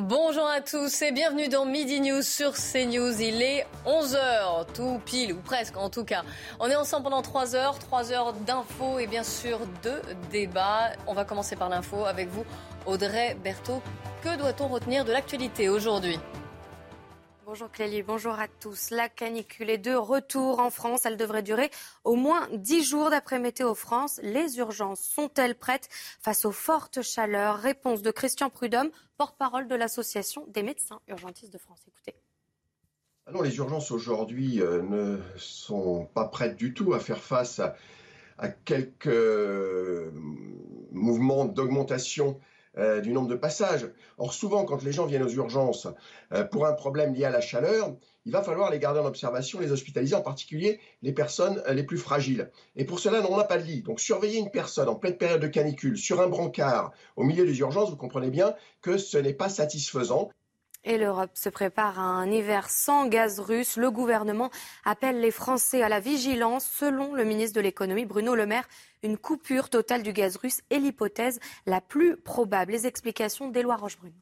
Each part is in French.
Bonjour à tous et bienvenue dans Midi News sur CNews. Il est 11h, tout pile, ou presque en tout cas. On est ensemble pendant 3 heures, 3 heures d'infos et bien sûr de débats. On va commencer par l'info avec vous, Audrey Berthaud. Que doit-on retenir de l'actualité aujourd'hui? Bonjour Clélie, bonjour à tous. La canicule est de retour en France. Elle devrait durer au moins 10 jours d'après Météo France. Les urgences sont-elles prêtes face aux fortes chaleurs? Réponse de Christian Prudhomme, porte-parole de l'Association des médecins urgentistes de France. Écoutez. Non, les urgences aujourd'hui euh, ne sont pas prêtes du tout à faire face à, à quelques euh, mouvements d'augmentation euh, du nombre de passages. Or, souvent, quand les gens viennent aux urgences euh, pour un problème lié à la chaleur, il va falloir les garder en observation, les hospitaliser, en particulier les personnes euh, les plus fragiles. Et pour cela, on n'a pas de lit. Donc, surveiller une personne en pleine période de canicule sur un brancard au milieu des urgences, vous comprenez bien que ce n'est pas satisfaisant. Et l'Europe se prépare à un hiver sans gaz russe. Le gouvernement appelle les Français à la vigilance. Selon le ministre de l'économie, Bruno Le Maire, une coupure totale du gaz russe est l'hypothèse la plus probable. Les explications d'Éloi Rochebrune.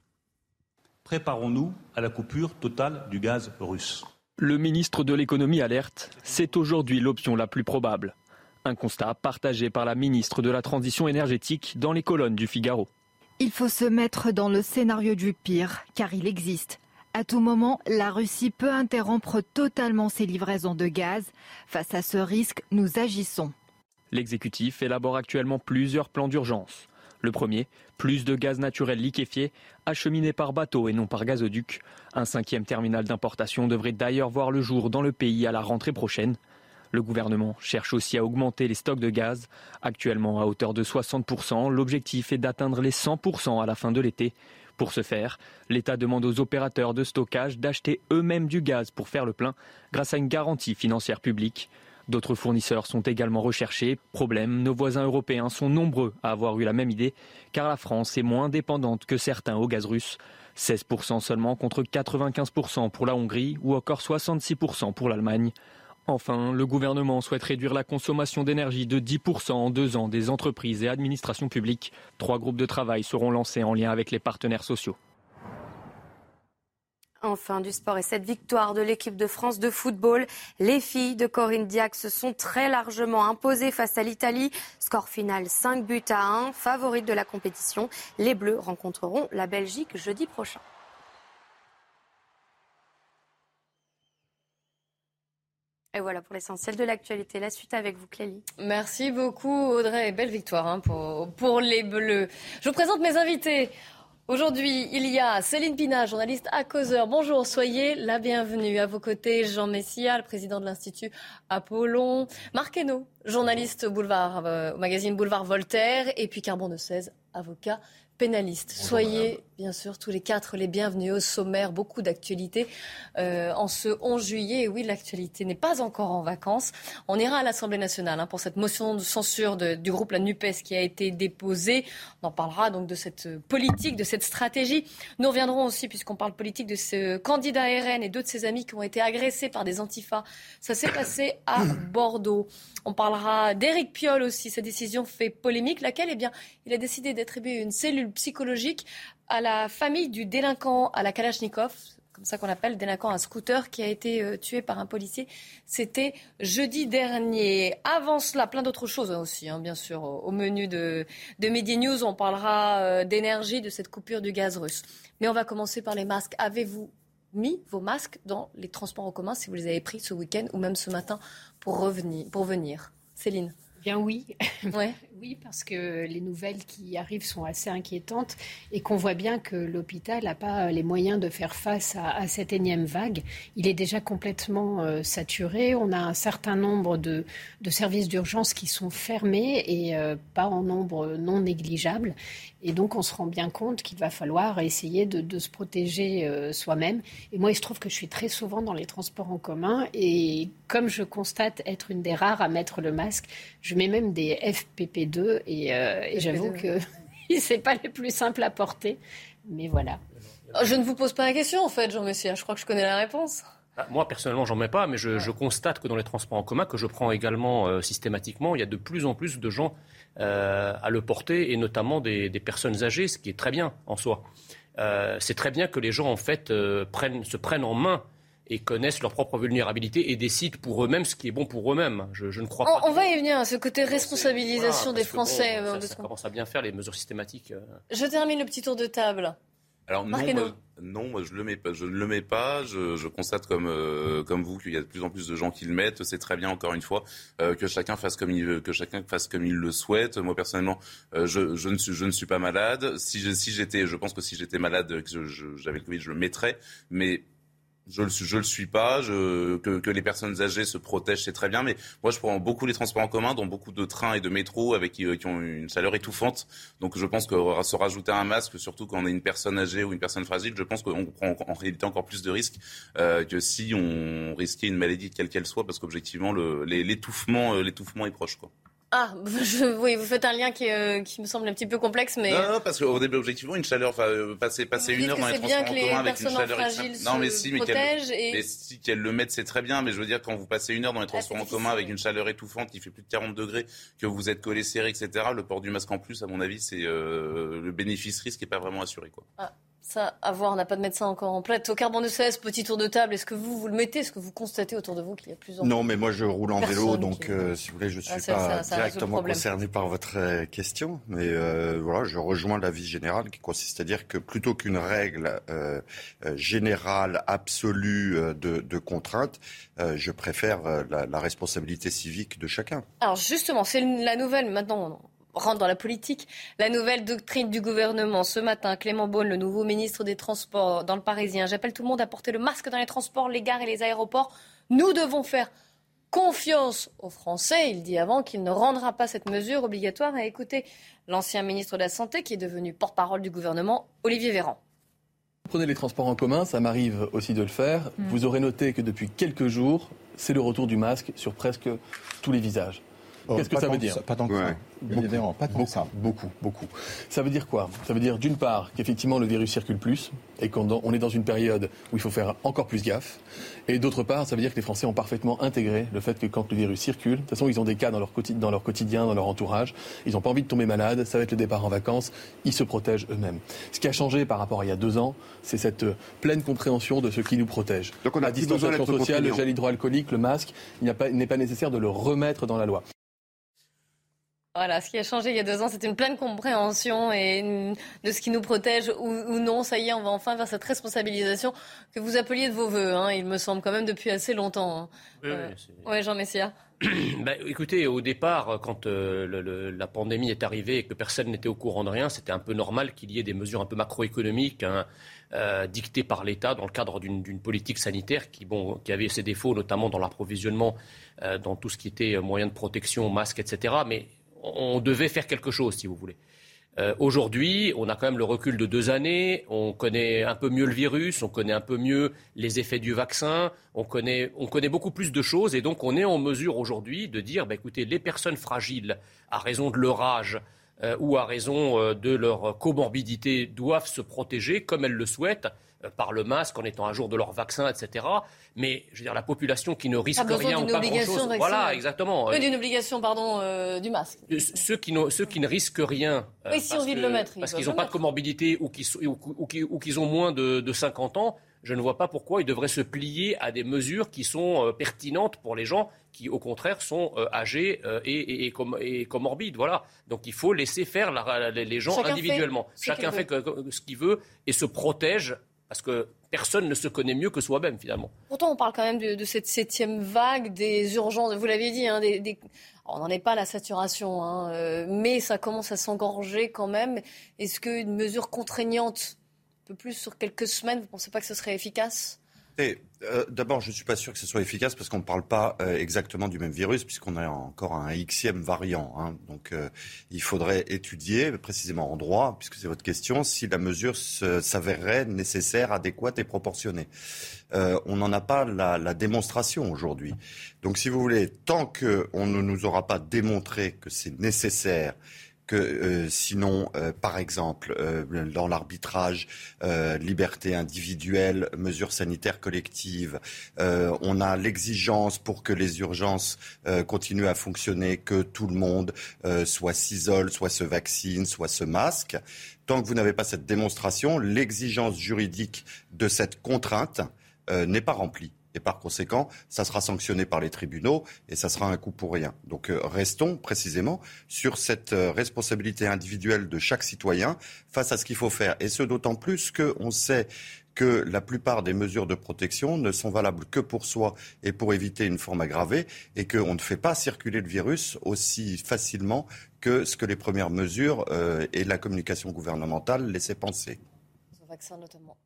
Préparons-nous à la coupure totale du gaz russe. Le ministre de l'économie alerte, c'est aujourd'hui l'option la plus probable. Un constat partagé par la ministre de la Transition énergétique dans les colonnes du Figaro. Il faut se mettre dans le scénario du pire, car il existe. À tout moment, la Russie peut interrompre totalement ses livraisons de gaz. Face à ce risque, nous agissons. L'exécutif élabore actuellement plusieurs plans d'urgence. Le premier, plus de gaz naturel liquéfié, acheminé par bateau et non par gazoduc. Un cinquième terminal d'importation devrait d'ailleurs voir le jour dans le pays à la rentrée prochaine. Le gouvernement cherche aussi à augmenter les stocks de gaz. Actuellement à hauteur de 60%, l'objectif est d'atteindre les 100% à la fin de l'été. Pour ce faire, l'État demande aux opérateurs de stockage d'acheter eux-mêmes du gaz pour faire le plein grâce à une garantie financière publique. D'autres fournisseurs sont également recherchés. Problème, nos voisins européens sont nombreux à avoir eu la même idée, car la France est moins dépendante que certains au gaz russe. 16% seulement contre 95% pour la Hongrie ou encore 66% pour l'Allemagne. Enfin, le gouvernement souhaite réduire la consommation d'énergie de 10% en deux ans des entreprises et administrations publiques. Trois groupes de travail seront lancés en lien avec les partenaires sociaux. Enfin, du sport et cette victoire de l'équipe de France de football. Les filles de Corinne Diac se sont très largement imposées face à l'Italie. Score final 5 buts à 1. Favorite de la compétition, les Bleus rencontreront la Belgique jeudi prochain. Et voilà pour l'essentiel de l'actualité. La suite avec vous, Clélie. Merci beaucoup, Audrey. Belle victoire hein, pour, les Bleus. Je vous présente mes invités. Aujourd'hui, il y a Céline Pina, journaliste à Causeur. Bonjour, soyez la bienvenue. À vos côtés, Jean Messia, président de l'Institut Apollon. Marc Hainaut, journaliste au, euh, au magazine Boulevard Voltaire. Et puis Carbon de 16, avocat pénaliste. Soyez bien sûr tous les quatre les bienvenus au sommaire. Beaucoup d'actualités euh, en ce 11 juillet. Et oui, l'actualité n'est pas encore en vacances. On ira à l'Assemblée nationale hein, pour cette motion de censure de- du groupe La NUPES qui a été déposée. On en parlera donc de cette politique, de cette stratégie. Nous reviendrons aussi, puisqu'on parle politique, de ce candidat RN et deux de ses amis qui ont été agressés par des antifas. Ça s'est passé à Bordeaux. On parlera d'Éric Piolle aussi. Sa décision fait polémique. Laquelle Eh bien, il a décidé d'attribuer une cellule psychologique à la famille du délinquant à la Kalachnikov, comme ça qu'on appelle, délinquant à scooter, qui a été euh, tué par un policier. C'était jeudi dernier. Avant cela, plein d'autres choses aussi, hein, bien sûr. Au, au menu de, de Midi News, on parlera euh, d'énergie, de cette coupure du gaz russe. Mais on va commencer par les masques. Avez-vous mis vos masques dans les transports en commun si vous les avez pris ce week-end ou même ce matin pour, revenir, pour venir? Céline Bien oui. Ouais. oui, parce que les nouvelles qui arrivent sont assez inquiétantes et qu'on voit bien que l'hôpital n'a pas les moyens de faire face à, à cette énième vague. Il est déjà complètement euh, saturé. On a un certain nombre de, de services d'urgence qui sont fermés et euh, pas en nombre non négligeable. Et donc, on se rend bien compte qu'il va falloir essayer de, se protéger euh, soi-même. Et moi, il se trouve que je suis très souvent dans les transports en commun. Et comme je constate être une des rares à mettre le masque, je mets même des FPP2. Et, euh, et j'avoue que ce n'est pas les plus simples à porter. Mais voilà. Oh, je ne vous pose pas la question, en fait, Jean Messia. Je crois que je connais la réponse. Ah, moi, personnellement, j'en mets pas, mais je, constate que dans les transports en commun, que je prends également euh, systématiquement, il y a de plus en plus de gens euh, à le porter, et notamment des, personnes âgées, ce qui est très bien en soi. Euh, c'est très bien que les gens, en fait, prennent, se prennent en main et connaissent leur propre vulnérabilité et décident pour eux-mêmes ce qui est bon pour eux-mêmes. Je, ne crois pas. On, va y venir, ce côté responsabilisation des Français. ça, ça commence à bien faire les mesures systématiques. Je termine le petit tour de table. Alors non, non, je le mets pas. Je ne le mets pas. Je, constate comme euh, comme vous qu'il y a de plus en plus de gens qui le mettent. C'est très bien, encore une fois, euh, que chacun fasse comme il veut, que chacun fasse comme il le souhaite. Moi personnellement, euh, je, je, ne suis je ne suis pas malade. Si si j'étais, je pense que si j'étais malade, que j'avais le Covid, je le mettrais. Mais je le, je le suis pas. Je, que, que, les personnes âgées se protègent, c'est très bien. Mais moi, je prends beaucoup les transports en commun, dont beaucoup de trains et de métros avec qui, qui ont une chaleur étouffante. Donc, je pense que se rajouter un masque, surtout quand on est une personne âgée ou une personne fragile, je pense qu'on prend en réalité encore plus de risques euh, que si on risquait une maladie quelle qu'elle soit, parce qu'objectivement, l'étouffement, euh, l'étouffement est proche, quoi. Ah, je, oui, vous faites un lien qui, euh, qui, me semble un petit peu complexe, mais... Non, non parce qu'au début, objectivement, une chaleur, enfin, euh, passer, passer une heure dans les transports en commun avec une chaleur... Non, mais si, mais qu'elle et... si le mette, c'est très bien, mais je veux dire, quand vous passez une heure dans les ah, transports en commun avec une chaleur étouffante qui fait plus de 40 degrés, que vous êtes collé serré, etc., le port du masque en plus, à mon avis, c'est euh, le bénéfice-risque n'est pas vraiment assuré, quoi. Ah. Ça, à voir, on n'a pas de médecin encore en plateau. Carbone de 16, petit tour de table. Est-ce que vous, vous le mettez Est-ce que vous constatez autour de vous qu'il y a plus en Non, mais moi, je roule en vélo, donc euh, si vous voulez, je ne suis ah, pas directement concerné par votre euh, question. Mais euh, voilà, je rejoins l'avis général qui consiste à dire que plutôt qu'une règle générale, absolue de, de contrainte, je préfère la, la responsabilité civique de chacun. Alors justement, c'est la nouvelle maintenant rentre dans la politique. La nouvelle doctrine du gouvernement. Ce matin, Clément Beaune, le nouveau ministre des Transports dans le Parisien, j'appelle tout le monde à porter le masque dans les transports, les gares et les aéroports. Nous devons faire confiance aux Français. Il dit avant qu'il ne rendra pas cette mesure obligatoire. À écouter l'ancien ministre de la Santé, qui est devenu porte-parole du gouvernement, Olivier Véran. Prenez les transports en commun, ça m'arrive aussi de le faire. Mm. Vous aurez noté que depuis quelques jours, c'est le retour du masque sur presque tous les visages. Oh, Qu'est-ce que ça veut dire Pas tant que ça. Beaucoup, pas tant ça. Beaucoup, beaucoup. Ça veut dire quoi? Ça veut dire d'une part qu'effectivement le virus circule plus et qu'on est dans une période où il faut faire encore plus gaffe. Et d'autre part, ça veut dire que les Français ont parfaitement intégré le fait que quand le virus circule, de toute façon ils ont des cas dans leur, dans leur quotidien, dans leur entourage, ils n'ont pas envie de tomber malades, ça va être le départ en vacances, ils se protègent eux-mêmes. Ce qui a changé par rapport à il y a deux ans, c'est cette euh, pleine compréhension de ce qui nous protège. Donc on a la distanciation sociale, le gel hydroalcoolique, le masque, il n'est pas nécessaire de le remettre dans la loi. Voilà, ce qui a changé il y a deux ans, c'est une pleine compréhension et de ce qui nous protège ou, non. Ça y est, on va enfin vers cette responsabilisation que vous appeliez de vos voeux, hein, il me semble quand même depuis assez longtemps. Hein. Oui, euh, Jean Messia. Ben, écoutez, au départ, quand euh, la pandémie est arrivée et que personne n'était au courant de rien, c'était un peu normal qu'il y ait des mesures un peu macroéconomiques hein, euh, dictées par l'État dans le cadre d'une politique sanitaire qui, bon, qui avait ses défauts, notamment dans l'approvisionnement, dans tout ce qui était moyens de protection, masques, etc. Mais on devait faire quelque chose, si vous voulez. Euh, aujourd'hui, on a quand même le recul de deux années, on connaît un peu mieux le virus, on connaît un peu mieux les effets du vaccin, on connaît, beaucoup plus de choses. Et donc on est en mesure aujourd'hui de dire, bah, écoutez, les personnes fragiles, à raison de leur âge euh, ou à raison euh, de leur comorbidité, doivent se protéger comme elles le souhaitent par le masque en étant à jour de leur vaccin, etc mais je veux dire, la population qui ne risque rien ou pas grand-chose. Voilà, exactement. D'une obligation, pardon, euh, du masque. Euh, ceux qui, ceux qui ne risquent rien. Euh, oui, si envie de le mettre. Parce qu'ils n'ont pas de comorbidité ou qu'ils ont moins de, de 50 ans, je ne vois pas pourquoi ils devraient se plier à des mesures qui sont pertinentes pour les gens qui, au contraire, sont âgés et, et, et, comorbides. Voilà. Donc il faut laisser faire les gens individuellement. Chacun fait ce qu'il veut et se protège parce que personne ne se connaît mieux que soi-même finalement. Pourtant, on parle quand même de, cette septième vague, des urgences, vous l'avez dit, hein, on n'en est pas à la saturation, hein, euh, mais ça commence à s'engorger quand même. Est-ce qu'une mesure contraignante, un peu plus sur quelques semaines, vous ne pensez pas que ce serait efficace? Euh, D'abord, je ne suis pas sûr que ce soit efficace parce qu'on ne parle pas euh, exactement du même virus puisqu'on a encore un Xème variant. Hein. Donc, euh, il faudrait étudier précisément en droit, puisque c'est votre question, si la mesure s'avérerait nécessaire, adéquate et proportionnée. on n'en a pas la, la démonstration aujourd'hui. Donc, si vous voulez, tant qu'on ne nous aura pas démontré que c'est nécessaire, que euh, sinon, euh, par exemple, euh, dans l'arbitrage, liberté individuelle, mesures sanitaires collectives, on a l'exigence pour que les urgences continuent à fonctionner, que tout le monde soit s'isole, soit se vaccine, soit se masque. Tant que vous n'avez pas cette démonstration, l'exigence juridique de cette contrainte n'est pas remplie. Et par conséquent, ça sera sanctionné par les tribunaux et ça sera un coup pour rien. Donc euh, restons précisément sur cette euh, responsabilité individuelle de chaque citoyen face à ce qu'il faut faire. Et ce d'autant plus qu'on sait que la plupart des mesures de protection ne sont valables que pour soi et pour éviter une forme aggravée et qu'on ne fait pas circuler le virus aussi facilement que ce que les premières mesures euh, et la communication gouvernementale laissaient penser. vaccin notamment.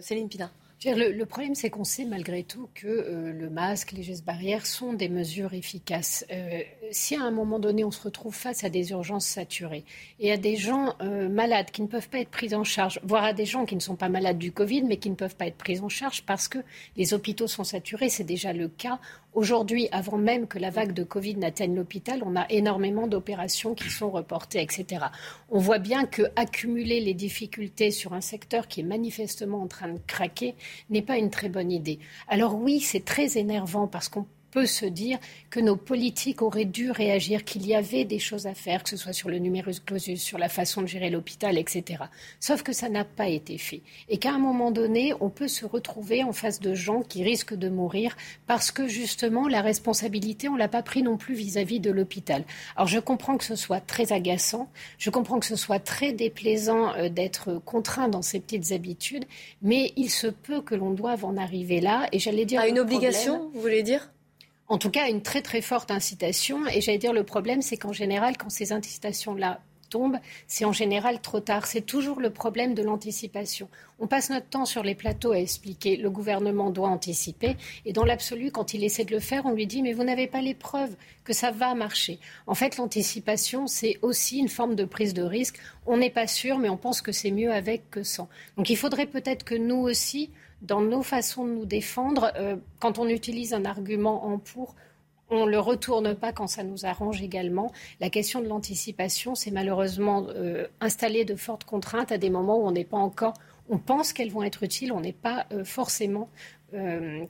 Céline Pina. Le, problème, c'est qu'on sait malgré tout que euh, le masque, les gestes barrières sont des mesures efficaces. Euh, si à un moment donné, on se retrouve face à des urgences saturées et à des gens euh, malades qui ne peuvent pas être pris en charge, voire à des gens qui ne sont pas malades du Covid, mais qui ne peuvent pas être pris en charge parce que les hôpitaux sont saturés, c'est déjà le cas Aujourd'hui, avant même que la vague de Covid n'atteigne l'hôpital, on a énormément d'opérations qui sont reportées, etc. On voit bien que accumuler les difficultés sur un secteur qui est manifestement en train de craquer n'est pas une très bonne idée. Alors oui, c'est très énervant parce qu'on peut se dire que nos politiques auraient dû réagir, qu'il y avait des choses à faire, que ce soit sur le numerus clausus, sur la façon de gérer l'hôpital, etc. Sauf que ça n'a pas été fait. Et qu'à un moment donné, on peut se retrouver en face de gens qui risquent de mourir parce que justement, la responsabilité, on ne l'a pas pris non plus vis-à-vis de l'hôpital. Alors je comprends que ce soit très agaçant, je comprends que ce soit très déplaisant euh, d'être contraint dans ces petites habitudes, mais il se peut que l'on doive en arriver là. Et j'allais dire. À une obligation, vous voulez dire? En tout cas une très très forte incitation. Et j'allais dire le problème, c'est qu'en général, quand ces incitations-là tombent, c'est en général trop tard. C'est toujours le problème de l'anticipation. On passe notre temps sur les plateaux à expliquer le gouvernement doit anticiper. Et dans l'absolu, quand il essaie de le faire, on lui dit mais vous n'avez pas les preuves que ça va marcher. En fait, l'anticipation, c'est aussi une forme de prise de risque. On n'est pas sûr, mais on pense que c'est mieux avec que sans. Donc il faudrait peut-être que nous aussi, dans nos façons de nous défendre, euh, quand on utilise un argument en pour, on ne le retourne pas quand ça nous arrange également. La question de l'anticipation, c'est malheureusement euh, installer de fortes contraintes à des moments où on n'est pas encore, on pense qu'elles vont être utiles, on n'est pas euh, forcément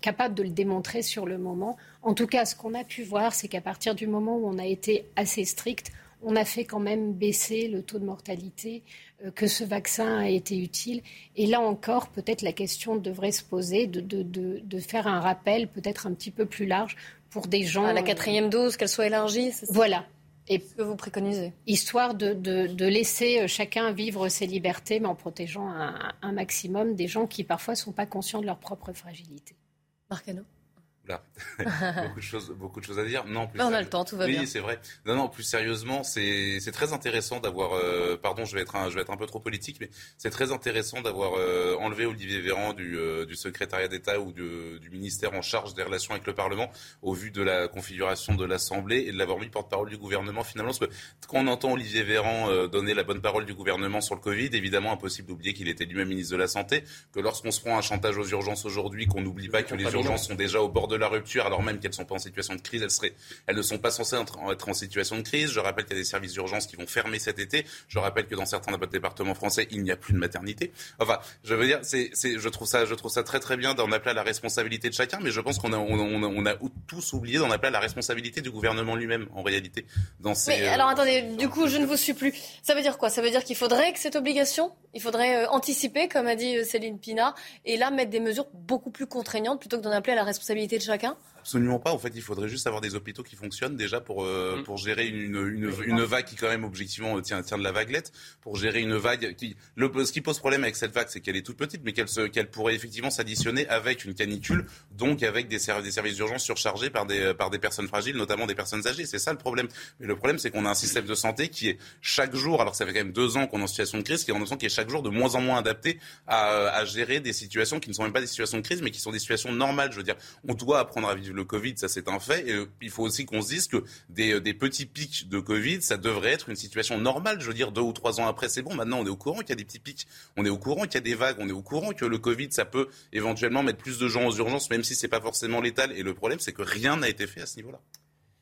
capable de le démontrer sur le moment. En tout cas, ce qu'on a pu voir, c'est qu'à partir du moment où on a été assez strict, on a fait quand même baisser le taux de mortalité, euh, que ce vaccin a été utile. Et là encore, peut-être la question devrait se poser de, faire un rappel peut-être un petit peu plus large pour des gens. À la quatrième dose, qu'elle soit élargie, c'est Voilà. Et ce que vous préconisez? Histoire de, laisser euh, chacun vivre ses libertés, mais en protégeant un, un maximum des gens qui parfois ne sont pas conscients de leur propre fragilité. Marcano beaucoup, de choses, beaucoup de choses à dire. Non, plus on a le temps, tout va oui, bien. Oui, c'est vrai. Non, non, plus sérieusement, c'est très intéressant d'avoir. Euh, pardon, je vais, être un, je vais être un peu trop politique, mais c'est très intéressant d'avoir euh, enlevé Olivier Véran du, euh, du secrétariat d'État ou du, du, ministère en charge des relations avec le Parlement au vu de la configuration de l'Assemblée et de l'avoir mis porte-parole du gouvernement finalement. Parce que quand on entend Olivier Véran donner la bonne parole du gouvernement sur le Covid, évidemment, impossible d'oublier qu'il était lui-même ministre de la Santé, que lorsqu'on se prend un chantage aux urgences aujourd'hui, qu'on n'oublie pas que les urgences sont déjà au bord de la rupture alors même qu'elles ne sont pas en situation de crise. Elles, seraient, elles ne sont pas censées être en situation de crise. Je rappelle qu'il y a des services d'urgence qui vont fermer cet été. Je rappelle que dans certains départements français, il n'y a plus de maternité. Enfin, je veux dire, c'est, c'est, je, trouve ça, je trouve ça très très bien d'en appeler à la responsabilité de chacun, mais je pense qu'on a, on, on a tous oublié d'en appeler à la responsabilité du gouvernement lui-même, en réalité. Dans ces, mais alors attendez, du coup, je ne vous suis plus. Ça veut dire quoi? Ça veut dire qu'il faudrait que cette obligation, il faudrait euh, anticiper, comme a dit euh, Céline Pina, et là mettre des mesures beaucoup plus contraignantes plutôt que d'en appeler à la responsabilité de chacun Jacqueline? Absolument pas. En fait, il faudrait juste avoir des hôpitaux qui fonctionnent déjà pour, euh, mm. pour gérer une, une, une, vague qui, quand même, objectivement, tient, tient de la vaguelette. Pour gérer une vague qui. Le, ce qui pose problème avec cette vague, c'est qu'elle est toute petite, mais qu'elle qu'elle pourrait effectivement s'additionner avec une canicule, donc avec des, des services d'urgence surchargés par des, par des personnes fragiles, notamment des personnes âgées. C'est ça le problème. Mais le problème, c'est qu'on a un système de santé qui est chaque jour, alors ça fait quand même deux ans qu'on est en situation de crise, qui est en qui est chaque jour de moins en moins adapté à, à gérer des situations qui ne sont même pas des situations de crise, mais qui sont des situations normales. Je veux dire, on doit apprendre à vivre le Covid, ça c'est un fait. Et euh, il faut aussi qu'on se dise que des, euh, des, petits pics de Covid, ça devrait être une situation normale. Je veux dire, deux ou trois ans après, c'est bon. Maintenant, on est au courant qu'il y a des petits pics. On est au courant qu'il y a des vagues. On est au courant que le Covid, ça peut éventuellement mettre plus de gens aux urgences, même si c'est pas forcément létal. Et le problème, c'est que rien n'a été fait à ce niveau-là.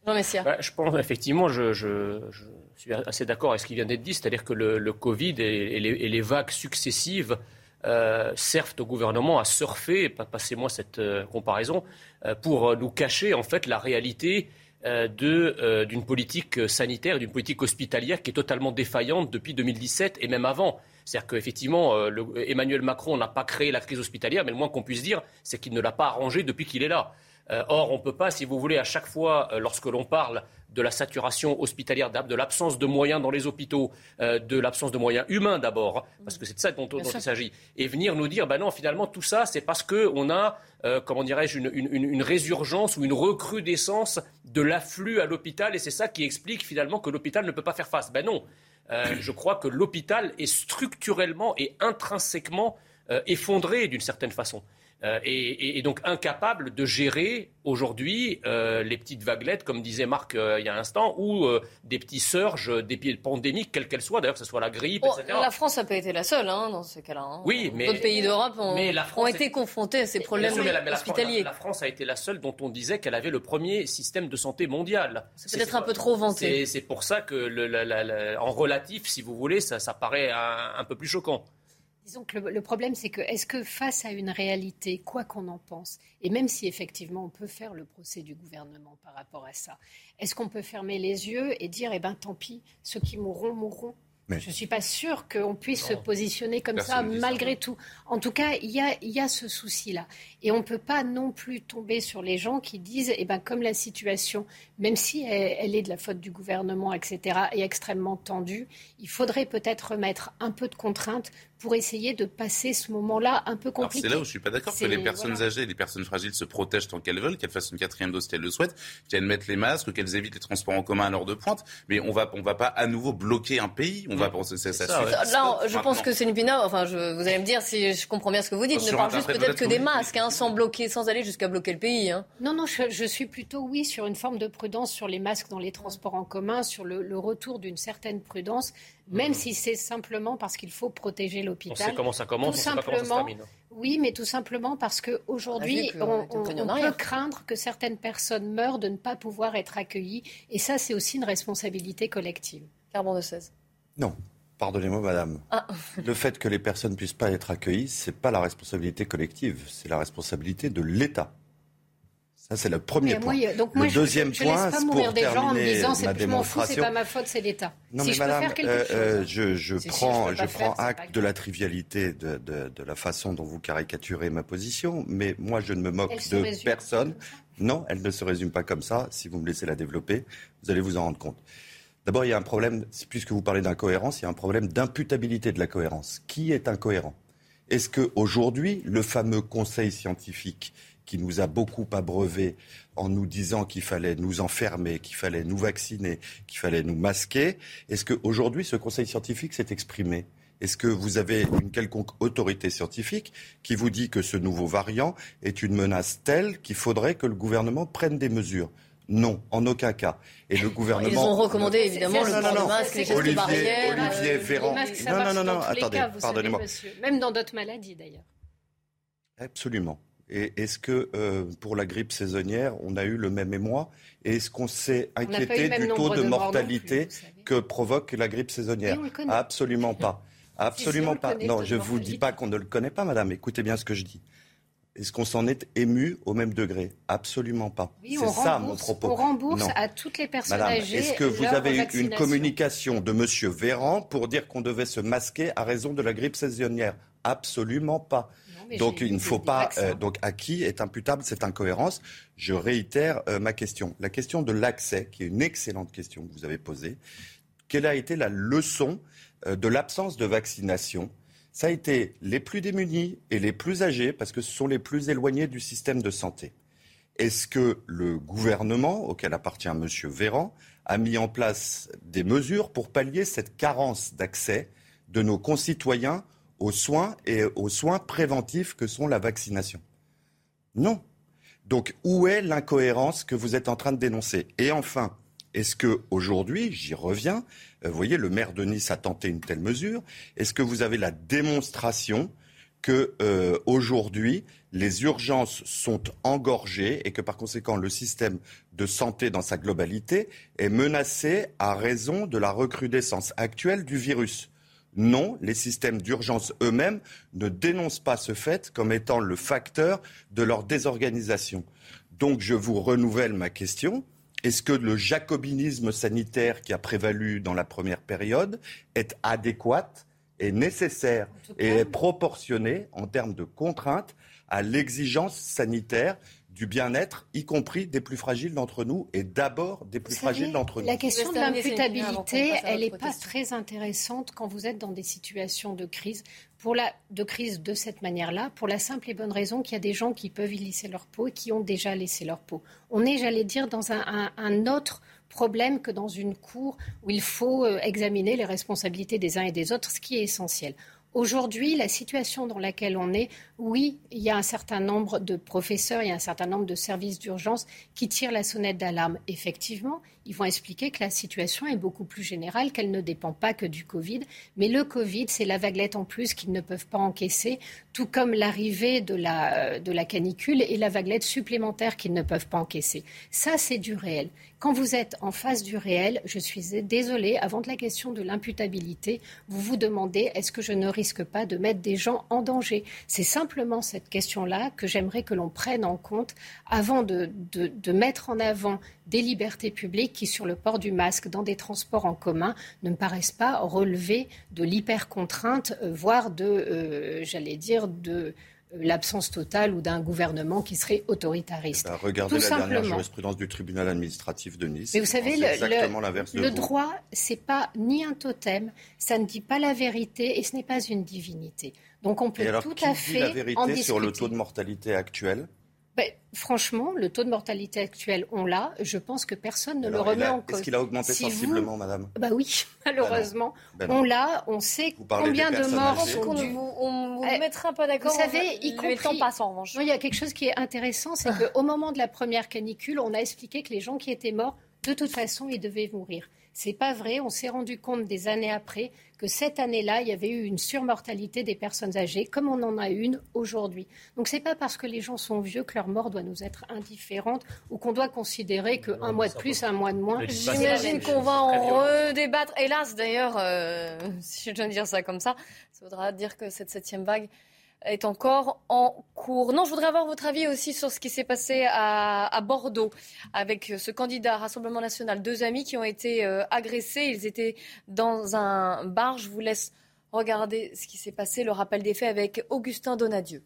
Jean bah, je pense effectivement, je, je, je suis assez d'accord avec ce qui vient d'être dit, c'est-à-dire que le, le Covid et, les, et, les, vagues successives euh, servent au gouvernement à surfer, passez-moi cette euh, comparaison, euh, pour nous cacher en fait la réalité d'une politique sanitaire, d'une politique hospitalière qui est totalement défaillante depuis 2017 et même avant. C'est-à-dire qu'effectivement, Emmanuel Macron n'a pas créé la crise hospitalière, mais le moins qu'on puisse dire, c'est qu'il ne l'a pas arrangée depuis qu'il est là. Or, on ne peut pas, si vous voulez, à chaque fois, lorsque l'on parle de la saturation hospitalière, de l'absence de moyens dans les hôpitaux, euh, de l'absence de moyens humains d'abord, hein, parce que c'est de ça dont, il s'agit, et venir nous dire, ben non, finalement, tout ça, c'est parce qu'on a, euh, comment dirais-je, une, résurgence ou une recrudescence de l'afflux à l'hôpital, et c'est ça qui explique finalement que l'hôpital ne peut pas faire face. Ben non, euh, je crois que l'hôpital est structurellement et intrinsèquement effondré d'une certaine façon. Euh, et, donc incapable de gérer aujourd'hui euh, les petites vaguelettes, comme disait Marc euh, il y a un instant, ou des petits surges, des pandémiques, quelles qu'elles soient, d'ailleurs, que ce soit la grippe, etc. La France n'a pas été la seule hein, dans ce cas-là. Hein. Oui, mais. D'autres pays d'Europe ont, été confrontés à ces problèmes hospitaliers. La, France a été la seule dont on disait qu'elle avait le premier système de santé mondial. C'est peut-être un peu trop vanté. C'est pour ça que, le, en relatif, si vous voulez, ça, paraît un peu plus choquant. Disons que le, problème, c'est que est-ce que face à une réalité, quoi qu'on en pense, et même si effectivement on peut faire le procès du gouvernement par rapport à ça, est-ce qu'on peut fermer les yeux et dire, eh ben tant pis, ceux qui mourront, mourront? Je ne suis pas sûre qu'on puisse se positionner comme ça malgré tout. En tout cas, il y a, ce souci-là. Et on ne peut pas non plus tomber sur les gens qui disent, eh ben, comme la situation, même si elle, est de la faute du gouvernement, etc., est extrêmement tendue, il faudrait peut-être remettre un peu de contraintes pour essayer de passer ce moment-là un peu compliqué. C'est là où je suis pas d'accord que les personnes âgées, les personnes fragiles se protègent tant qu'elles veulent, qu'elles fassent une quatrième dose si elles le souhaitent, qu'elles mettent les masques, qu'elles évitent les transports en commun à l'heure de pointe. Mais on va, on va pas à nouveau bloquer un pays. On va penser ça. ça, Là, je pense que c'est une pina. Enfin, je, vous allez me dire si je comprends bien ce que vous dites. Ne parle juste peut-être que des masques, hein, sans bloquer, sans aller jusqu'à bloquer le pays. Hein. Non, non, je, suis plutôt oui sur une forme de prudence sur les masques dans les transports en commun, sur le, le retour d'une certaine prudence même si c'est simplement parce qu'il faut protéger l'hôpital. On sait comment ça commence, tout on simplement, sait pas comment ça se termine. Oui, mais tout simplement parce qu'aujourd'hui, ah, on, on, peut craindre que certaines personnes meurent de ne pas pouvoir être accueillies. Et ça, c'est aussi une responsabilité collective. Carbon de 16. Non. Pardonnez-moi, madame. Ah. Le fait que les personnes ne puissent pas être accueillies, ce n'est pas la responsabilité collective, c'est la responsabilité de l'État. Ça, c'est le premier point. le deuxième je, point, laisse pas mourir des gens en me disant je m'en fous, c'est pas ma faute, c'est l'État. Non, si mais je madame, peux faire quelque euh, chose. je, je prends, je, prends acte de la trivialité de, de, de, la façon dont vous caricaturez ma position, mais moi, je ne me moque de personne. Non, elle ne se résume pas comme ça. Si vous me laissez la développer, vous allez vous en rendre compte. D'abord, il y a un problème, puisque vous parlez d'incohérence, il y a un problème d'imputabilité de la cohérence. Qui est incohérent? Est-ce qu'aujourd'hui, le fameux conseil scientifique qui nous a beaucoup abreuvé en nous disant qu'il fallait nous enfermer, qu'il fallait nous vacciner, qu'il fallait nous masquer. Est-ce qu'aujourd'hui, ce conseil scientifique s'est exprimé? Est-ce que vous avez une quelconque autorité scientifique qui vous dit que ce nouveau variant est une menace telle qu'il faudrait que le gouvernement prenne des mesures? Non, en aucun cas. Et le gouvernement. Ils ont recommandé évidemment le port de masque, les gestes Olivier, barrières. Olivier Véran. non, non, non, non, attendez, pardonnez-moi. Même dans d'autres maladies d'ailleurs. Absolument. Et est-ce que euh, pour la grippe saisonnière, on a eu le même émoi? Et est-ce qu'on s'est inquiété du taux de, mortalité que provoque la grippe saisonnière? Absolument pas. Absolument pas. Non, je ne vous dis pas qu'on ne le connaît pas, madame. Écoutez bien ce que je dis. Est-ce qu'on s'en est ému au même degré? Absolument pas. c'est ça mon propos. On rembourse à toutes les personnes Madame, âgées. Est-ce que vous avez eu une communication de M. Véran pour dire qu'on devait se masquer à raison de la grippe saisonnière? Absolument pas. donc il ne faut pas. Euh, donc à qui est imputable cette incohérence Je réitère euh, ma question. La question de l'accès, qui est une excellente question que vous avez posée. Quelle a été la leçon euh, de l'absence de vaccination? Ça a été les plus démunis et les plus âgés, parce que ce sont les plus éloignés du système de santé. Est-ce que le gouvernement, auquel appartient M. Véran, a mis en place des mesures pour pallier cette carence d'accès de nos concitoyens aux soins et aux soins préventifs que sont la vaccination Non. Donc où est l'incohérence que vous êtes en train de dénoncer? Et enfin, est-ce que aujourd'hui, j'y reviens, euh, vous voyez, le maire de Nice a tenté une telle mesure. Est-ce que vous avez la démonstration que euh, aujourd'hui les urgences sont engorgées et que par conséquent le système de santé dans sa globalité est menacé à raison de la recrudescence actuelle du virus? Non, les systèmes d'urgence eux-mêmes ne dénoncent pas ce fait comme étant le facteur de leur désorganisation. Donc je vous renouvelle ma question. Est-ce que le jacobinisme sanitaire qui a prévalu dans la première période est adéquat est nécessaire et est proportionné en termes de contraintes à l'exigence sanitaire du bien-être, y compris des plus fragiles d'entre nous, et d'abord des plus fragiles d'entre nous. La question de l'imputabilité, elle n'est pas très intéressante quand vous êtes dans des situations de crise, pour la, de crise de cette manière-là, pour la simple et bonne raison qu'il y a des gens qui peuvent y laisser leur peau et qui ont déjà laissé leur peau. On est, j'allais dire, dans un, un autre problème que dans une cour où il faut euh, examiner les responsabilités des uns et des autres, ce qui est essentiel. Aujourd'hui, la situation dans laquelle on est, oui, il y a un certain nombre de professeurs, il y a un certain nombre de services d'urgence qui tirent la sonnette d'alarme. Effectivement, ils vont expliquer que la situation est beaucoup plus générale, qu'elle ne dépend pas que du Covid. Mais le Covid, c'est la vaguelette en plus qu'ils ne peuvent pas encaisser, tout comme l'arrivée de la, de la canicule et la vaguelette supplémentaire qu'ils ne peuvent pas encaisser. Ça, c'est du réel. Quand vous êtes en face du réel, je suis désolée, avant de la question de l'imputabilité, vous vous demandez est-ce que je ne risque pas de mettre des gens en danger? C'est simplement cette question-là que j'aimerais que l'on prenne en compte avant de, de, de mettre en avant des libertés publiques qui, sur le port du masque dans des transports en commun, ne me paraissent pas relever de l'hyper-contrainte, euh, voire de, euh, j'allais dire, de euh, l'absence totale ou d'un gouvernement qui serait autoritariste. Eh ben, regardez la dernière jurisprudence du tribunal administratif de Nice. Mais vous savez, le, le droit, c'est pas ni un totem, ça ne dit pas la vérité et ce n'est pas une divinité. Donc on peut tout à fait la vérité sur le taux de mortalité actuel? Ben, franchement, le taux de mortalité actuel, on l'a. Je pense que personne ne le remet en cause. Est-ce qu'il a augmenté sensiblement, madame? Bah oui, malheureusement. Ben on l'a. On sait combien de morts sont dues. On vous eh, mettra pas d'accord. Vous savez, y compris. temps passe en revanche? il y a quelque chose qui est intéressant, c'est qu'au moment de la première canicule, on a expliqué que les gens qui étaient morts, de toute façon, ils devaient mourir. C'est pas vrai. On s'est rendu compte des années après que cette année-là, il y avait eu une surmortalité des personnes âgées, comme on en a une aujourd'hui. Donc c'est pas parce que les gens sont vieux que leur mort doit nous être indifférente ou qu'on doit considérer qu'un mois de plus, un mois de moins. J'imagine qu'on va en redébattre. Hélas, d'ailleurs, euh, si je dois dire ça comme ça, ça voudra dire que cette septième vague est encore en cours. Non, je voudrais avoir votre avis aussi sur ce qui s'est passé à, Bordeaux avec ce candidat Rassemblement national. Deux amis qui ont été euh, agressés. Ils étaient dans un bar. Je vous laisse regarder ce qui s'est passé, le rappel des faits avec Augustin Donadieu.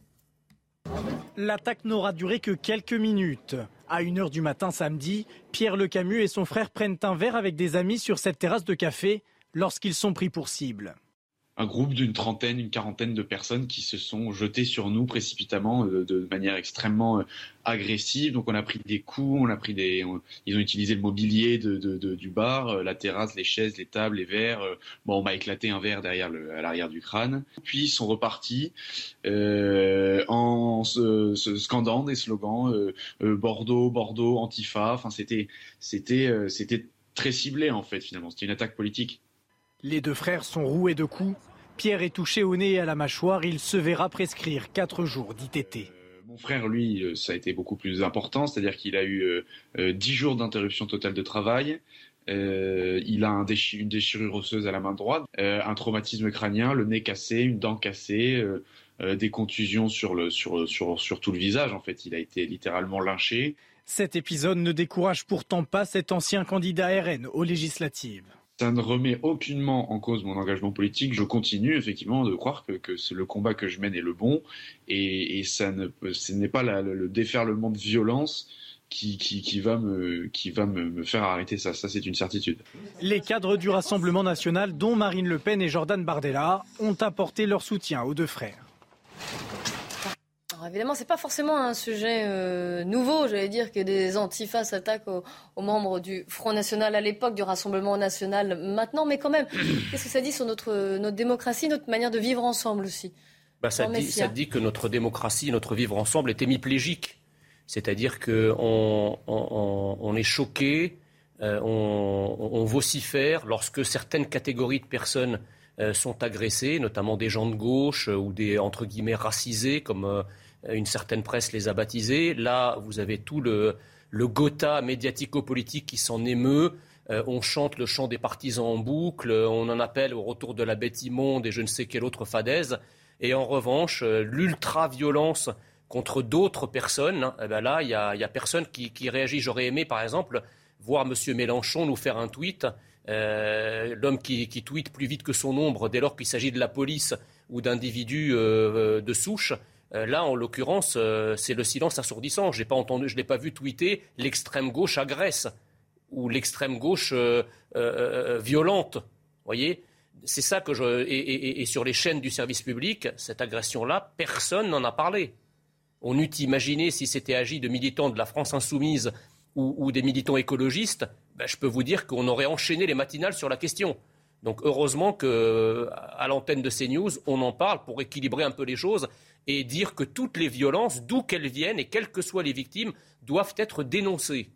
L'attaque n'aura duré que quelques minutes. À 1h du matin samedi, Pierre Le Camus et son frère prennent un verre avec des amis sur cette terrasse de café lorsqu'ils sont pris pour cible un groupe d'une trentaine, une quarantaine de personnes qui se sont jetées sur nous précipitamment euh, de, manière extrêmement euh, agressive. Donc on a pris des coups, on a pris des, ils ont utilisé le mobilier de, du bar, euh, la terrasse, les chaises, les tables, les verres. Bon, on m'a éclaté un verre derrière à l'arrière du crâne. Puis ils sont repartis en se, scandant des slogans Bordeaux, Bordeaux, Antifa. Enfin c'était c'était c'était très ciblé en fait finalement. C'était une attaque politique. Les deux frères sont roués de coups. Pierre est touché au nez et à la mâchoire. Il se verra prescrire quatre jours d'ITT. Euh, mon frère, lui, euh, ça a été beaucoup plus important, c'est-à-dire qu'il a eu euh, dix jours d'interruption totale de travail. il a une déchirure osseuse à la main droite, un traumatisme crânien, le nez cassé, une dent cassée, des contusions sur, le, sur, sur, sur tout le visage. En fait, il a été littéralement lynché. Cet épisode ne décourage pourtant pas cet ancien candidat RN aux législatives ça ne remet aucunement en cause mon engagement politique. Je continue effectivement de croire que, que le combat que je mène est le bon et, ça ne, ce n'est pas le déferlement de violence qui, qui, va, me, qui va me faire arrêter ça. Ça, c'est une certitude. Les cadres du Rassemblement national, dont Marine Le Pen et Jordan Bardella, ont apporté leur soutien aux deux frères. Alors évidemment, c'est pas forcément un sujet euh, nouveau. J'allais dire que des antifas s'attaquent aux, aux, membres du Front National à l'époque, du Rassemblement National maintenant. Mais quand même, qu'est-ce que ça dit sur notre, notre démocratie, notre manière de vivre ensemble aussi? Bah, ça, dit, ça dit que notre démocratie, notre vivre ensemble est hémiplégique. C'est-à-dire qu'on on, on, est choqué, euh, on, on, vocifère lorsque certaines catégories de personnes euh, sont agressées, notamment des gens de gauche euh, ou des entre guillemets racisés, comme une certaine presse les a baptisés. Là, vous avez tout le, gotha médiatico-politique qui s'en émeut. Euh, on chante le chant des partisans en boucle, on en appelle au retour de la bête immonde et je ne sais quelle autre fadaise. Et en revanche, l'ultra-violence contre d'autres personnes, hein, eh ben là, il n'y a, personne qui, réagit. J'aurais aimé, par exemple, voir M. Mélenchon nous faire un tweet. Euh, l'homme qui, tweet plus vite que son ombre dès lors qu'il s'agit de la police ou d'individus euh, de souche. Euh, là, en l'occurrence, c'est le silence assourdissant. Je ne l'ai pas vu tweeter l'extrême gauche agresse ou l'extrême gauche violente. Voyez, c'est ça que je et, sur les chaînes du service public, cette agression-là, personne n'en a parlé on eût imaginé si c'était agi de militants de la France insoumise ou, des militants écologistes, ben, je peux vous dire qu'on aurait enchaîné les matinales sur la question. Donc heureusement qu'à l'antenne de CNews, on en parle pour équilibrer un peu les choses et dire que toutes les violences, d'où qu'elles viennent et quelles que soient les victimes, doivent être dénoncées.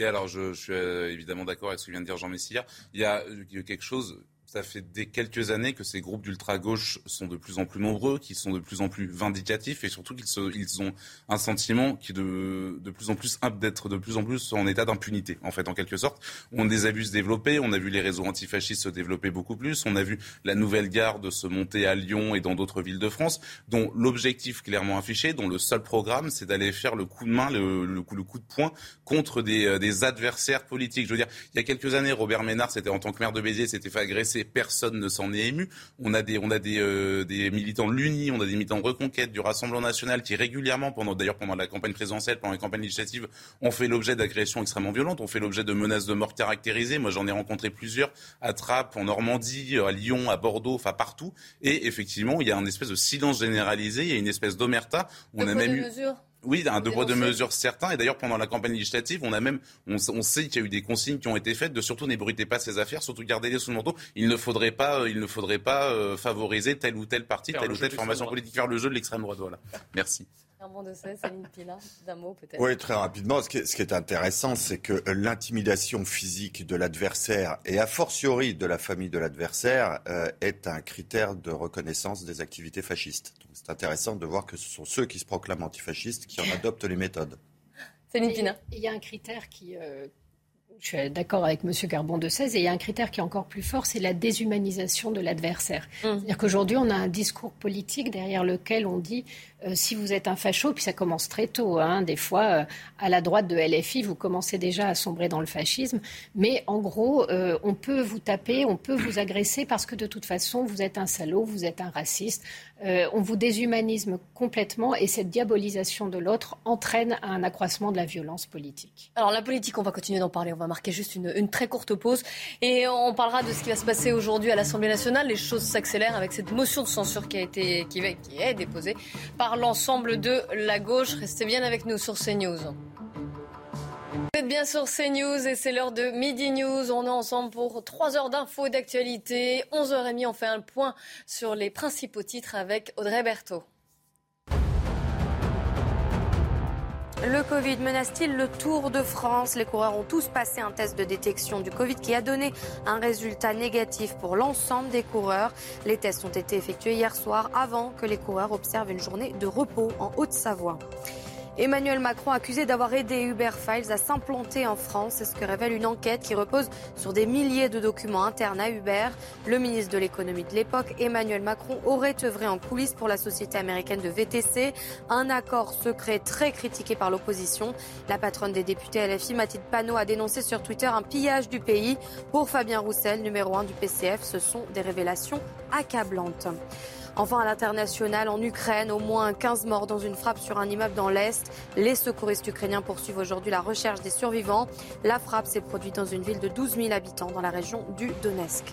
alors, je, suis euh, évidemment d'accord avec ce que vient de dire Jean Messia. Il y a quelque chose ça fait des quelques années que ces groupes d'ultra-gauche sont de plus en plus nombreux, qui sont de plus en plus vindicatifs et surtout qu'ils ils ont un sentiment qui de, de plus en plus d'être de plus en plus en état d'impunité, en fait, en quelque sorte. On a des abus se développer, on a vu les réseaux antifascistes se développer beaucoup plus, on a vu la nouvelle garde se monter à Lyon et dans d'autres villes de France, dont l'objectif clairement affiché, dont le seul programme, c'est d'aller faire le coup de main, le, le, coup, le coup de poing contre des, euh, des adversaires politiques. Je veux dire, il y a quelques années, Robert Ménard, c'était en tant que maire de Béziers, s'était fait agresser personne ne s'en est ému. On a des, on a des, euh, des militants de l'UNI, on a des militants de Reconquête, du Rassemblement national qui régulièrement, pendant d'ailleurs pendant la campagne présidentielle, pendant les campagnes législatives, ont fait l'objet d'agressions extrêmement violentes, ont fait l'objet de menaces de mort caractérisées. Moi, j'en ai rencontré plusieurs à Trappes, en Normandie, à Lyon, à Bordeaux, enfin partout. Et effectivement, il y a un espèce de silence généralisé, il y a une espèce d'omerta. On a même eu oui, un devoir de mesure certain. Et d'ailleurs, pendant la campagne législative, on a même, on, sait qu'il y a eu des consignes qui ont été faites de surtout n'ébruitez pas ces affaires, surtout gardez-les sous le manteau. Il ne faudrait pas, il ne faudrait pas euh, favoriser tel ou tel parti, telle ou telle formation politique, faire le jeu de l'extrême droite. Voilà. Merci. Oui, très rapidement. Ce qui est, intéressant, c'est que l'intimidation physique de l'adversaire et a fortiori de la famille de l'adversaire euh, est un critère de reconnaissance des activités fascistes. C'est intéressant de voir que ce sont ceux qui se proclament antifascistes qui en adoptent les méthodes. Céline Pina. Il y a un critère qui, euh, je suis d'accord avec M. Carbon de 16, et il y a un critère qui est encore plus fort, c'est la déshumanisation de l'adversaire. Mmh. C'est-à-dire qu'aujourd'hui, on a un discours politique derrière lequel on dit euh, si vous êtes un facho, puis ça commence très tôt, hein, des fois, euh, à la droite de LFI, vous commencez déjà à sombrer dans le fascisme, mais en gros, euh, on peut vous taper, on peut vous agresser parce que de toute façon, vous êtes un salaud, vous êtes un raciste. on vous déshumanise complètement et cette diabolisation de l'autre entraîne un accroissement de la violence politique. Alors la politique, on va continuer d'en parler, on va marquer juste une, très courte pause et on parlera de ce qui va se passer aujourd'hui à l'Assemblée nationale. Les choses s'accélèrent avec cette motion de censure qui a été qui, est déposée par l'ensemble de la gauche. Restez bien avec nous sur CNews. Vous êtes bien sur CNews et c'est l'heure de Midi News. On est ensemble pour 3 heures d'infos d'actualité. 11h30, on fait un point sur les principaux titres avec Audrey Berthaud. Le Covid menace-t-il le Tour de France? Les coureurs ont tous passé un test de détection du Covid qui a donné un résultat négatif pour l'ensemble des coureurs. Les tests ont été effectués hier soir avant que les coureurs observent une journée de repos en Haute-Savoie. Emmanuel Macron accusé d'avoir aidé Uber Files à s'implanter en France. C'est ce que révèle une enquête qui repose sur des milliers de documents internes à Uber. Le ministre de l'économie de l'époque, Emmanuel Macron, aurait œuvré en coulisses pour la société américaine de VTC. Un accord secret très critiqué par l'opposition. La patronne des députés LFI, Mathilde Panot, a dénoncé sur Twitter un pillage du pays. Pour Fabien Roussel, numéro 1 du PCF, ce sont des révélations accablantes. Enfin, à l'international, en Ukraine, au moins 15 morts dans une frappe sur un immeuble dans l'Est. Les secouristes ukrainiens poursuivent aujourd'hui la recherche des survivants. La frappe s'est produite dans une ville de 12 000 habitants dans la région du Donetsk.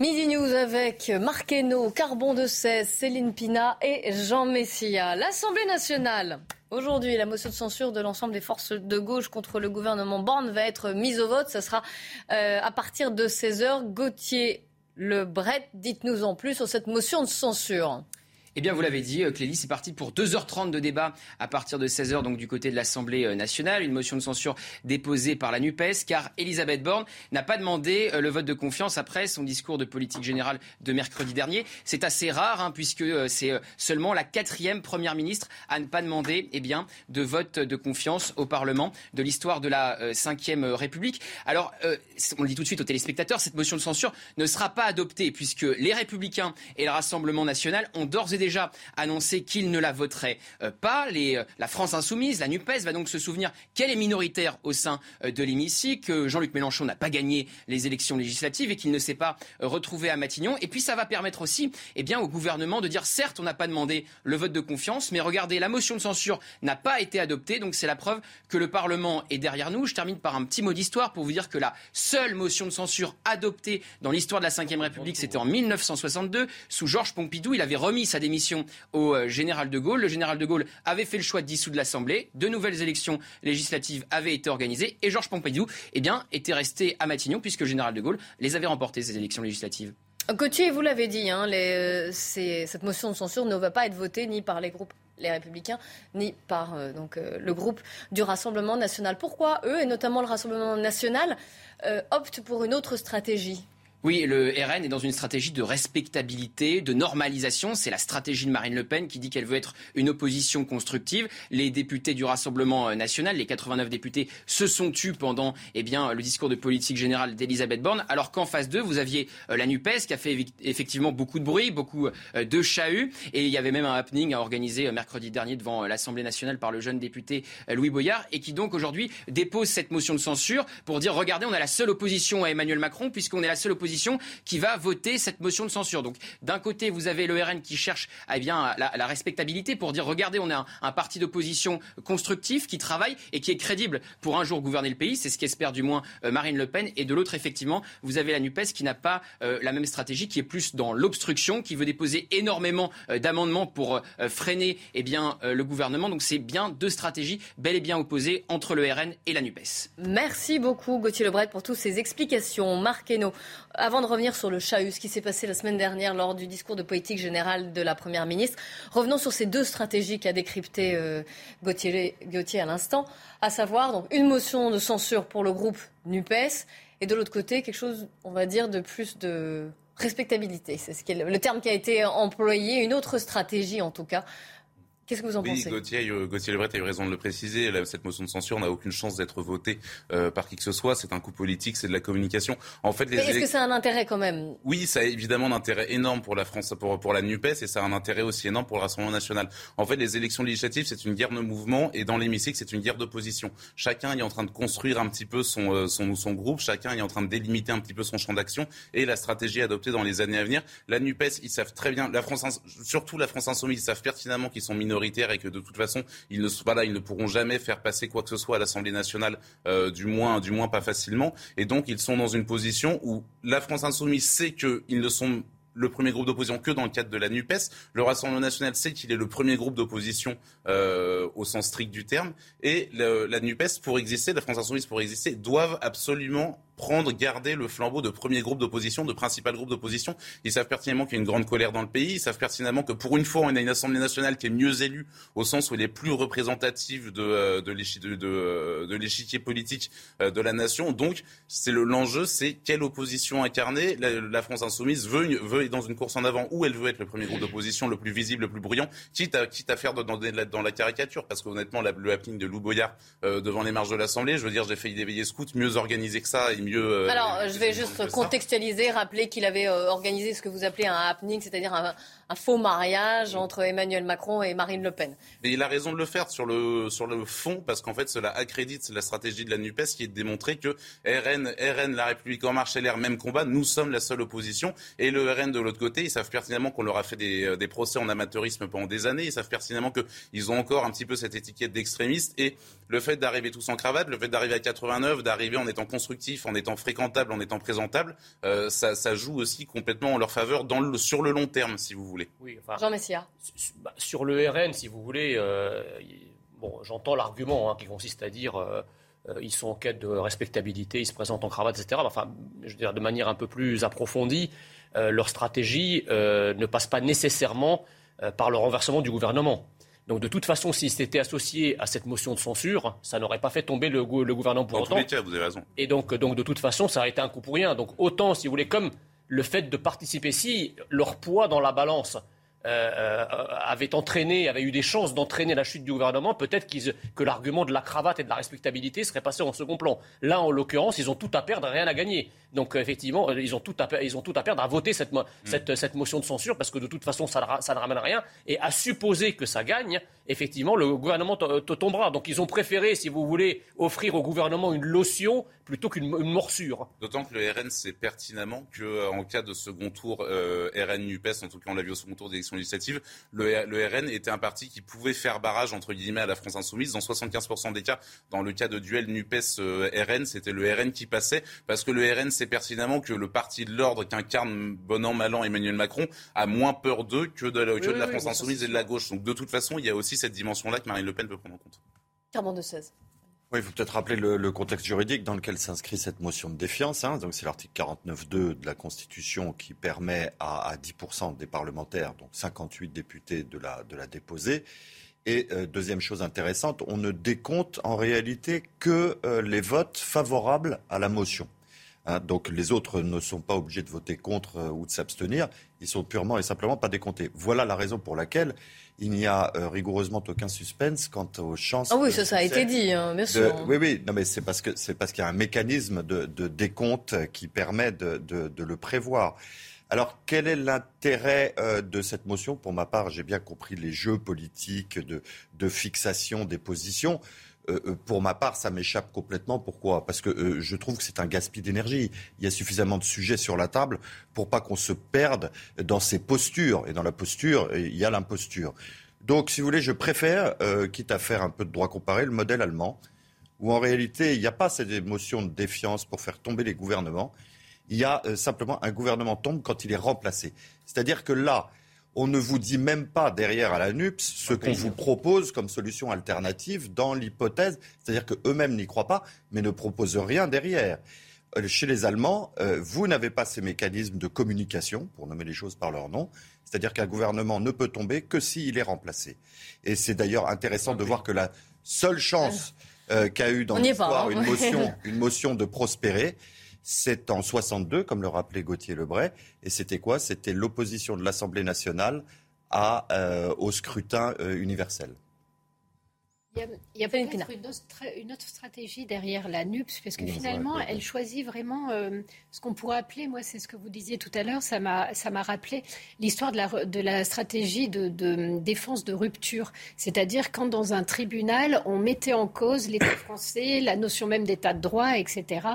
Midi News avec Marc Hainaut, Carbon de 16, Céline Pina et Jean Messia. L'Assemblée nationale. Aujourd'hui, la motion de censure de l'ensemble des forces de gauche contre le gouvernement Borne va être mise au vote. Ce sera euh, à partir de 16h. Gauthier le Bret, dites-nous en plus sur cette motion de censure. Eh bien, vous l'avez dit, euh, Clélie, c'est parti pour 2h30 de débat à partir de 16h, donc du côté de l'Assemblée euh, nationale. Une motion de censure déposée par la NUPES, car Elisabeth Borne n'a pas demandé euh, le vote de confiance après son discours de politique générale de mercredi dernier. C'est assez rare, hein, puisque c'est seulement la quatrième première ministre à ne pas demander eh bien, de vote de confiance au Parlement de l'histoire de la Ve République. Alors, on le dit tout de suite aux téléspectateurs, cette motion de censure ne sera pas adoptée, puisque les Républicains et le Rassemblement national ont d'ores et déjà annoncé qu'il ne la voterait euh, pas. Euh, la France insoumise, la NUPES, va donc se souvenir qu'elle est minoritaire au sein euh, de l'hémicycle, que Jean-Luc Mélenchon n'a pas gagné les élections législatives et qu'il ne s'est pas retrouvé à Matignon. Et puis ça va permettre aussi eh bien, au gouvernement de dire certes, on n'a pas demandé le vote de confiance, mais regardez, la motion de censure n'a pas été adoptée, donc c'est la preuve que le Parlement est derrière nous. Je termine par un petit mot d'histoire pour vous dire que la seule motion de censure adoptée dans l'histoire de la Ve République, c'était en 1962, sous Georges Pompidou. Il avait remis sa démission au euh, général de Gaulle. Le général de Gaulle avait fait le choix de dissoudre l'Assemblée. De nouvelles élections législatives avaient été organisées et Georges Pompidou eh était resté à Matignon puisque le général de Gaulle les avait remportées, ces élections législatives. Gauthier, vous l'avez dit, hein, euh, cette motion de censure ne va pas être votée ni par les groupes les Républicains, ni par euh, donc, le groupe du Rassemblement national. Pourquoi eux, et notamment le Rassemblement national, optent pour une autre stratégie? Oui, le RN est dans une stratégie de respectabilité, de normalisation. C'est la stratégie de Marine Le Pen qui dit qu'elle veut être une opposition constructive. Les députés du Rassemblement euh, national, les 89 députés, se sont tus pendant eh bien, le discours de politique générale d'Elisabeth Borne, alors qu'en face d'eux, vous aviez euh, la NUPES qui a fait effectivement beaucoup de bruit, beaucoup euh, de chahuts. Et il y avait même un happening organisé mercredi dernier devant l'Assemblée nationale par le jeune député Louis Boyard et qui donc aujourd'hui dépose cette motion de censure pour dire regardez, on a la seule opposition à Emmanuel Macron puisqu'on est la seule opposition qui va voter cette motion de censure. Donc d'un côté, vous avez le RN qui cherche eh bien, la, respectabilité pour dire regardez, on est un, parti d'opposition constructif qui travaille et qui est crédible pour un jour gouverner le pays. C'est ce qu'espère du moins euh, Marine Le Pen. Et de l'autre, effectivement, vous avez la NUPES qui n'a pas euh, la même stratégie, qui est plus dans l'obstruction, qui veut déposer énormément euh, d'amendements pour freiner eh bien, le gouvernement. Donc c'est bien deux stratégies bel et bien opposées entre le RN et la NUPES. Merci beaucoup Gauthier Lebret pour toutes ces explications. Marc avant de revenir sur le chahut, ce qui s'est passé la semaine dernière lors du discours de politique générale de la Première ministre, revenons sur ces deux stratégies qu'a décrypté euh, Gauthier, à l'instant, à savoir donc une motion de censure pour le groupe NUPES et de l'autre côté quelque chose, on va dire, de plus de respectabilité. C'est ce le terme qui a été employé, une autre stratégie en tout cas Qu'est-ce que vous en pensez? Gauthier, Gauthier Lebret a eu raison de le préciser. cette motion de censure n'a aucune chance d'être votée euh, par qui que ce soit. C'est un coup politique, c'est de la communication. En fait, les est-ce que ça a un intérêt quand même? Oui, ça a évidemment un intérêt énorme pour la France, pour, pour la Nupes, et ça a un intérêt aussi énorme pour le Rassemblement national. En fait, les élections législatives, c'est une guerre de mouvement, et dans l'hémicycle, c'est une guerre d'opposition. Chacun est en train de construire un petit peu son, euh, son, son groupe, chacun est en train de délimiter un petit peu son champ d'action et la stratégie adoptée dans les années à venir. La Nupes, ils savent très bien, la France, surtout la France insoumise, ils savent pertinemment qu'ils sont minoritaires et que de toute façon, ils ne, voilà, ils ne pourront jamais faire passer quoi que ce soit à l'Assemblée nationale, euh, du, moins, du moins pas facilement. Et donc, ils sont dans une position où la France insoumise sait qu'ils ne sont le premier groupe d'opposition que dans le cadre de la NUPES. Le Rassemblement national sait qu'il est le premier groupe d'opposition euh, au sens strict du terme. Et la NUPES, pour exister, la France insoumise pour exister, doivent absolument prendre, garder le flambeau de premier groupe d'opposition, de principal groupe d'opposition. Ils savent pertinemment qu'il y a une grande colère dans le pays. Ils savent pertinemment que pour une fois, on a une Assemblée nationale qui est mieux élue, au sens où elle est plus représentative de, euh, de, de l'échiquier politique euh, de la nation. Donc, c'est l'enjeu, c'est quelle opposition incarner. La, France insoumise veut, veut être dans une course en avant où elle veut être le premier groupe d'opposition, le plus visible, le plus bruyant, quitte à, quitte à faire dans, la caricature. Parce qu'honnêtement, le happening de Lou Boyard euh, devant les marges de l'Assemblée, je veux dire, j'ai failli d'éveiller scout mieux organisé que ça mieux. Euh, Alors, je vais juste contextualiser, rappeler qu'il avait euh, organisé ce que vous appelez un happening, c'est-à-dire un, un faux mariage entre Emmanuel Macron et Marine Le Pen. Il a raison de le faire sur le, sur le fond, parce qu'en fait, cela accrédite la stratégie de la NUPES qui est de démontrer que RN, RN, La République En Marche et l'air même combat, nous sommes la seule opposition. Et le RN de l'autre côté, ils savent pertinemment qu'on leur a fait des, euh, des, procès en amateurisme pendant des années. Ils savent pertinemment qu'ils ont encore un petit peu cette étiquette d'extrémiste. Et le fait d'arriver tous en cravate, le fait d'arriver à 89, d'arriver en étant constructif, en étant fréquentable, en étant présentable, euh, ça, joue aussi complètement en leur faveur sur le long terme, si vous voulez. Oui, Jean Messia. Bah, sur le RN, si vous voulez, euh, bon, j'entends l'argument hein, qui consiste à dire euh, euh, ils sont en quête de respectabilité, ils se présentent en cravate, etc. Enfin, je veux dire, de manière un peu plus approfondie, leur stratégie ne passe pas nécessairement par le renversement du gouvernement. Donc de toute façon, si c'était associé à cette motion de censure, ça n'aurait pas fait tomber le, gouvernement pour autant. vous avez raison. Et donc, donc de toute façon, ça aurait été un coup pour rien. Donc autant, si vous voulez, comme le fait de participer, si leur poids dans la balance euh, euh, avait entraîné, avait eu des chances d'entraîner la chute du gouvernement, peut-être que l'argument de la cravate et de la respectabilité serait passé en second plan. Là, en l'occurrence, ils ont tout à perdre, rien à gagner. Donc, effectivement, euh, ils ont tout à, ils ont tout à perdre à voter cette, mm. cette, cette, motion de censure parce que de toute façon, ça, ça, ne ramène rien. Et à supposer que ça gagne, effectivement, le gouvernement tombera. Donc, ils ont préféré, si vous voulez, offrir au gouvernement une lotion plutôt qu'une morsure. D'autant que le RN sait pertinemment qu'en cas de second tour RN-UPES, en tout cas on l'a vu au second tour d'élection législative, le, le, RN était un parti qui pouvait faire barrage entre guillemets à la France insoumise. Dans 75% des cas, dans le cas de duel NUPES-RN, euh, c'était le RN qui passait parce que le RN sait pertinemment que le parti de l'ordre qu'incarne bon an mal an Emmanuel Macron a moins peur d'eux que de, la, que de la France insoumise et de la gauche. Donc de toute façon, il y a aussi cette dimension-là que Marine Le Pen peut prendre en compte. de 16 il faut peut-être rappeler le, contexte juridique dans lequel s'inscrit cette motion de défiance. Hein. Donc, c'est l'article 49.2 de la Constitution qui permet à, 10% des parlementaires, donc 58 députés, de la, de la déposer. Et euh, deuxième chose intéressante, on ne décompte en réalité que euh, les votes favorables à la motion. Hein. donc les autres ne sont pas obligés de voter contre euh, ou de s'abstenir, ils sont purement et simplement pas décomptés. Voilà la raison pour laquelle il n'y a euh, rigoureusement aucun suspense quant aux chances. Ah oui, ça, ça a été dit, hein, bien sûr. oui, oui, non, mais c'est parce que c'est parce qu'il y a un mécanisme de, décompte qui permet de, le prévoir. Alors, quel est l'intérêt euh, de cette motion? Pour ma part, j'ai bien compris les jeux politiques de fixation des positions. Euh, euh, pour ma part, ça m'échappe complètement. Pourquoi? Parce que euh, je trouve que c'est un gaspillage d'énergie. Il y a suffisamment de sujets sur la table pour pas qu'on se perde dans ces postures. Et dans la posture, il y a l'imposture. Donc, si vous voulez, je préfère, quitte à faire un peu de droit comparé, le modèle allemand, où en réalité, il n'y a pas cette émotion de défiance pour faire tomber les gouvernements. Il y a simplement un gouvernement tombe quand il est remplacé. C'est-à-dire que là, on ne vous dit même pas derrière à la NUPS ce qu'on vous propose comme solution alternative dans l'hypothèse, c'est-à-dire qu'eux-mêmes n'y croient pas, mais ne proposent rien derrière. Euh, chez les Allemands, euh, vous n'avez pas ces mécanismes de communication, pour nommer les choses par leur nom, c'est-à-dire qu'un gouvernement ne peut tomber que s'il est remplacé. Et c'est d'ailleurs intéressant de voir que la seule chance euh, qu'a eu dans l'histoire hein. une, une motion de prospérer, c'est en 62, comme le rappelait Gauthier Lebray. Et c'était quoi? C'était l'opposition de l'Assemblée nationale euh, au scrutin euh, universel. Il y a, peut-être une, autre stratégie derrière la NUPS, parce que finalement, elle choisit vraiment euh, ce qu'on pourrait appeler, moi, c'est ce que vous disiez tout à l'heure, ça m'a, rappelé l'histoire de la, de la stratégie de, défense de rupture. C'est-à-dire quand dans un tribunal, on mettait en cause l'État français, la notion même d'État de droit, etc.,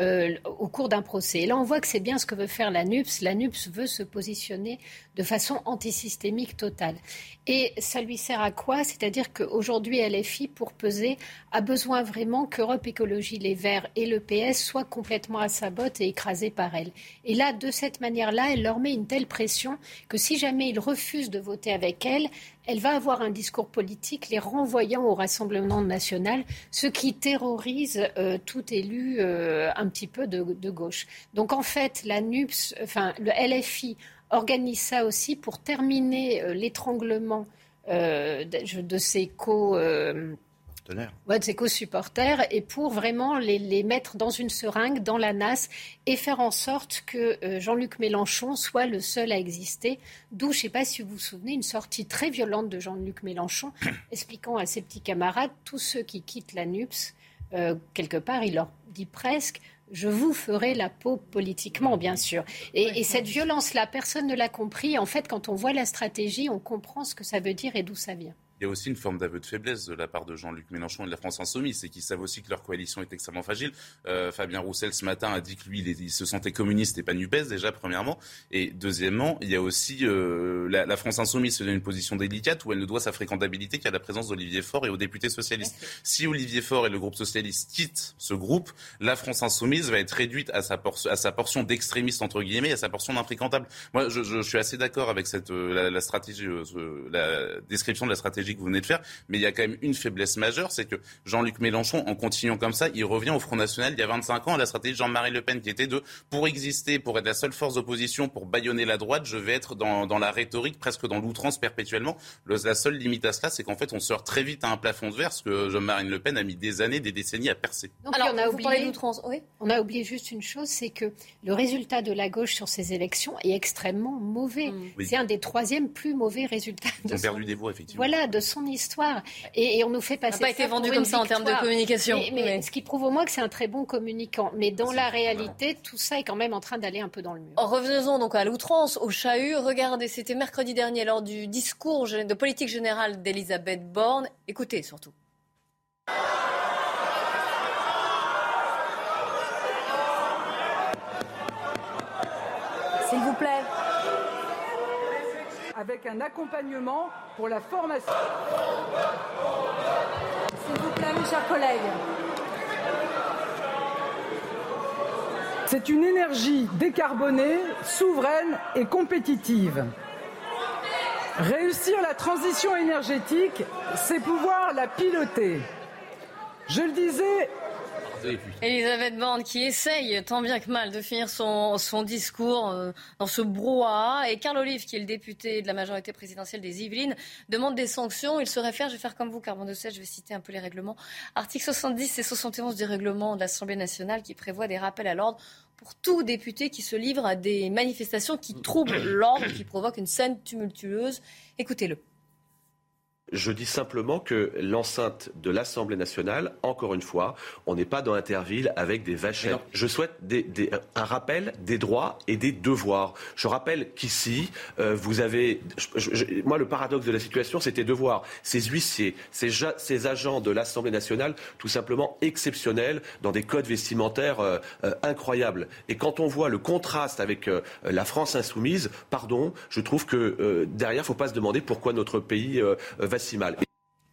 euh, au cours d'un procès. Et là, on voit que c'est bien ce que veut faire la NUPS. La NUPS veut se positionner de façon antisystémique totale. Et ça lui sert à quoi? C'est-à-dire qu'aujourd'hui, LFI pour peser a besoin vraiment qu'Europe Écologie Les Verts et le PS soient complètement à sa botte et écrasés par elle. Et là, de cette manière-là, elle leur met une telle pression que si jamais ils refusent de voter avec elle, elle va avoir un discours politique les renvoyant au Rassemblement national, ce qui terrorise euh, tout élu euh, un petit peu de, de, gauche. Donc en fait, la NUPS, enfin le LFI organise ça aussi pour terminer euh, l'étranglement euh, de, ses co euh, de ses co-supporters et pour vraiment les, mettre dans une seringue, dans la nasse et faire en sorte que Jean-Luc Mélenchon soit le seul à exister. D'où, je ne sais pas si vous vous souvenez, une sortie très violente de Jean-Luc Mélenchon expliquant à ses petits camarades, tous ceux qui quittent la NUPS, quelque part, il leur dit presque je vous ferai la peau politiquement, bien sûr. Et, et cette violence-là, personne ne l'a compris. En fait, quand on voit la stratégie, on comprend ce que ça veut dire et d'où ça vient. Il y a aussi une forme d'aveu de faiblesse de la part de Jean-Luc Mélenchon et de la France Insoumise, c'est qu'ils savent aussi que leur coalition est extrêmement fragile. Euh, Fabien Roussel ce matin a dit que lui, il, se sentait communiste et pas NUPES déjà, premièrement. Et deuxièmement, il y a aussi euh, la, France Insoumise se donne une position délicate où elle ne doit sa fréquentabilité qu'à la présence d'Olivier Faure et aux députés socialistes. Si Olivier Faure et le groupe socialiste quittent ce groupe, la France Insoumise va être réduite à sa, à sa portion d'extrémiste entre guillemets, à sa portion d'infréquentable. Moi, je, je, suis assez d'accord avec cette euh, la, la stratégie, la description de la stratégie que vous venez de faire, mais il y a quand même une faiblesse majeure, c'est que Jean-Luc Mélenchon, en continuant comme ça, il revient au Front National il y a 25 ans à la stratégie de Jean-Marie Le Pen qui était de, pour exister, pour être la seule force d'opposition, pour bâillonner la droite, je vais être dans, dans la rhétorique, presque dans l'outrance perpétuellement. la seule limite à cela, c'est qu'en fait, on sort très vite à un plafond de verre, ce que Jean-Marie Le Pen a mis des années, des décennies à percer. Alors, on a, oublié, oui on a oublié juste une chose, c'est que le résultat de la gauche sur ces élections est extrêmement mauvais. Mm. C'est un des troisièmes plus mauvais résultats. Ils ont perdu des voix, effectivement. Voilà, de son histoire. Et, on nous fait passer. Ça n'a pas été vendu comme ça en termes de communication. Mais, ce qui prouve au moins que c'est un très bon communicant. Mais dans la réalité, tout ça est quand même en train d'aller un peu dans le mur. Revenons donc à l'outrance, au chahut. Regardez, c'était mercredi dernier lors du discours de politique générale d'Elisabeth Borne. Écoutez surtout. S'il vous plaît avec un accompagnement pour la formation. S'il vous plaît, mes chers collègues. C'est une énergie décarbonée, souveraine et compétitive. Réussir la transition énergétique, c'est pouvoir la piloter. Je le disais Elisabeth Borne qui essaye tant bien que mal de finir son, son discours euh, dans ce brouhaha. Et Carl Olive, qui est le député de la majorité présidentielle des Yvelines, demande des sanctions. Il se réfère, je vais faire comme vous, Carbon de je vais citer un peu les règlements. Article 70 et 71 du règlement de l'Assemblée nationale qui prévoit des rappels à l'ordre pour tout député qui se livre à des manifestations qui troublent l'ordre, qui provoquent une scène tumultueuse. Écoutez-le. Je dis simplement que l'enceinte de l'Assemblée nationale, encore une fois, on n'est pas dans Interville avec des vachettes. Je souhaite un rappel des droits et des devoirs. Je rappelle qu'ici, euh, vous avez. moi, le paradoxe de la situation, c'était de voir ces huissiers, ces, agents de l'Assemblée nationale, tout simplement exceptionnels, dans des codes vestimentaires euh, euh, incroyables. Et quand on voit le contraste avec la France insoumise, pardon, je trouve que derrière, il ne faut pas se demander pourquoi notre pays va si mal.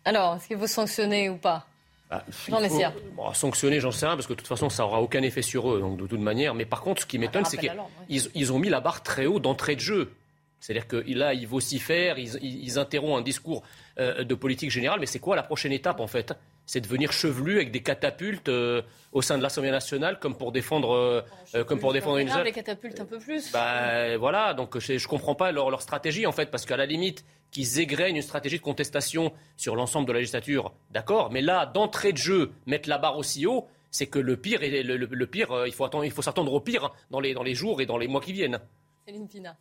Alors, est-ce qu'il faut sanctionner ou pas bah, sanctionner, j'en sais rien, parce que de toute façon, ça n'aura aucun effet sur eux, donc de toute manière. Mais par contre, ce qui m'étonne, c'est qu'ils ont mis la barre très haut d'entrée de jeu. C'est-à-dire que là, ils vocifèrent, ils, ils interrompent un discours euh, de politique générale, mais c'est quoi la prochaine étape en fait? C'est de venir chevelu avec des catapultes euh, au sein de l'Assemblée nationale, comme pour défendre, euh, comme pour défendre une. Les catapultes un peu plus. Bah, voilà, donc je, ne comprends pas leur, leur stratégie en fait, parce qu'à la limite, qu'ils égrènent une stratégie de contestation sur l'ensemble de la législature, d'accord. Mais là, d'entrée de jeu, mettre la barre aussi haut, c'est que le pire, le, le, pire, euh, il faut, attendre, il faut s'attendre au pire dans les, dans les jours et dans les mois qui viennent. Céline Pina.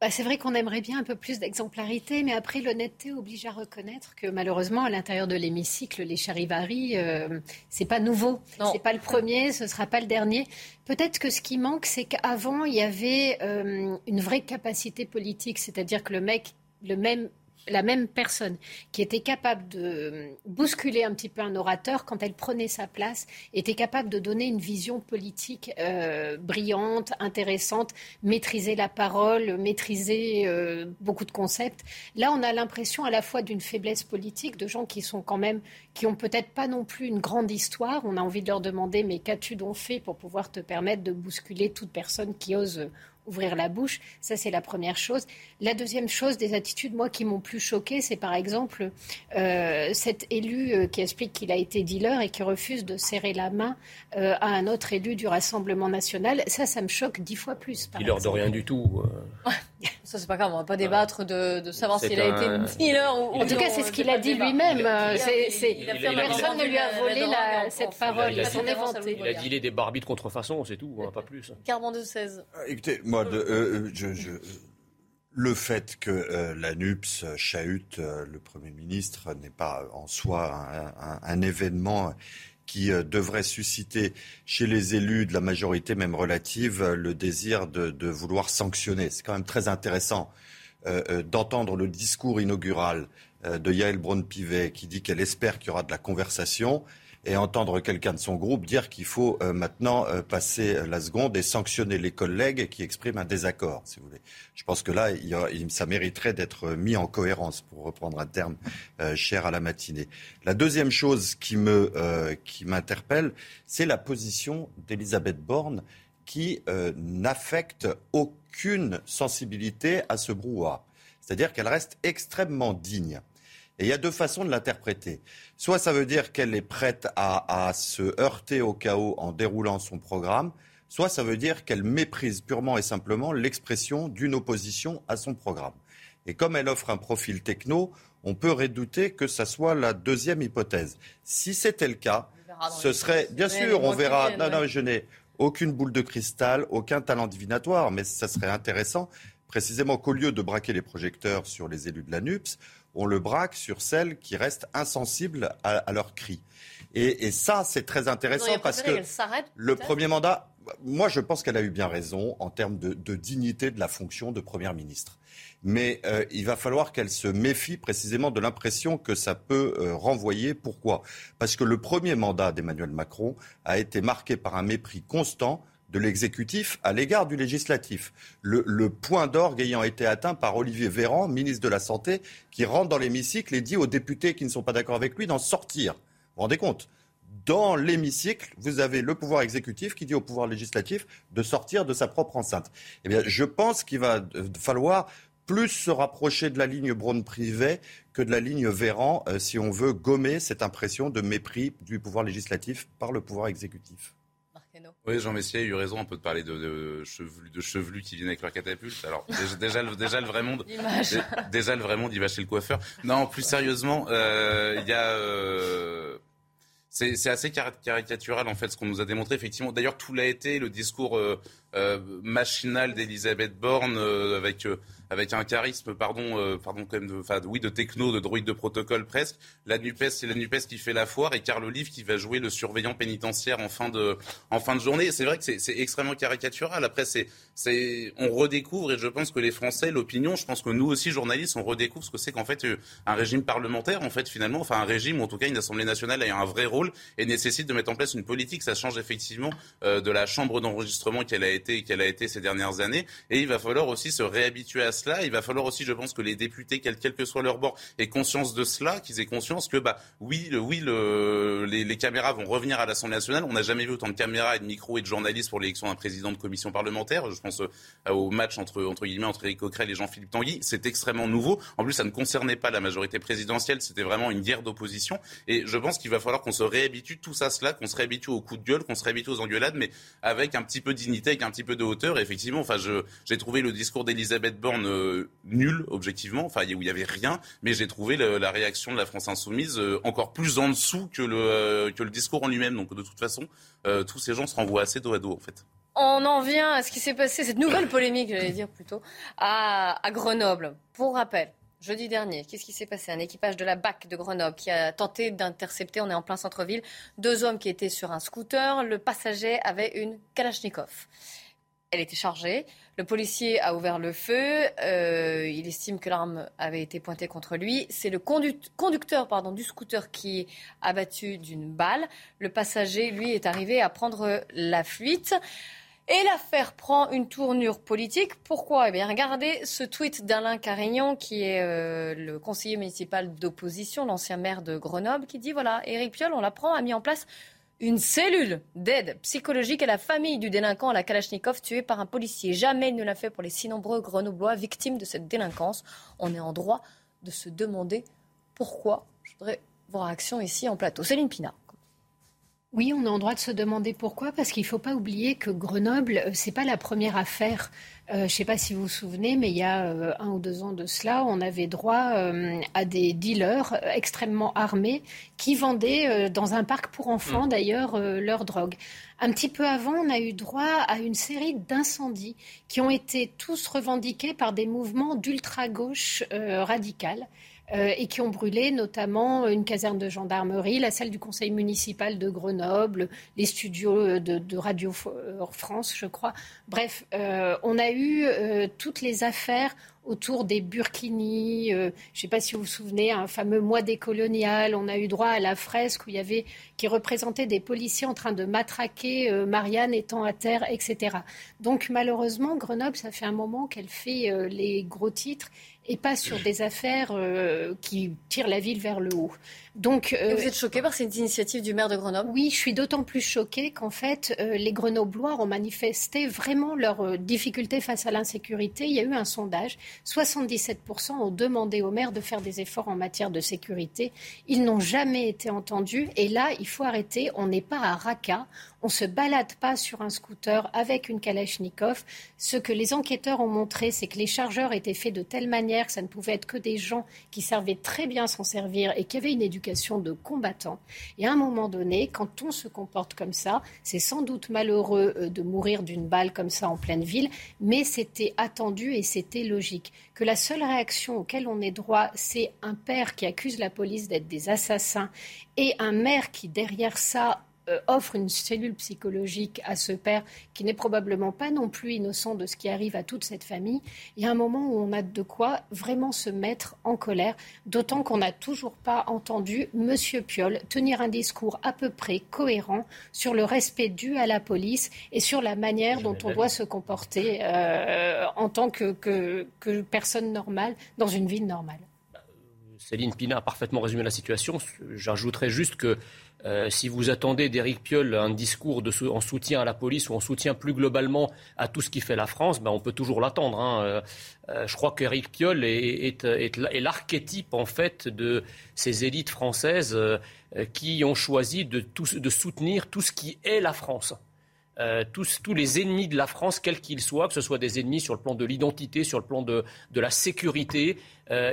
Bah, c'est vrai qu'on aimerait bien un peu plus d'exemplarité, mais après, l'honnêteté oblige à reconnaître que malheureusement, à l'intérieur de l'hémicycle, les charivaris, euh, c'est pas nouveau. C'est pas le premier, ce sera pas le dernier. Peut-être que ce qui manque, c'est qu'avant, il y avait euh, une vraie capacité politique, c'est-à-dire que le mec le même la même personne qui était capable de bousculer un petit peu un orateur quand elle prenait sa place, était capable de donner une vision politique euh, brillante, intéressante, maîtriser la parole, maîtriser euh, beaucoup de concepts. Là, on a l'impression à la fois d'une faiblesse politique, de gens qui sont quand même, qui ont peut-être pas non plus une grande histoire. On a envie de leur demander, mais qu'as-tu donc fait pour pouvoir te permettre de bousculer toute personne qui ose ouvrir la bouche. Ça, c'est la première chose. La deuxième chose, des attitudes, moi, qui m'ont plus choqué, c'est par exemple euh, cet élu euh, qui explique qu'il a été dealer et qui refuse de serrer la main euh, à un autre élu du Rassemblement national. Ça, ça me choque dix fois plus. Dealer de rien du tout. Ça, c'est pas grave, on va pas débattre de, savoir s'il a été dealer ou, En tout cas, c'est ce qu'il a dit lui-même. Personne ne lui a volé cette parole. Il, est vanté. Il a dealé des barbies de contrefaçon, c'est tout, pas plus. Carbon de 16. Écoutez, moi, je, je le fait que euh, la NUPS chahute euh, le Premier ministre n'est pas en soi un, événement qui euh, devrait susciter chez les élus de la majorité, même relative, le désir de, vouloir sanctionner. C'est quand même très intéressant d'entendre le discours inaugural de Yael Braun-Pivet qui dit qu'elle espère qu'il y aura de la conversation et entendre quelqu'un de son groupe dire qu'il faut euh, maintenant euh, passer euh, la seconde et sanctionner les collègues qui expriment un désaccord, si vous voulez. Je pense que là, ça mériterait d'être mis en cohérence, pour reprendre un terme cher à la matinée. La deuxième chose qui me qui m'interpelle, c'est la position d'Elisabeth Borne qui n'affecte aucune sensibilité à ce brouhaha. C'est-à-dire qu'elle reste extrêmement digne. Et il y a deux façons de l'interpréter. Soit ça veut dire qu'elle est prête à, se heurter au chaos en déroulant son programme, soit ça veut dire qu'elle méprise purement et simplement l'expression d'une opposition à son programme. Et comme elle offre un profil techno, on peut redouter que ça soit la deuxième hypothèse. Si c'était le cas, ce serait, bien sûr, on verra. Non, non, je n'ai aucune boule de cristal, aucun talent divinatoire, mais ça serait intéressant, précisément qu'au lieu de braquer les projecteurs sur les élus de la NUPS, on le braque sur celles qui restent insensibles à, leurs cris. Et, ça, c'est très intéressant parce que le premier mandat, moi, je pense qu'elle a eu bien raison en termes de, dignité de la fonction de Première ministre. Mais euh, il va falloir qu'elle se méfie précisément de l'impression que ça peut euh, renvoyer. Pourquoi? Parce que le premier mandat d'Emmanuel Macron a été marqué par un mépris constant de l'exécutif à l'égard du législatif. Le, point d'orgue ayant été atteint par Olivier Véran, ministre de la Santé, qui rentre dans l'hémicycle et dit aux députés qui ne sont pas d'accord avec lui d'en sortir. Vous vous rendez compte? Dans l'hémicycle, vous avez le pouvoir exécutif qui dit au pouvoir législatif de sortir de sa propre enceinte. Eh bien, je pense qu'il va falloir plus se rapprocher de la ligne Braun-Privet que de la ligne Véran euh, si on veut gommer cette impression de mépris du pouvoir législatif par le pouvoir exécutif. Oui, Jean Messier a eu raison un peu de parler de, de, chevelus, de chevelus qui viennent avec leur catapulte. Alors déjà, déjà, le vrai monde, déjà le vrai monde, il va chez le coiffeur. Non, plus sérieusement, euh, il y a. Euh, c'est assez caricatural en fait ce qu'on nous a démontré effectivement. D'ailleurs, tout l'a été le discours euh, machinal d'Elisabeth Borne avec avec un charisme, pardon, euh, pardon quand même, de, enfin, oui, de techno, de droïde de protocole presque. La Nupes, c'est la Nupes qui fait la foire et Carl Olive qui va jouer le surveillant pénitentiaire en fin de, en fin de journée. C'est vrai que c'est extrêmement caricatural. Après, c'est, on redécouvre et je pense que les Français, l'opinion, je pense que nous aussi journalistes, on redécouvre ce que c'est qu'en fait euh, un régime parlementaire, en fait finalement, enfin un régime, ou en tout cas une Assemblée nationale a un vrai rôle et nécessite de mettre en place une politique. Ça change effectivement euh, de la chambre d'enregistrement qu'elle a été, qu'elle a été ces dernières années. Et il va falloir aussi se réhabituer à cela. Il va falloir aussi, je pense, que les députés, quel, que soit leur bord, aient conscience de cela, qu'ils aient conscience que, bah, oui, oui, le, les, caméras vont revenir à l'Assemblée nationale. On n'a jamais vu autant de caméras et de micros et de journalistes pour l'élection d'un président de commission parlementaire. Je pense euh, au match entre, entre guillemets, entre Eric Coquerel et Jean-Philippe Tanguy. C'est extrêmement nouveau. En plus, ça ne concernait pas la majorité présidentielle. C'était vraiment une guerre d'opposition. Et je pense qu'il va falloir qu'on se réhabitue tous à cela, qu'on se réhabitue aux coups de gueule, qu'on se réhabitue aux engueulades, mais avec un petit peu de dignité, avec un petit peu de hauteur. Et effectivement, enfin, j'ai trouvé le discours d'Elisabeth Borne euh, nul, objectivement, enfin, où il n'y avait rien, mais j'ai trouvé la réaction de la France insoumise euh, encore plus en dessous que le, euh, que le discours en lui-même. Donc, de toute façon, tous ces gens se renvoient assez dos à dos, en fait. On en vient à ce qui s'est passé, cette nouvelle polémique, j'allais dire plutôt, à, à Grenoble. Pour rappel, jeudi dernier, qu'est-ce qui s'est passé? Un équipage de la BAC de Grenoble qui a tenté d'intercepter, on est en plein centre-ville, deux hommes qui étaient sur un scooter. Le passager avait une Kalachnikov. Elle était chargée. Le policier a ouvert le feu. Euh, il estime que l'arme avait été pointée contre lui. C'est le conducteur pardon, du scooter qui est abattu d'une balle. Le passager, lui, est arrivé à prendre la fuite. Et l'affaire prend une tournure politique. Pourquoi? Eh bien, regardez ce tweet d'Alain Carignan, qui est euh, le conseiller municipal d'opposition, l'ancien maire de Grenoble, qui dit voilà, Éric Piolle, on l'apprend, a mis en place une cellule d'aide psychologique à la famille du délinquant à la Kalachnikov tué par un policier. Jamais il ne l'a fait pour les si nombreux Grenoblois victimes de cette délinquance. On est en droit de se demander pourquoi. Je voudrais vos réactions ici en plateau. Céline Pina. Oui, on a en droit de se demander pourquoi, parce qu'il ne faut pas oublier que Grenoble, euh, c'est pas la première affaire. Euh, je ne sais pas si vous vous souvenez, mais il y a euh, un ou deux ans de cela, on avait droit à des dealers extrêmement armés qui vendaient dans un parc pour enfants, mm. d'ailleurs, leur drogue. Un petit peu avant, on a eu droit à une série d'incendies qui ont été tous revendiqués par des mouvements d'ultra-gauche radicale. Euh, et qui ont brûlé notamment une caserne de gendarmerie, la salle du conseil municipal de Grenoble, les studios de, Radio France, je crois. Bref, euh, on a eu euh, toutes les affaires autour des burkinis. je ne sais pas si vous vous souvenez, un fameux mois décolonial. On a eu droit à la fresque où il y avait qui représentait des policiers en train de matraquer Marianne étant à terre, etc. Donc malheureusement, Grenoble, ça fait un moment qu'elle fait les gros titres et pas sur des affaires euh, qui tirent la ville vers le haut. Donc, euh, vous êtes choqué par cette initiative du maire de Grenoble? Oui, je suis d'autant plus choquée qu'en fait, euh, les Grenoblois ont manifesté vraiment leur difficulté face à l'insécurité. Il y a eu un sondage, 77% ont demandé au maire de faire des efforts en matière de sécurité. Ils n'ont jamais été entendus. Et là, il faut arrêter. On n'est pas à Raqqa. On ne se balade pas sur un scooter avec une Kalachnikov. Ce que les enquêteurs ont montré, c'est que les chargeurs étaient faits de telle manière que ça ne pouvait être que des gens qui savaient très bien s'en servir et qui avaient une éducation de combattants. Et à un moment donné, quand on se comporte comme ça, c'est sans doute malheureux euh, de mourir d'une balle comme ça en pleine ville, mais c'était attendu et c'était logique. Que la seule réaction auquel on ait droit, c'est un père qui accuse la police d'être des assassins et un maire qui, derrière ça, euh, offre une cellule psychologique à ce père qui n'est probablement pas non plus innocent de ce qui arrive à toute cette famille, il y a un moment où on a de quoi vraiment se mettre en colère, d'autant qu'on n'a toujours pas entendu M. Piolle tenir un discours à peu près cohérent sur le respect dû à la police et sur la manière dont on doit se comporter euh, en tant que, que personne normale dans une ville normale. Céline Pina a parfaitement résumé la situation. J'ajouterais juste que euh, si vous attendez d'Éric Piolle un discours en soutien à la police ou en soutien plus globalement à tout ce qui fait la France, ben on peut toujours l'attendre. Hein. Euh, euh, je crois qu'Éric Piolle est, l'archétype en fait de ces élites françaises qui ont choisi de, soutenir tout ce qui est la France. tous, les ennemis de la France, quels qu'ils soient, que ce soit des ennemis sur le plan de l'identité, sur le plan de la sécurité,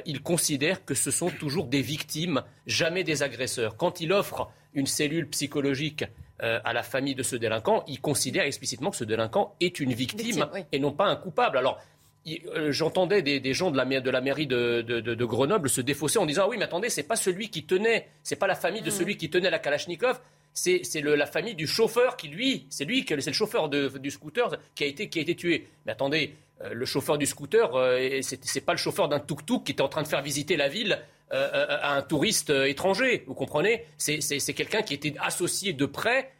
ils considèrent que ce sont toujours des victimes, jamais des agresseurs. Quand il offre une cellule psychologique euh, à la famille de ce délinquant, il considère explicitement que ce délinquant est une victime, et non pas un coupable. Alors, euh, j'entendais des, gens de la, de la mairie de, Grenoble se défausser en disant ah oui mais attendez c'est pas celui qui tenait c'est pas la famille de mm. celui qui tenait la Kalachnikov c'est la famille du chauffeur qui lui c'est lui c'est le chauffeur du scooter qui a été qui a été tué mais attendez euh, le chauffeur du scooter c'est pas le chauffeur d'un tuk-tuk qui était en train de faire visiter la ville à un touriste euh, étranger. Vous comprenez? C'est quelqu'un qui était associé de près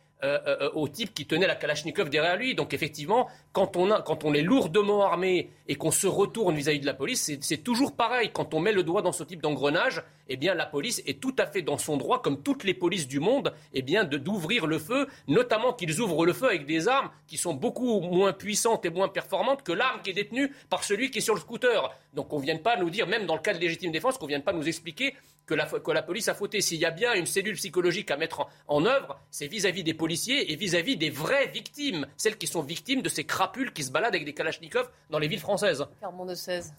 au type qui tenait la Kalachnikov derrière lui. Donc effectivement, quand on, on est lourdement armé et qu'on se retourne vis-à-vis de la police, c'est toujours pareil. Quand on met le doigt dans ce type d'engrenage, eh bien la police est tout à fait dans son droit, comme toutes les polices du monde, eh bien d'ouvrir le feu, notamment qu'ils ouvrent le feu avec des armes qui sont beaucoup moins puissantes et moins performantes que l'arme qui est détenue par celui qui est sur le scooter. Donc qu'on ne vienne pas nous dire, même dans le cas de légitime défense, qu'on ne vienne pas nous expliquer que la, que la, police a fauté. S'il y a bien une cellule psychologique à mettre en, œuvre, c'est vis-à-vis des policiers et vis-à-vis des vraies victimes, celles qui sont victimes de ces crapules qui se baladent avec des kalachnikovs dans les villes françaises. de 16.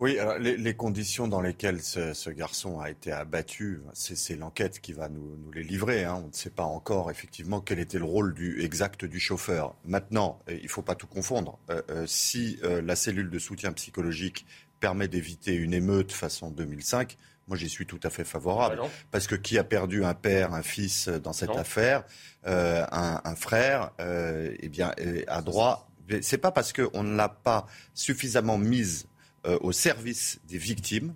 Oui, alors les, conditions dans lesquelles ce, garçon a été abattu, c'est l'enquête qui va nous, les livrer. Hein. On ne sait pas encore effectivement quel était le rôle du, exact du chauffeur. Maintenant, il ne faut pas tout confondre. Euh, euh, si euh, la cellule de soutien psychologique permet d'éviter une émeute façon 2005, moi, j'y suis tout à fait favorable. Ah parce que qui a perdu un père, un fils dans cette affaire, un, frère, eh bien, a droit C'est pas parce qu'on ne l'a pas suffisamment mise euh, au service des victimes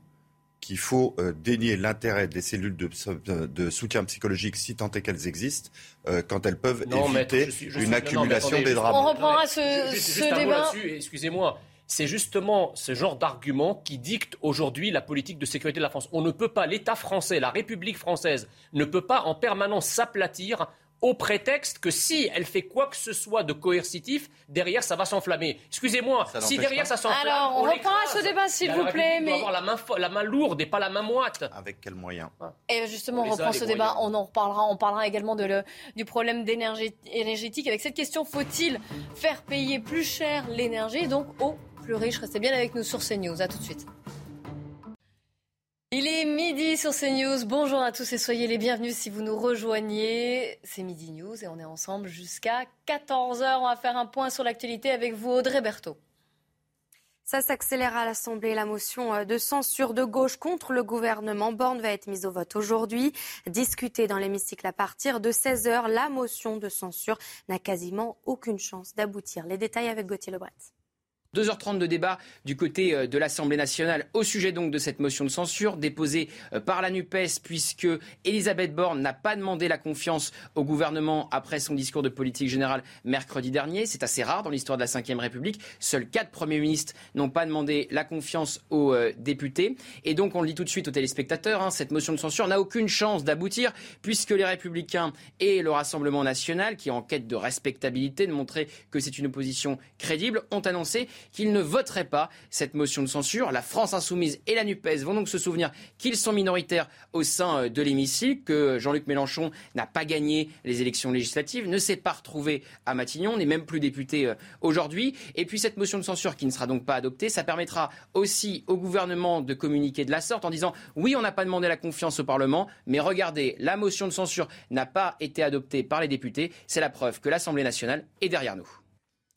qu'il faut euh, dénier l'intérêt des cellules de, soutien psychologique, si tant est qu'elles existent, euh, quand elles peuvent éviter une accumulation des drames. On reprendra ce, débat. Excusez-moi. C'est justement ce genre d'argument qui dicte aujourd'hui la politique de sécurité de la France. On ne peut pas, l'État français, la République française, ne peut pas en permanence s'aplatir au prétexte que si elle fait quoi que ce soit de coercitif, derrière ça va s'enflammer. Excusez-moi, si derrière ça s'enflamme. Alors, on, reprend à ce débat, s'il vous plaît. Mais... avoir la main, la main lourde et pas la main moite. Avec quels moyens? Et justement, on, reprend ce débat. On en reparlera. On parlera également de le, du problème énergétique. Avec cette question, faut-il faire payer plus cher l'énergie, donc aux plus riches Restez bien avec nous sur CNews. À tout de suite. Il est midi sur CNews. Bonjour à tous et soyez les bienvenus si vous nous rejoignez. C'est Midi News et on est ensemble jusqu'à 14h. On va faire un point sur l'actualité avec vous, Audrey Berthaud. Ça s'accélère à l'Assemblée. La motion euh, de censure de gauche contre le gouvernement Borne va être mise au vote aujourd'hui. Discutée dans l'hémicycle à partir de 16h, la motion de censure n'a quasiment aucune chance d'aboutir. Les détails avec Gauthier Lebret. 2h30 de débat du côté euh, de l'Assemblée nationale au sujet donc de cette motion de censure déposée euh, par la NUPES puisque Elisabeth Borne n'a pas demandé la confiance au gouvernement après son discours de politique générale mercredi dernier. C'est assez rare dans l'histoire de la Ve République. Seuls quatre premiers ministres n'ont pas demandé la confiance aux euh, députés. Et donc on le dit tout de suite aux téléspectateurs, hein, cette motion de censure n'a aucune chance d'aboutir puisque les Républicains et le Rassemblement national, qui est en quête de respectabilité, de montrer que c'est une opposition crédible, ont annoncé qu'ils ne voteraient pas cette motion de censure. La France insoumise et la NUPES vont donc se souvenir qu'ils sont minoritaires au sein euh, de l'hémicycle, que Jean-Luc Mélenchon n'a pas gagné les élections législatives, ne s'est pas retrouvé à Matignon, n'est même plus député euh, aujourd'hui. Et puis cette motion de censure qui ne sera donc pas adoptée, ça permettra aussi au gouvernement de communiquer de la sorte en disant oui, on n'a pas demandé la confiance au Parlement, mais regardez, la motion de censure n'a pas été adoptée par les députés. C'est la preuve que l'Assemblée nationale est derrière nous.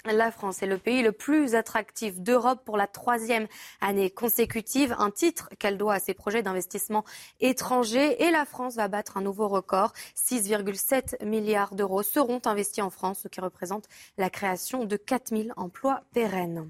La France est le pays le plus attractif d'Europe pour la troisième année consécutive, un titre qu'elle doit à ses projets d'investissement étrangers. Et la France va battre un nouveau record. 6,7 milliards d'euros seront investis en France, ce qui représente la création de 4000 emplois pérennes.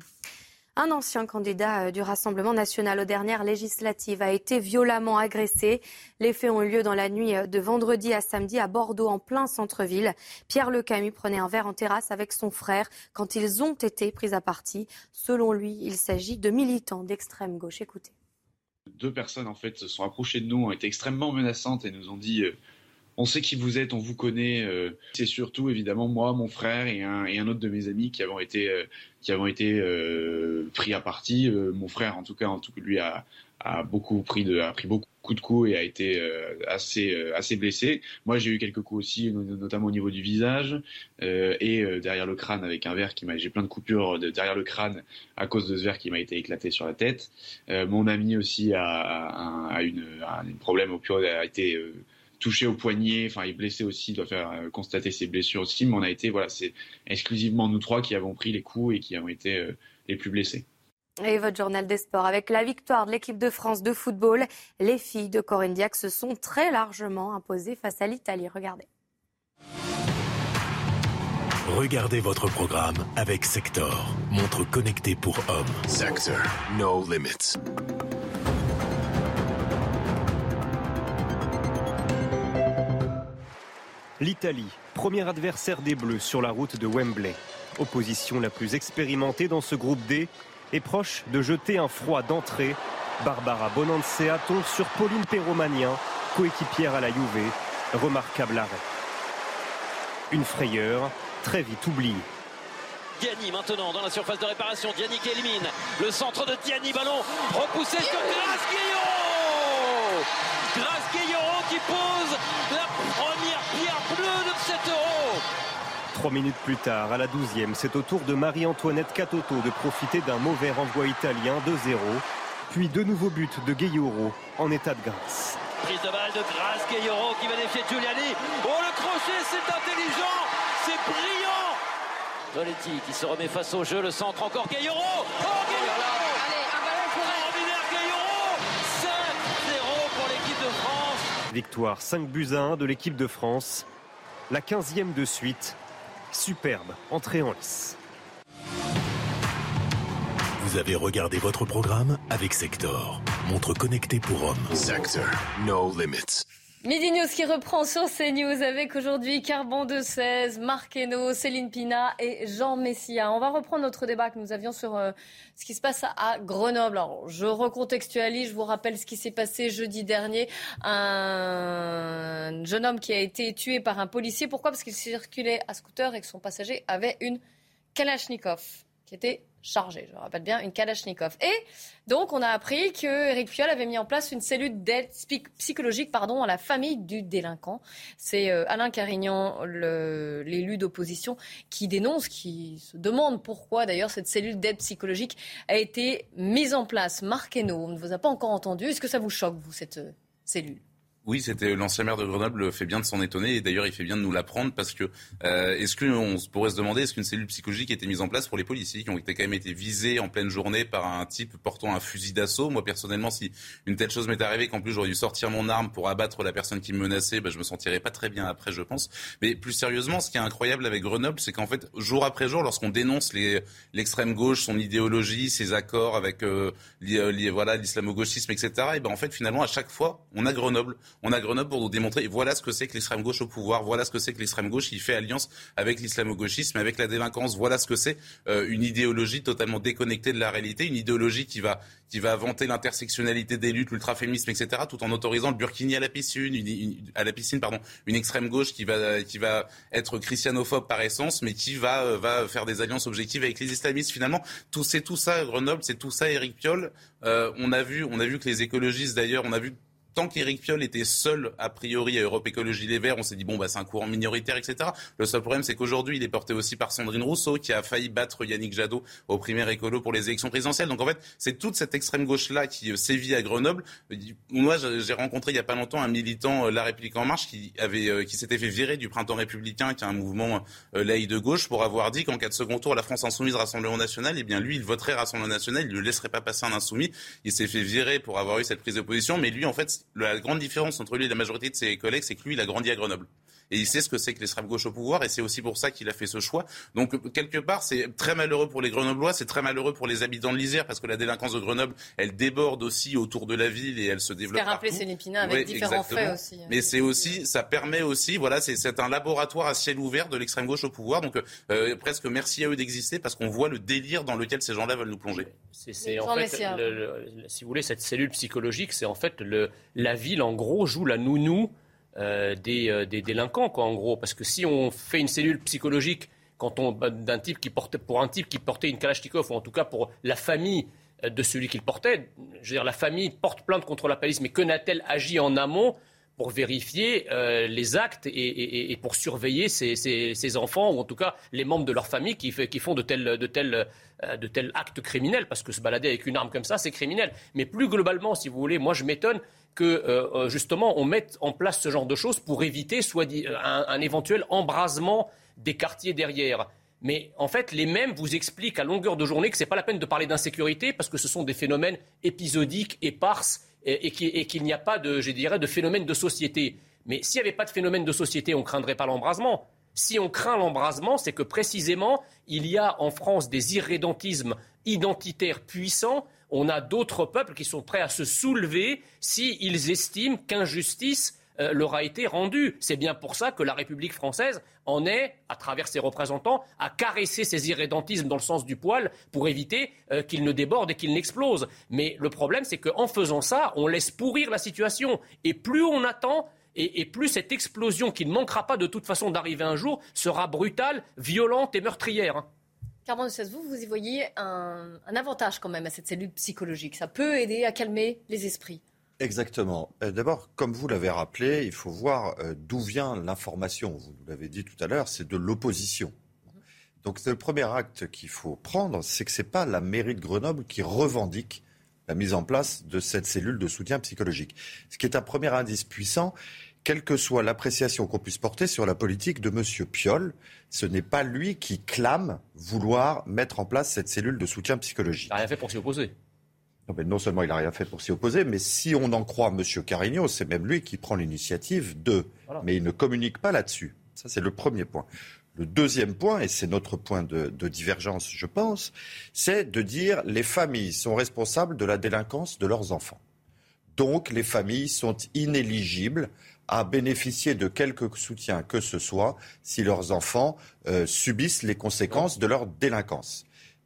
Un ancien candidat euh, du Rassemblement national aux dernières législatives a été violemment agressé. Les faits ont eu lieu dans la nuit euh, de vendredi à samedi à Bordeaux, en plein centre-ville. Pierre Le Camus prenait un verre en terrasse avec son frère quand ils ont été pris à partie. Selon lui, il s'agit de militants d'extrême gauche. Écoutez. Deux personnes en fait se sont approchées de nous, ont été extrêmement menaçantes et nous ont dit euh, on sait qui vous êtes, on vous connaît. Euh, c'est surtout évidemment moi, mon frère et un, et un, autre de mes amis qui avons été, euh, qui avons été euh, pris à partie. mon frère, en tout cas, en tout cas, lui a, a beaucoup pris de, a pris beaucoup de coups et a été assez, assez blessé. Moi, j'ai eu quelques coups aussi, notamment au niveau du visage et derrière le crâne avec un verre qui m'a, j'ai plein de coupures derrière le crâne à cause de ce verre qui m'a été éclaté sur la tête. mon ami aussi a, a, a une, un problème au pire, a été touché au poignet, enfin il est blessé aussi, il doit faire euh, constater ses blessures aussi, mais on a été, voilà, c'est exclusivement nous trois qui avons pris les coups et qui avons été euh, les plus blessés. Et votre journal des sports. Avec la victoire de l'équipe de France de football, les filles de Corinne Diac se sont très largement imposées face à l'Italie. Regardez. Regardez votre programme avec Sector, montre connectée pour hommes. Sector, no limits. L'Italie, premier adversaire des Bleus sur la route de Wembley. Opposition la plus expérimentée dans ce groupe D, est proche de jeter un froid d'entrée. Barbara Bonancea tombe sur Pauline Perromanien, coéquipière à la Juve. Remarquable arrêt. Une frayeur très vite oubliée. Diani maintenant dans la surface de réparation. Diani qui élimine le centre de Diani. Ballon repoussé sur Grace Grace Guillaume qui pose la première pierre bleue de cet euro. Trois minutes plus tard, à la douzième, c'est au tour de Marie-Antoinette Catoto de profiter d'un mauvais renvoi italien 2-0. Puis deux nouveaux buts de Gayoro en état de grâce. Prise de balle de grâce, Gayoro qui va défier Giuliani. Oh le crochet, c'est intelligent, c'est brillant. Toletti qui se remet face au jeu, le centre encore Gayoro. Oh Gayoro Victoire 5 buts à 1 de l'équipe de France. La 15e de suite. Superbe entrée en lice. Vous avez regardé votre programme avec Sector, montre connectée pour hommes. Sector, no limits. Midi News qui reprend sur CNews avec aujourd'hui Carbon de 16, Marc Hainaut, Céline Pina et Jean Messia. On va reprendre notre débat que nous avions sur euh, ce qui se passe à Grenoble. Alors, je recontextualise, je vous rappelle ce qui s'est passé jeudi dernier. Un jeune homme qui a été tué par un policier. Pourquoi? Parce qu'il circulait à scooter et que son passager avait une Kalachnikov était chargée, je rappelle bien, une Kalachnikov. Et donc, on a appris que Eric avait mis en place une cellule d'aide psychologique pardon, à la famille du délinquant. C'est euh, Alain Carignan, l'élu d'opposition, qui dénonce, qui se demande pourquoi d'ailleurs cette cellule d'aide psychologique a été mise en place. Marc Hainaut, on ne vous a pas encore entendu. Est-ce que ça vous choque, vous, cette euh, cellule? Oui, c'était l'ancien maire de Grenoble fait bien de s'en étonner et d'ailleurs il fait bien de nous l'apprendre parce que euh, est-ce qu'on pourrait se demander est-ce qu'une cellule psychologique a été mise en place pour les policiers qui ont quand même été visés en pleine journée par un type portant un fusil d'assaut? Moi personnellement, si une telle chose m'est arrivée qu'en plus j'aurais dû sortir mon arme pour abattre la personne qui me menaçait, ben, je me sentirais pas très bien après, je pense. Mais plus sérieusement, ce qui est incroyable avec Grenoble, c'est qu'en fait jour après jour, lorsqu'on dénonce l'extrême gauche, son idéologie, ses accords avec euh, voilà l'islamo-gauchisme, etc. Et ben en fait finalement à chaque fois on a Grenoble on a Grenoble pour nous démontrer voilà ce que c'est que l'extrême gauche au pouvoir, voilà ce que c'est que l'extrême gauche qui fait alliance avec l'islamo-gauchisme, avec la délinquance, voilà ce que c'est euh, une idéologie totalement déconnectée de la réalité, une idéologie qui va qui va vanter l'intersectionnalité des luttes, l'ultraféminisme, etc., tout en autorisant le burkini à la piscine, une, à la piscine, pardon, une extrême gauche qui va qui va être christianophobe par essence, mais qui va euh, va faire des alliances objectives avec les islamistes. Finalement, tout c'est tout ça Grenoble, c'est tout ça Éric Piolle. Euh, on a vu on a vu que les écologistes d'ailleurs, on a vu tant qu'Éric Piolle était seul, a priori, à Europe Écologie Les Verts, on s'est dit, bon, bah, c'est un courant minoritaire, etc. Le seul problème, c'est qu'aujourd'hui, il est porté aussi par Sandrine Rousseau, qui a failli battre Yannick Jadot au primaire écolo pour les élections présidentielles. Donc, en fait, c'est toute cette extrême gauche-là qui euh, sévit à Grenoble. Moi, j'ai rencontré il y a pas longtemps un militant euh, La République En Marche qui avait, euh, qui s'était fait virer du printemps républicain, qui est un mouvement laïc de gauche, pour avoir dit qu'en cas de second tour, la France insoumise Rassemblement National, eh bien, lui, il voterait Rassemblement National, il ne laisserait pas passer un insoumis. Il s'est fait virer pour avoir eu cette prise de position, mais lui, en fait, la grande différence entre lui et la majorité de ses collègues, c'est que lui, il a grandi à Grenoble et il sait ce que c'est que l'extrême gauche au pouvoir et c'est aussi pour ça qu'il a fait ce choix. Donc quelque part, c'est très malheureux pour les Grenoblois, c'est très malheureux pour les habitants de l'Isère parce que la délinquance de Grenoble, elle déborde aussi autour de la ville et elle se développe. Ce rappelé Céline avec différents faits aussi. Mais c'est aussi, ça permet aussi, voilà, c'est un laboratoire à ciel ouvert de l'extrême gauche au pouvoir. Donc euh, presque merci à eux d'exister parce qu'on voit le délire dans lequel ces gens-là veulent nous plonger. C'est en fait, si vous voulez, cette cellule psychologique, c'est en fait le, la ville en gros joue la nounou euh, euh, des, délinquants, quoi, en gros. Parce que si on fait une cellule psychologique quand on, bah, d'un type qui pour un type qui portait une Kalachnikov, ou en tout cas pour la famille euh, de celui qui le portait, je veux dire, la famille porte plainte contre la police, mais que n'a-t-elle agi en amont pour vérifier les actes et, pour surveiller ces, enfants, ou en tout cas les membres de leur famille qui, font de tels, de, tels, de tels actes criminels, parce que se balader avec une arme comme ça, c'est criminel. Mais plus globalement, si vous voulez, moi je m'étonne que euh, euh, justement on mette en place ce genre de choses pour éviter soit un, un éventuel embrasement des quartiers derrière. Mais en fait, les mêmes vous expliquent à longueur de journée que ce n'est pas la peine de parler d'insécurité parce que ce sont des phénomènes épisodiques, éparses et, qu'il n'y a pas de, je dirais, de phénomène de société. Mais s'il n'y avait pas de phénomène de société, on ne craindrait pas l'embrasement. Si on craint l'embrasement, c'est que précisément, il y a en France des irrédentismes identitaires puissants on a d'autres peuples qui sont prêts à se soulever s'ils estiment qu'injustice euh, leur a été rendue. C'est bien pour ça que la République française en est, à travers ses représentants, à caresser ces irrédentismes dans le sens du poil pour éviter euh, qu'ils ne débordent et qu'ils n'explosent. Mais le problème, c'est qu'en faisant ça, on laisse pourrir la situation. Et plus on attend, et, plus cette explosion, qui ne manquera pas de toute façon d'arriver un jour, sera brutale, violente et meurtrière. Carbon vous, vous y voyez un, avantage quand même à cette cellule psychologique. Ça peut aider à calmer les esprits. Exactement. Euh, d'abord, comme vous l'avez rappelé, il faut voir euh, d'où vient l'information. Vous l'avez dit tout à l'heure, c'est de l'opposition. Donc le premier acte qu'il faut prendre, c'est que ce n'est pas la mairie de Grenoble qui revendique la mise en place de cette cellule de soutien psychologique. Ce qui est un premier indice puissant, quelle que soit l'appréciation qu'on puisse porter sur la politique de M. Piolle, ce n'est pas lui qui clame vouloir mettre en place cette cellule de soutien psychologique. Il n'a rien fait pour s'y opposer. Non, non, seulement il n'a rien fait pour s'y opposer, mais si on en croit M. Carigno, c'est même lui qui prend l'initiative de. Mais il ne communique pas là-dessus. Ça, c'est le premier point. Le deuxième point, et c'est notre point de, divergence, je pense, c'est de dire les familles sont responsables de la délinquance de leurs enfants. Donc les familles sont inéligibles à bénéficier de quelque soutien que ce soit si leurs enfants euh, subissent les conséquences de leur délinquance.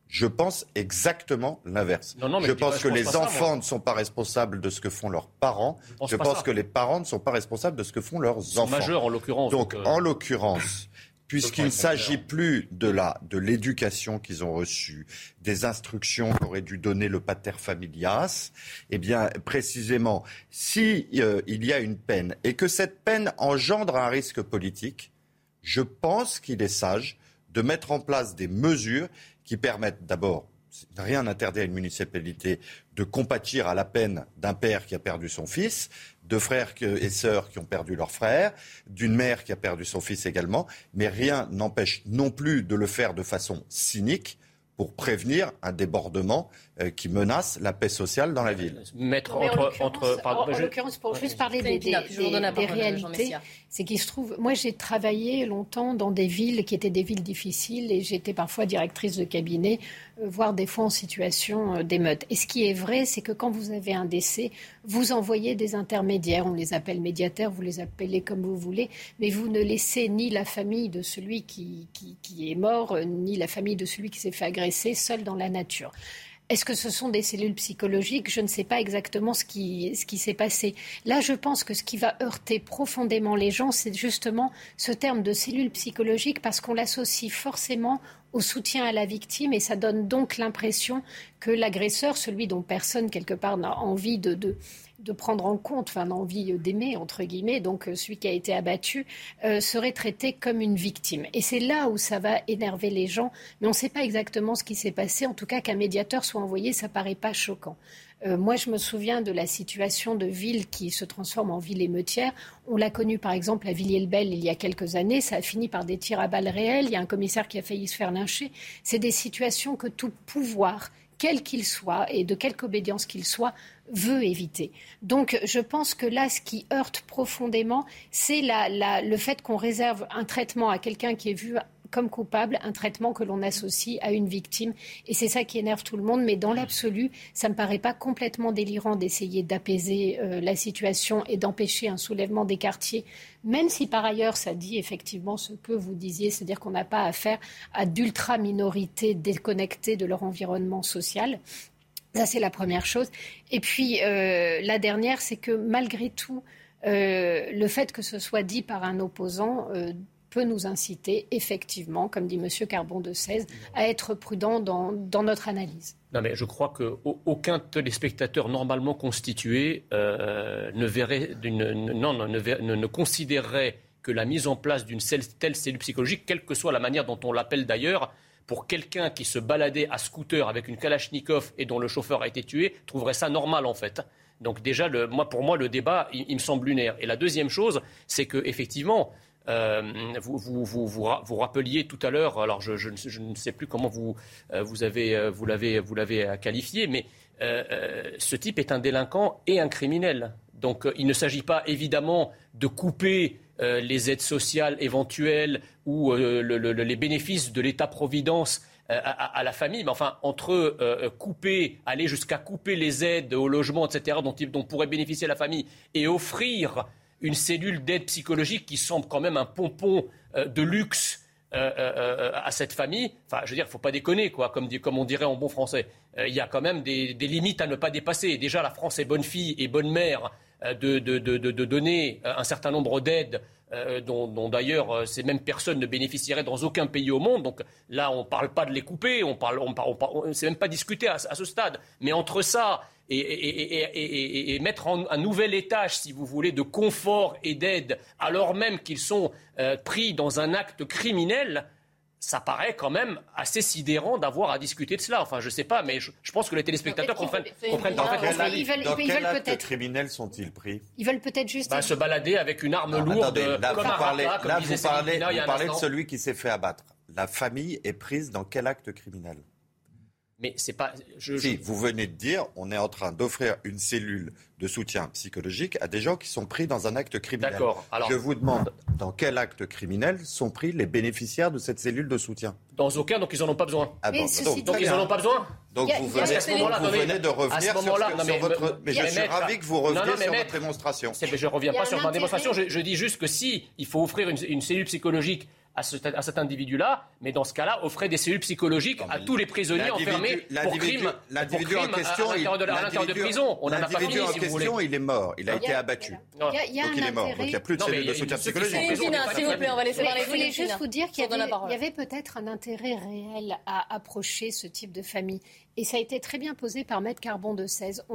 Je pense exactement l'inverse. Je pense que les enfants ne sont pas responsables de ce que font leurs parents. Je pense, que les parents ne sont pas responsables de ce que font leurs enfants. Majeurs en l'occurrence. Donc, euh, en l'occurrence, puisqu'il ne s'agit plus de la de l'éducation qu'ils ont reçue, des instructions qu'aurait dû donner le pater familias, eh bien précisément, si euh, il y a une peine et que cette peine engendre un risque politique, je pense qu'il est sage de mettre en place des mesures qui permettent d'abord rien n'interdit à une municipalité de compatir à la peine d'un père qui a perdu son fils, de frères et sœurs qui ont perdu leur frère, d'une mère qui a perdu son fils également, mais rien n'empêche non plus de le faire de façon cynique pour prévenir un débordement qui menace la paix sociale dans la ville. Mettre entre, entre, en, l'occurrence, pour juste parler des, des, des, réalités, c'est qu'il se trouve, moi j'ai travaillé longtemps dans des villes qui étaient des villes difficiles et j'étais parfois directrice de cabinet, euh, voire des fois en situation euh, d'émeute. Et ce qui est vrai, c'est que quand vous avez un décès, vous envoyez des intermédiaires, on les appelle médiateurs, vous les appelez comme vous voulez, mais vous ne laissez ni la famille de celui qui, qui, qui est mort, ni la famille de celui qui s'est fait agresser seul dans la nature. Est-ce que ce sont des cellules psychologiques? Je ne sais pas exactement ce qui, ce qui s'est passé. Là, je pense que ce qui va heurter profondément les gens, c'est justement ce terme de cellules psychologiques parce qu'on l'associe forcément au soutien à la victime et ça donne donc l'impression que l'agresseur, celui dont personne quelque part n'a envie de, de, de prendre en compte, enfin l'envie d'aimer, entre guillemets, donc euh, celui qui a été abattu, euh, serait traité comme une victime. Et c'est là où ça va énerver les gens, mais on ne sait pas exactement ce qui s'est passé. En tout cas, qu'un médiateur soit envoyé, ça paraît pas choquant. Euh, moi, je me souviens de la situation de ville qui se transforme en ville émeutière. On l'a connu, par exemple, à Villiers-le-Bel il y a quelques années. Ça a fini par des tirs à balles réelles. Il y a un commissaire qui a failli se faire lyncher. C'est des situations que tout pouvoir quel qu'il soit et de quelque obédience qu'il soit, veut éviter. Donc je pense que là, ce qui heurte profondément, c'est le fait qu'on réserve un traitement à quelqu'un qui est vu comme coupable un traitement que l'on associe à une victime. Et c'est ça qui énerve tout le monde. Mais dans l'absolu, ça ne me paraît pas complètement délirant d'essayer d'apaiser euh, la situation et d'empêcher un soulèvement des quartiers, même si par ailleurs ça dit effectivement ce que vous disiez, c'est-à-dire qu'on n'a pas affaire à d'ultra-minorités déconnectées de leur environnement social. Ça, c'est la première chose. Et puis, euh, la dernière, c'est que malgré tout, euh, le fait que ce soit dit par un opposant peut nous inciter, effectivement, comme dit M. Carbon de 16, à être prudent dans, notre analyse. Non, mais je crois qu'aucun téléspectateur normalement constitué euh, ne, verrait, non, ne, considérerait que la mise en place d'une telle cellule psychologique, quelle que soit la manière dont on l'appelle d'ailleurs, pour quelqu'un qui se baladait à scooter avec une Kalachnikov et dont le chauffeur a été tué, trouverait ça normal en fait. Donc déjà, moi, pour moi, le débat, il, me semble lunaire. Et la deuxième chose, c'est que effectivement, euh, vous, vous, vous, vous, rappeliez tout à l'heure, alors je, je, je, ne sais plus comment vous, euh, vous, avez, euh, vous, l'avez, vous l'avez qualifié, mais ce type est un délinquant et un criminel. Donc il ne s'agit pas évidemment de couper les aides sociales éventuelles ou les bénéfices de l'État-providence à, la famille, mais enfin, entre couper, aller jusqu'à couper les aides au logement, etc., dont, pourrait bénéficier la famille, et offrir une cellule d'aide psychologique qui semble quand même un pompon euh, de luxe euh, euh, à cette famille. Enfin, je veux dire, il ne faut pas déconner, quoi, comme, on dirait en bon français. Il y a quand même des, limites à ne pas dépasser. Déjà, la France est bonne fille et bonne mère de, de, donner un certain nombre d'aides dont, d'ailleurs ces mêmes personnes ne bénéficieraient dans aucun pays au monde. Donc là, on ne parle pas de les couper, on parle, on, on, même pas discuté à, ce stade. Mais entre ça et, mettre un nouvel étage, si vous voulez, de confort et d'aide, alors même qu'ils sont euh, pris dans un acte criminel, ça paraît quand même assez sidérant d'avoir à discuter de cela. Enfin, je ne sais pas, mais je, pense que les téléspectateurs comprennent, comprennent parfaitement. Ils veulent, dans quel acte criminel sont-ils pris? Ils veulent peut-être juste bah, se balader avec une arme lourde. là, vous parlez, là, vous parlez, de celui qui s'est fait abattre. La famille est prise dans quel acte criminel? Mais c'est pas. Je, si, vous venez de dire, on est en train d'offrir une cellule de soutien psychologique à des gens qui sont pris dans un acte criminel. D'accord. Je vous demande, dans quel acte criminel sont pris les bénéficiaires de cette cellule de soutien? Dans aucun, donc ils n'en ont pas besoin. Ah bon, donc, donc ils n'en ont pas besoin? Donc vous, venez, vous venez, de revenir sur, sur mais, votre... Mais je suis ravi que vous reveniez sur votre démonstration. je ne reviens pas sur ma démonstration. Je, je, dis juste que si il faut offrir une, une cellule psychologique à, cet individu-là, mais dans ce cas-là, offrait des cellules psychologiques à tous les prisonniers enfermés pour crime, l'individu en question, à l'intérieur de, de, prison. On a pas fini, en si question, il est mort. Il a été abattu. Donc il est mort. Donc il n'y a plus de cellules de soutien psychologique. S'il vous plaît, on va laisser parler. Je voulais juste vous dire qu'il y avait peut-être un intérêt réel à approcher ce type de famille. Et ça a été très bien posé par Maître Carbon de 16.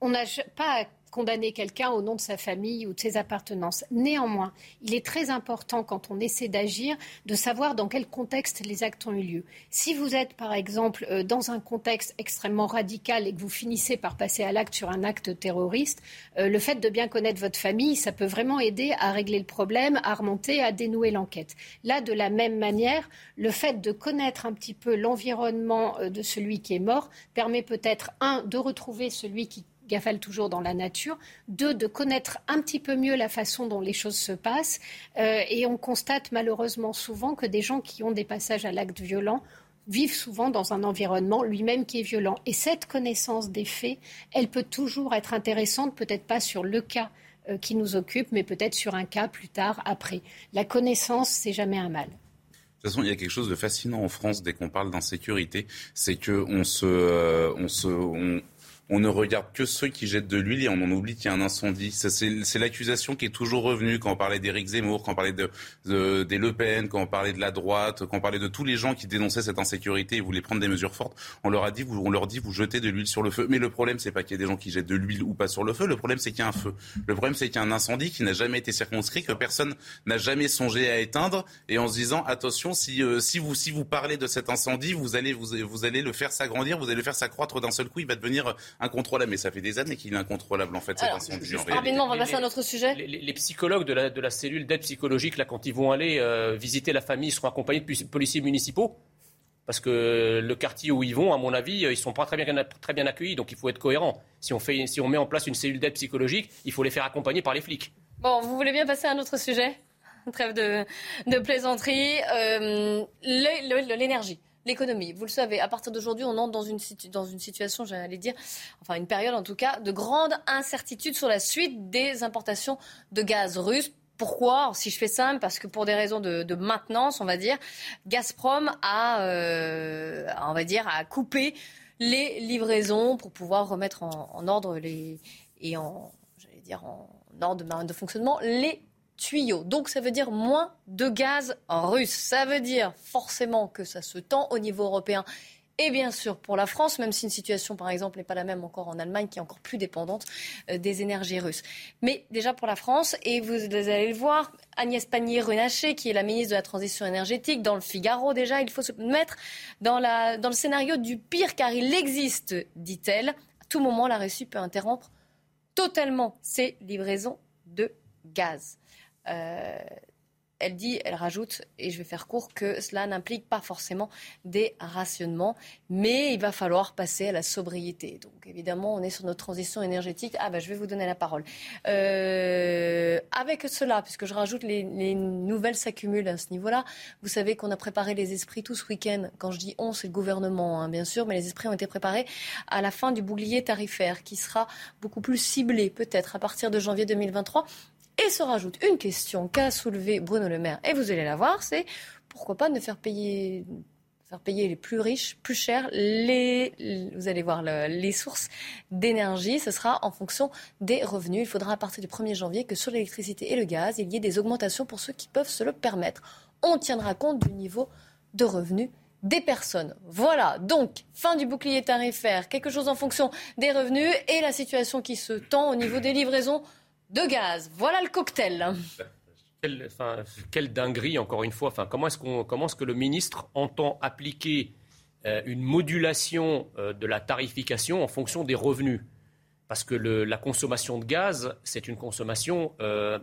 On n'a pas condamner quelqu'un au nom de sa famille ou de ses appartenances. Néanmoins, il est très important quand on essaie d'agir de savoir dans quel contexte les actes ont eu lieu. Si vous êtes par exemple euh, dans un contexte extrêmement radical et que vous finissez par passer à l'acte sur un acte terroriste, euh, le fait de bien connaître votre famille, ça peut vraiment aider à régler le problème, à remonter, à dénouer l'enquête. Là, de la même manière, le fait de connaître un petit peu l'environnement euh, de celui qui est mort permet peut-être, un, de retrouver celui qui GAFAL toujours dans la nature. Deux, de connaître un petit peu mieux la façon dont les choses se passent. Euh, et on constate malheureusement souvent que des gens qui ont des passages à l'acte violent vivent souvent dans un environnement lui-même qui est violent. Et cette connaissance des faits, elle peut toujours être intéressante, peut-être pas sur le cas euh, qui nous occupe, mais peut-être sur un cas plus tard, après. La connaissance, c'est jamais un mal. De toute façon, il y a quelque chose de fascinant en France dès qu'on parle d'insécurité, c'est qu'on se, euh, on se, on, on ne regarde que ceux qui jettent de l'huile et on en oublie qu'il y a un incendie. C'est l'accusation qui est toujours revenue quand on parlait d'Éric Zemmour, quand on parlait de, des Le Pen, quand on parlait de la droite, quand on parlait de tous les gens qui dénonçaient cette insécurité et voulaient prendre des mesures fortes. On leur a dit, on leur dit, vous jetez de l'huile sur le feu. Mais le problème, c'est pas qu'il y ait des gens qui jettent de l'huile ou pas sur le feu. Le problème, c'est qu'il y a un feu. Le problème, c'est qu'il y a un incendie qui n'a jamais été circonscrit, que personne n'a jamais songé à éteindre, et en se disant, attention, si, euh, vous si vous parlez de cet incendie, vous allez vous, vous allez le faire s'agrandir, vous allez le faire s'accroître d'un seul coup, il va devenir incontrôlable. Mais ça fait des années qu'il est incontrôlable, en fait, cet incendie. rapidement, on va passer à un autre sujet. Les, psychologues de la, de la cellule d'aide psychologique, là, quand ils vont aller euh, visiter la famille, ils seront accompagnés de policiers municipaux parce que le quartier où ils vont, à mon avis, ils sont pas très bien, très bien accueillis, donc il faut être cohérent. Si on, fait, si on met en place une cellule d'aide psychologique, il faut les faire accompagner par les flics. Bon, vous voulez bien passer à un autre sujet? Trêve de, de plaisanterie. Euh, l'énergie l'économie. Vous le savez, à partir d'aujourd'hui, on entre dans une, situation, j'allais dire, enfin une période en tout cas, de grande incertitude sur la suite des importations de gaz russe. Pourquoi? Si je fais simple, parce que pour des raisons de, maintenance, on va dire, Gazprom a, euh, on va dire, a coupé les livraisons pour pouvoir remettre en, ordre les et en, j'allais dire, en ordre de fonctionnement les Donc ça veut dire moins de gaz russe. Ça veut dire forcément que ça se tend au niveau européen. Et bien sûr pour la France, même si une situation par exemple n'est pas la même encore en Allemagne, qui est encore plus dépendante euh, des énergies russes. Mais déjà pour la France, et vous allez le voir, Agnès Pannier-Runacher, qui est la ministre de la Transition énergétique, dans le Figaro déjà, il faut se mettre dans, dans le scénario du pire, car il existe, dit-elle, à tout moment la Russie peut interrompre totalement ses livraisons de gaz. Euh, elle dit, elle rajoute, et je vais faire court, que cela n'implique pas forcément des rationnements, mais il va falloir passer à la sobriété. Donc évidemment, on est sur notre transition énergétique. Ah ben, je vais vous donner la parole. Euh, avec cela, puisque je rajoute, les, nouvelles s'accumulent à ce niveau-là. Vous savez qu'on a préparé les esprits tout ce week-end. Quand je dis on, c'est le gouvernement, hein, bien sûr, mais les esprits ont été préparés à la fin du bouclier tarifaire, qui sera beaucoup plus ciblé, peut-être, à partir de janvier 2023. Et se rajoute une question qu'a soulevée Bruno Le Maire, et vous allez la voir, c'est pourquoi pas ne faire payer payer les plus riches plus cher vous allez voir les sources d'énergie. Ce sera en fonction des revenus. Il faudra à partir du 1er janvier que sur l'électricité et le gaz, il y ait des augmentations pour ceux qui peuvent se le permettre. On tiendra compte du niveau de revenus des personnes. Voilà, donc fin du bouclier tarifaire, quelque chose en fonction des revenus et la situation qui se tend au niveau des livraisons de gaz. Voilà le cocktail. Quelle, dinguerie, encore une fois. Comment est-ce que le ministre entend appliquer euh, une modulation euh, de la tarification en fonction des revenus? Parce que la consommation de gaz, c'est une consommation, euh,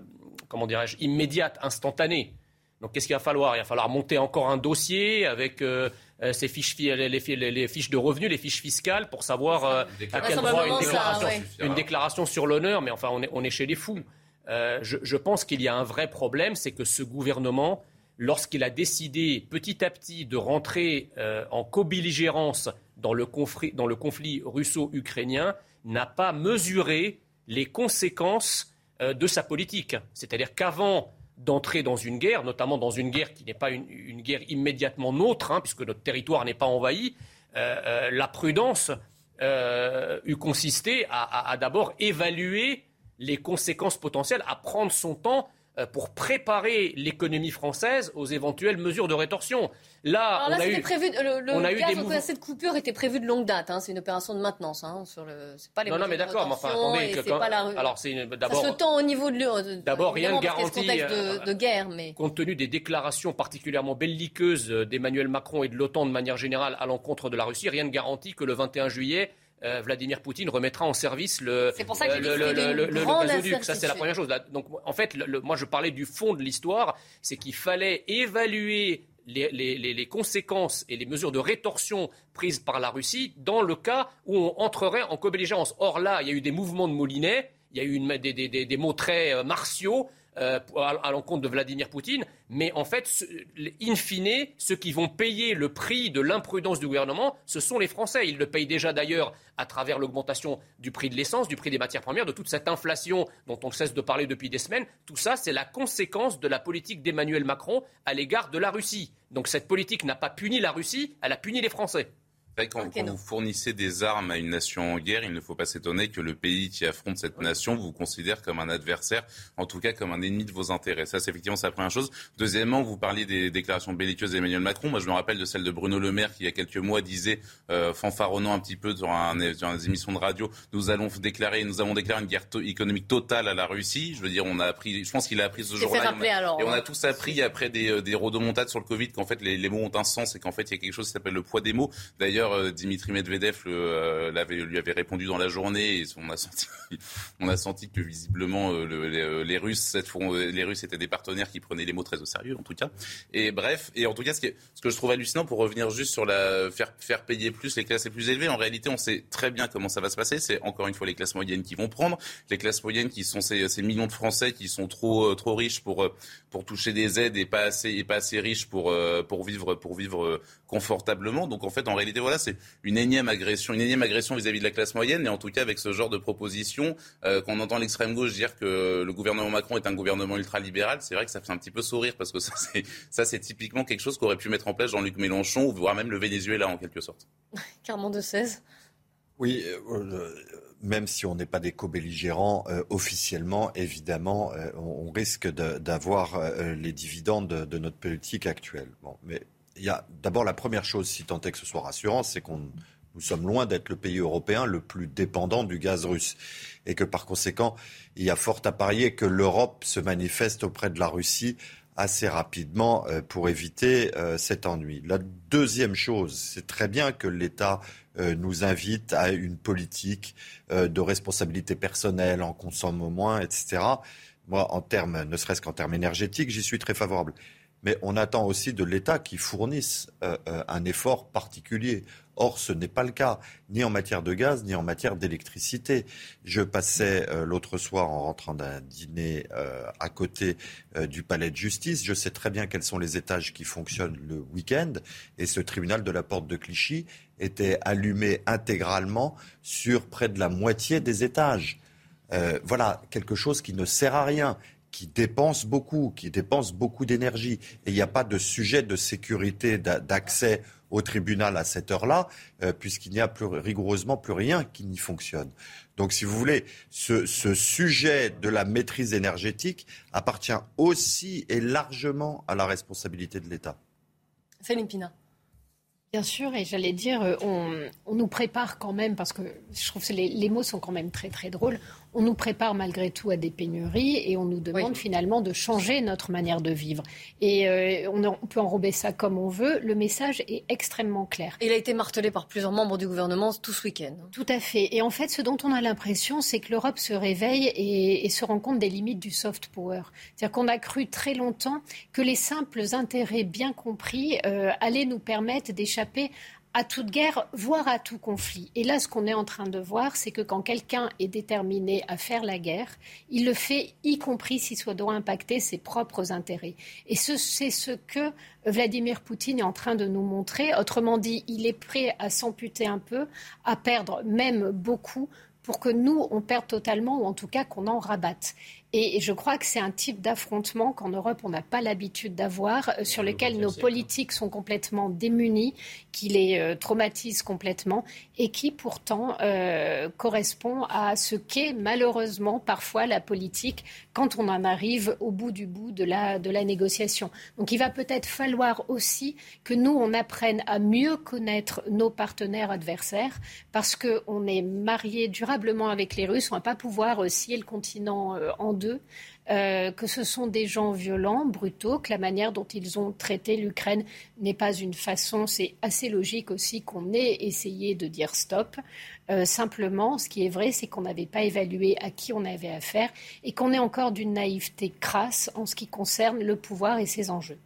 comment dirais-je, immédiate, instantanée. Donc qu'est-ce qu'il va falloir? Il va falloir monter encore un dossier avec euh, euh, ces fiches, les, fiches de revenus, les fiches fiscales pour savoir à quel droit une déclaration, une déclaration sur l'honneur. Mais enfin, on est, on est chez les fous. Je, je, pense qu'il y a un vrai problème, c'est que ce gouvernement, lorsqu'il a décidé petit à petit de rentrer en co-belligérance dans le conflit, dans le conflit russo-ukrainien, n'a pas mesuré les conséquences euh, de sa politique. C'est-à-dire qu'avant d'entrer dans une guerre, notamment dans une guerre qui n'est pas une, guerre immédiatement nôtre, hein, puisque notre territoire n'est pas envahi, euh, euh, la prudence eût consisté à d'abord évaluer les conséquences potentielles, à prendre son temps euh, pour préparer l'économie française aux éventuelles mesures de rétorsion. Là, on a eu, prévu, le, le on a gaz eu cette coupure était prévu de longue date. Hein, c'est une opération de maintenance. Hein, sur le, c'est pas les non, non, mais d'accord. Mais enfin, attendez, que quand, la, alors c'est d'abord. Ça se tend au niveau de. D'abord, rien ne garantit. De, de, guerre, mais compte tenu des déclarations particulièrement belliqueuses d'Emmanuel Macron et de l'OTAN de manière générale à l'encontre de la Russie, rien ne garantit que le 21 juillet euh, Vladimir Poutine remettra en service le, c'est pour ça euh, le, le, gazoduc. Ça, c'est la première chose. Donc, en fait, moi, je parlais du fond de l'histoire, c'est qu'il fallait évaluer les, les, conséquences et les mesures de rétorsion prises par la Russie dans le cas où on entrerait en co-belligérance. Or là, il y a eu des mouvements de moulinet, il y a eu une, des, des, des, mots très euh, martiaux euh, à, l'encontre de Vladimir Poutine, mais en fait, in fine, ceux qui vont payer le prix de l'imprudence du gouvernement, ce sont les Français. Ils le payent déjà d'ailleurs à travers l'augmentation du prix de l'essence, du prix des matières premières, de toute cette inflation dont on cesse de parler depuis des semaines. Tout ça, c'est la conséquence de la politique d'Emmanuel Macron à l'égard de la Russie. Donc cette politique n'a pas puni la Russie, elle a puni les Français. Quand, vous fournissez des armes à une nation en guerre, il ne faut pas s'étonner que le pays qui affronte cette nation vous considère comme un adversaire, en tout cas comme un ennemi de vos intérêts. Ça, c'est effectivement la première chose. Deuxièmement, vous parliez des déclarations belliqueuses d'Emmanuel Macron. Moi, je me rappelle de celle de Bruno Le Maire qui, il y a quelques mois, disait, euh, fanfaronnant un petit peu sur, un, sur des émissions de radio, nous allons déclarer, nous avons déclaré une guerre économique totale à la Russie. Je veux dire, on a appris, je pense qu'il a appris ce jour-là. Et on a tous appris après des, euh, des rodomontades sur le Covid qu'en fait, les, les, mots ont un sens et qu'en fait, il y a quelque chose qui s'appelle le poids des mots. D'ailleurs, euh, Dimitri Medvedev euh, lui avait répondu dans la journée et on a senti, que visiblement euh, les, Russes, les Russes étaient des partenaires qui prenaient les mots très au sérieux en tout cas. Et bref, et en tout cas, ce, que je trouve hallucinant pour revenir juste sur la faire, payer plus les classes les plus élevées, en réalité, on sait très bien comment ça va se passer. C'est encore une fois les classes moyennes qui vont prendre, les classes moyennes qui sont ces, ces millions de Français qui sont trop trop riches pour pour toucher des aides et pas assez et pas assez riches pour pour vivre pour vivre confortablement. Donc en fait, en réalité, voilà, c'est une énième agression, une énième agression vis-à-vis de la classe moyenne. Et en tout cas, avec ce genre de proposition, euh, qu'on entend l'extrême gauche dire que le gouvernement Macron est un gouvernement ultralibéral, c'est vrai que ça fait un petit peu sourire parce que ça, c'est, ça, c'est typiquement quelque chose qu'aurait pu mettre en place Jean-Luc Mélenchon, voire même le Venezuela en quelque sorte. Carrément de 16. Oui, euh, même si on n'est pas des co-belligérants, euh, officiellement, évidemment, on, risque d'avoir les dividendes de, de, notre politique actuelle. Bon, mais il y a d'abord la première chose, si tant est que ce soit rassurant, c'est qu'on nous sommes loin d'être le pays européen le plus dépendant du gaz russe. Et que par conséquent, il y a fort à parier que l'Europe se manifeste auprès de la Russie assez rapidement euh, pour éviter euh, cet ennui. La deuxième chose, c'est très bien que l'État euh, nous invite à une politique de responsabilité personnelle, en consomme moins, etc. Moi, en termes, ne serait-ce qu'en termes énergétiques, j'y suis très favorable mais on attend aussi de l'État qu'il fournisse euh, euh, un effort particulier. Or, ce n'est pas le cas, ni en matière de gaz, ni en matière d'électricité. Je passais euh, l'autre soir en rentrant d'un dîner à côté du palais de justice. Je sais très bien quels sont les étages qui fonctionnent le week-end. Et ce tribunal de la porte de Clichy était allumé intégralement sur près de la moitié des étages. voilà quelque chose qui ne sert à rien qui dépense beaucoup, qui dépense beaucoup d'énergie. Et il n'y a pas de sujet de sécurité d'accès au tribunal à cette heure-là, euh, puisqu'il n'y a plus, rigoureusement plus rien qui n'y fonctionne. Donc, si vous voulez, ce, sujet de la maîtrise énergétique appartient aussi et largement à la responsabilité de l'État. Céline Pina. Bien sûr, et j'allais dire, euh, on, nous prépare quand même, parce que je trouve que les, mots sont quand même très très drôles, on nous prépare malgré tout à des pénuries et on nous demande finalement de changer notre manière de vivre. Et euh, on, peut enrober ça comme on veut, le message est extrêmement clair. Il a été martelé par plusieurs membres du gouvernement tout ce week-end. Tout à fait. Et en fait, ce dont on a l'impression, c'est que l'Europe se réveille et, se rend compte des limites du soft power. C'est-à-dire qu'on a cru très longtemps que les simples intérêts bien compris euh, allaient nous permettre d'échapper à toute guerre, voire à tout conflit. Et là, ce qu'on est en train de voir, c'est que quand quelqu'un est déterminé à faire la guerre, il le fait y compris si ça doit impacter ses propres intérêts. Et c'est ce que Vladimir Poutine est en train de nous montrer. Autrement dit, il est prêt à s'amputer un peu, à perdre même beaucoup pour que nous, on perde totalement ou en tout cas qu'on en rabatte. Et je crois que c'est un type d'affrontement qu'en Europe, on n'a pas l'habitude d'avoir, euh, sur lequel nos politiques sont complètement démunies, qui les euh, traumatisent complètement et qui pourtant euh, correspond à ce qu'est malheureusement parfois la politique quand on en arrive au bout du bout de la, de la négociation. Donc il va peut-être falloir aussi que nous, on apprenne à mieux connaître nos partenaires adversaires parce qu'on est marié durablement avec les Russes, on ne va pas pouvoir scier le continent en d'eux, euh, que ce sont des gens violents, brutaux, que la manière dont ils ont traité l'Ukraine n'est pas une façon. C'est assez logique aussi qu'on ait essayé de dire stop. Euh, simplement, ce qui est vrai, c'est qu'on n'avait pas évalué à qui on avait affaire et qu'on est encore d'une naïveté crasse en ce qui concerne le pouvoir et ses enjeux.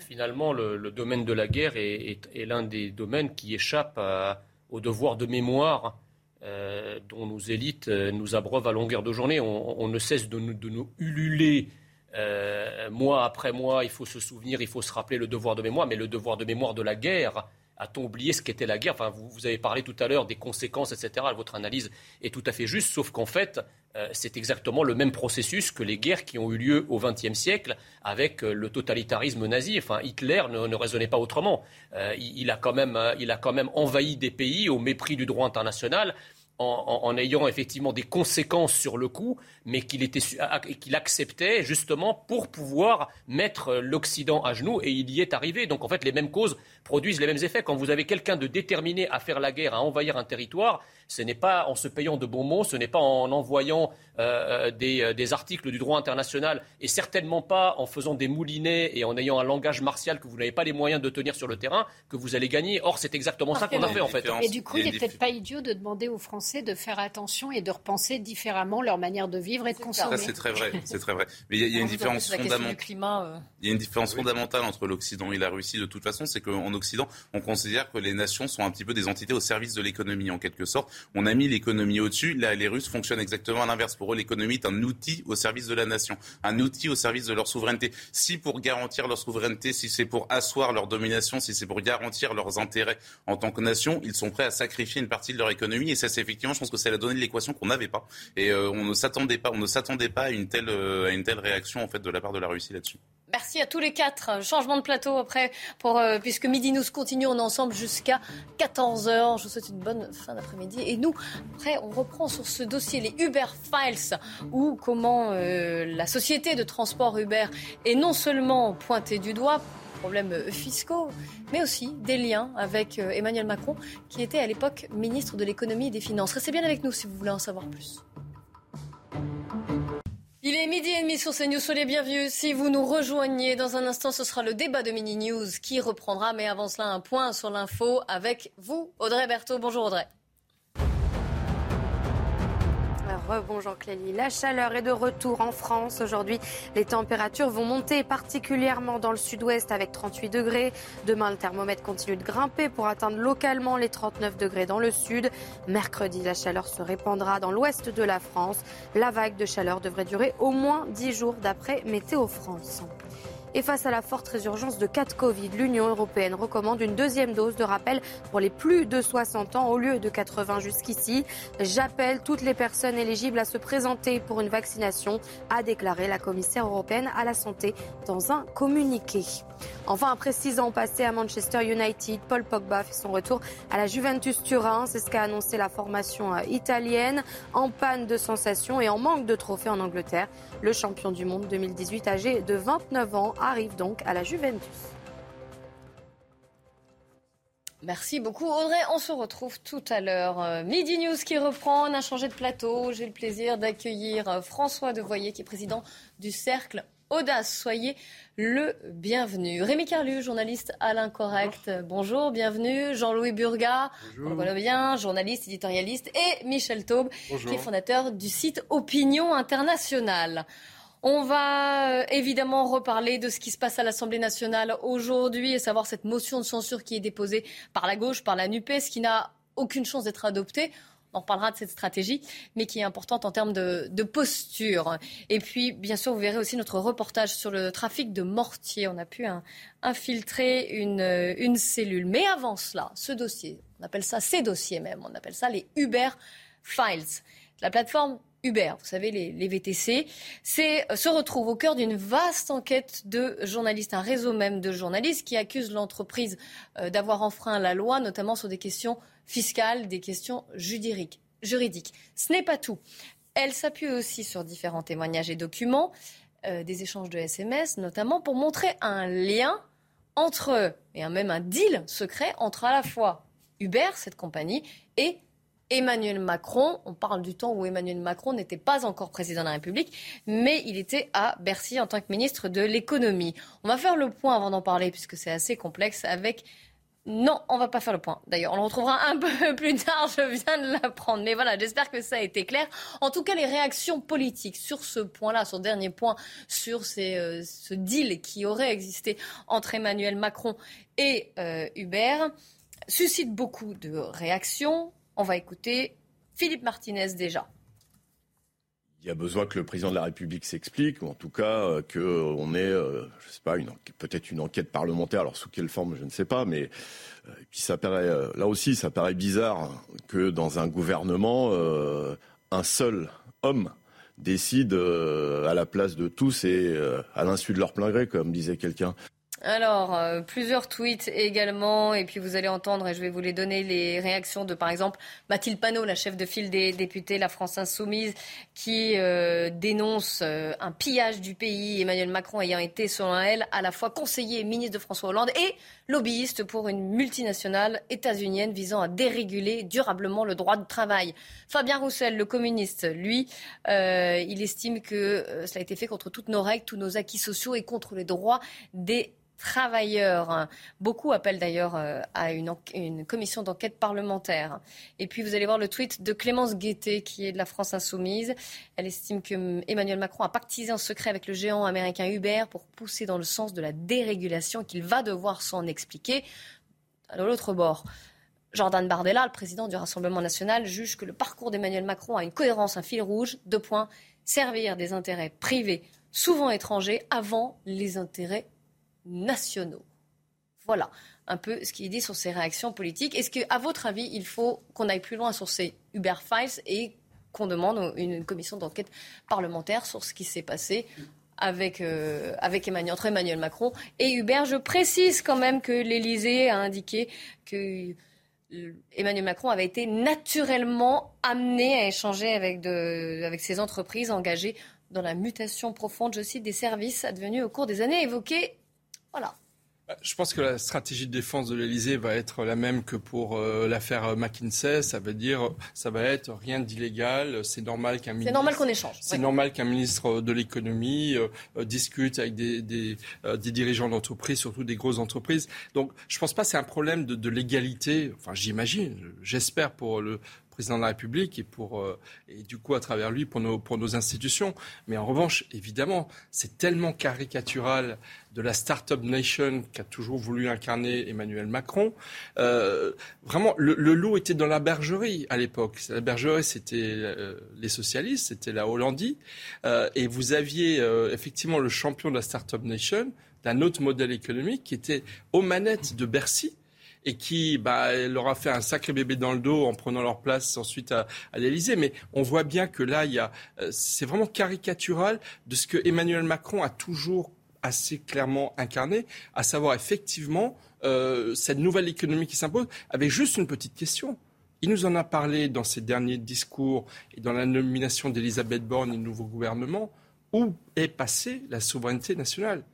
Finalement, le, domaine de la guerre est, l'un des domaines qui échappe au devoir de mémoire euh, dont nos élites euh, nous abreuvent à longueur de journée. On, ne cesse de nous, de ululer euh, mois après mois. Il faut se souvenir, il faut se rappeler le devoir de mémoire, mais le devoir de mémoire de la guerre. A-t-on oublié ce qu'était la guerre enfin, vous, avez parlé tout à l'heure des conséquences, etc. Votre analyse est tout à fait juste, sauf qu'en fait, c'est exactement le même processus que les guerres qui ont eu lieu au XXe siècle avec le totalitarisme nazi. Enfin, Hitler ne, raisonnait pas autrement. il, a quand même, il a quand même envahi des pays au mépris du droit international en, ayant effectivement des conséquences sur le coup, mais qu'il qu'il acceptait justement pour pouvoir mettre l'Occident à genoux, et il y est arrivé. Donc en fait, les mêmes causes produisent les mêmes effets. Quand vous avez quelqu'un de déterminé à faire la guerre, à envahir un territoire, ce n'est pas en se payant de bons mots, ce n'est pas en envoyant euh, euh, euh, des, articles du droit international, et certainement pas en faisant des moulinets et en ayant un langage martial que vous n'avez pas les moyens de tenir sur le terrain, que vous allez gagner. Or, c'est exactement ça qu'on a fait en fait. Et du coup, il n'est peut-être pas idiot de demander aux Français de faire attention et de repenser différemment leur manière de vivre et de consommer. Ça, c'est très vrai, c'est très vrai. Mais il y a, une différence fondamentale. Il y a une différence fondamentale entre l'Occident et la Russie. De toute façon, c'est qu'en Occident, on considère que les nations sont un petit peu des entités au service de l'économie en quelque sorte. On a mis l'économie au-dessus. Là, les Russes fonctionnent exactement à l'inverse. Pour eux, l'économie est un outil au service de la nation, un outil au service de leur souveraineté. Si pour garantir leur souveraineté, si c'est pour asseoir leur domination, si c'est pour garantir leurs intérêts en tant que nation, ils sont prêts à sacrifier une partie de leur économie. Et ça, c'est effectivement, je pense que c'est la donnée de l'équation qu'on n'avait pas. Et euh, on ne s'attendait pas, on ne s'attendait pas à une telle, euh, à une telle réaction en fait de la part de la Russie là-dessus. Merci à tous les quatre. Changement de plateau après, euh, puisque Midi nous continue, on est ensemble jusqu'à 14h. Je vous souhaite une bonne fin d'après-midi. Et nous, après, on reprend sur ce dossier, les Uber Files, ou comment la société de transport Uber est non seulement pointée du doigt, problèmes euh, fiscaux, mais aussi des liens avec Emmanuel Macron, qui était à l'époque ministre de l'économie et des finances. Restez bien avec nous si vous voulez en savoir plus. Il est midi et demi sur CNews, soyez bienvenus. Si vous nous rejoignez dans un instant, ce sera le débat de Mini News qui reprendra. Mais avant cela, un point sur l'info avec vous, Audrey Berthaud. Bonjour Audrey. Rebonjour Clélie. La chaleur est de retour en France. Aujourd'hui, les températures vont monter particulièrement dans le sud-ouest avec 38 degrés. Demain, le thermomètre continue de grimper pour atteindre localement les 39 degrés dans le sud. Mercredi, la chaleur se répandra dans l'ouest de la France. La vague de chaleur devrait durer au moins 10 jours d'après Météo France. Et face à la forte résurgence de cas de Covid, l'Union européenne recommande une deuxième dose de rappel pour les plus de 60 ans au lieu de 80 jusqu'ici. J'appelle toutes les personnes éligibles à se présenter pour une vaccination, a déclaré la commissaire européenne à la santé dans un communiqué. Enfin, après six ans passés à Manchester United, Paul Pogba fait son retour à la Juventus Turin. C'est ce qu'a annoncé la formation euh, italienne. En panne de sensations et en manque de trophées en Angleterre, le champion du monde 2018 âgé de 29 ans arrive donc à la Juventus. Merci beaucoup Audrey. On se retrouve tout à l'heure. Euh, Midi News qui reprend. On a changé de plateau. J'ai le plaisir d'accueillir euh, François Devoyer qui est président du Cercle Audace. Soyez le bienvenu. Rémi Carlu, journaliste à l'Incorrect. Bonjour. bienvenue. Jean-Louis Burga, Bonjour. on bien, journaliste, éditorialiste. Et Michel Taube, qui est fondateur du site Opinion Internationale. On va euh, évidemment reparler de ce qui se passe à l'Assemblée nationale aujourd'hui et savoir cette motion de censure qui est déposée par la gauche, par la NUPES, qui n'a aucune chance d'être adoptée. On reparlera de cette stratégie, mais qui est importante en termes de, posture. Et puis, bien sûr, vous verrez aussi notre reportage sur le trafic de mortiers. On a pu infiltrer une, une cellule. Mais avant cela, ce dossier, on appelle ça ces dossiers même, on appelle ça les Uber Files. La plateforme Uber, vous savez, les, VTC, euh, se retrouve au cœur d'une vaste enquête de journalistes, un réseau même de journalistes qui accusent l'entreprise euh, d'avoir enfreint la loi, notamment sur des questions fiscales, des questions juridiques. juridiques. Ce n'est pas tout. Elle s'appuie aussi sur différents témoignages et documents, euh, des échanges de SMS notamment, pour montrer un lien entre, et même un deal secret entre à la fois Uber, cette compagnie, et Emmanuel Macron. On parle du temps où Emmanuel Macron n'était pas encore président de la République, mais il était à Bercy en tant que ministre de l'économie. On va faire le point avant d'en parler, puisque c'est assez complexe, avec... Non, on va pas faire le point. D'ailleurs, on le retrouvera un peu plus tard, je viens de l'apprendre. Mais voilà, j'espère que ça a été clair. En tout cas, les réactions politiques sur ce point-là, sur ce dernier point, sur euh, ce deal qui aurait existé entre Emmanuel Macron et euh, Hubert, suscitent beaucoup de réactions. On va écouter Philippe Martinez déjà. Il y a besoin que le président de la République s'explique, ou en tout cas euh, qu'on ait, euh, je sais pas, peut-être une enquête parlementaire. Alors sous quelle forme, je ne sais pas, mais euh, puis ça paraît, là aussi, ça paraît bizarre que dans un gouvernement, un seul homme décide à la place de tous et à l'insu de leur plein gré, comme disait quelqu'un. Alors, euh, plusieurs tweets également, et puis vous allez entendre, et je vais vous les donner, les réactions de, par exemple, Mathilde Panot, la chef de file des députés, la France Insoumise, qui euh, dénonce euh, un pillage du pays, Emmanuel Macron ayant été, selon elle, à la fois conseiller et ministre de François Hollande et lobbyiste pour une multinationale états-unienne visant à déréguler durablement le droit de travail. Fabien Roussel, le communiste, lui, il estime que cela a été fait contre toutes nos règles, tous nos acquis sociaux et contre les droits des travailleurs. Beaucoup appellent d'ailleurs euh, à une, commission d'enquête parlementaire. Et puis vous allez voir le tweet de Clémence Guettet, qui est de la France Insoumise. Elle estime que Emmanuel Macron a pactisé en secret avec le géant américain Uber pour pousser dans le sens de la dérégulation qu'il va devoir s'en expliquer. À l'autre bord, Jordan Bardella, le président du Rassemblement national, juge que le parcours d'Emmanuel Macron a une cohérence, un fil rouge. Deux points. Servir des intérêts privés, souvent étrangers, avant les intérêts nationaux. Voilà un peu ce qu'il dit sur ces réactions politiques. Est-ce qu'à votre avis, il faut qu'on aille plus loin sur ces Uber Files et qu'on demande une commission d'enquête parlementaire sur ce qui s'est passé euh, avec Emmanuel, entre Emmanuel Macron et Hubert. Je précise quand même que l'Élysée a indiqué que Emmanuel Macron avait été naturellement amené à échanger avec, avec ces entreprises engagées dans la mutation profonde, je cite, des services advenus au cours des années évoquées voilà. Je pense que la stratégie de défense de l'Elysée va être la même que pour euh, l'affaire McKinsey. Ça veut dire, ça va être rien d'illégal. C'est normal qu'un ministre. C'est normal qu'on échange. C'est normal qu'un ministre de l'économie euh, euh, discute avec des, des, des dirigeants d'entreprise, surtout des grosses entreprises. Donc, je pense pas que c'est un problème de, de l'égalité. Enfin, j'imagine, j'espère pour le président de la République et, pour, euh, et du coup à travers lui pour nos, pour nos institutions. Mais en revanche, évidemment, c'est tellement caricatural de la Startup Nation qu'a toujours voulu incarner Emmanuel Macron. Euh, vraiment, le, loup était dans la bergerie à l'époque. La bergerie, c'était euh, les socialistes, c'était la Hollandie. et vous aviez effectivement le champion de la Startup Nation d'un autre modèle économique qui était aux manettes de Bercy et qui bah, leur a fait un sacré bébé dans le dos en prenant leur place ensuite à, à l'Élysée. Mais on voit bien que là, il euh, c'est vraiment caricatural de ce que Emmanuel Macron a toujours assez clairement incarné, à savoir effectivement euh, cette nouvelle économie qui s'impose, avec juste une petite question. Il nous en a parlé dans ses derniers discours et dans la nomination d'Elisabeth Borne et du nouveau gouvernement. Où est passée la souveraineté nationale?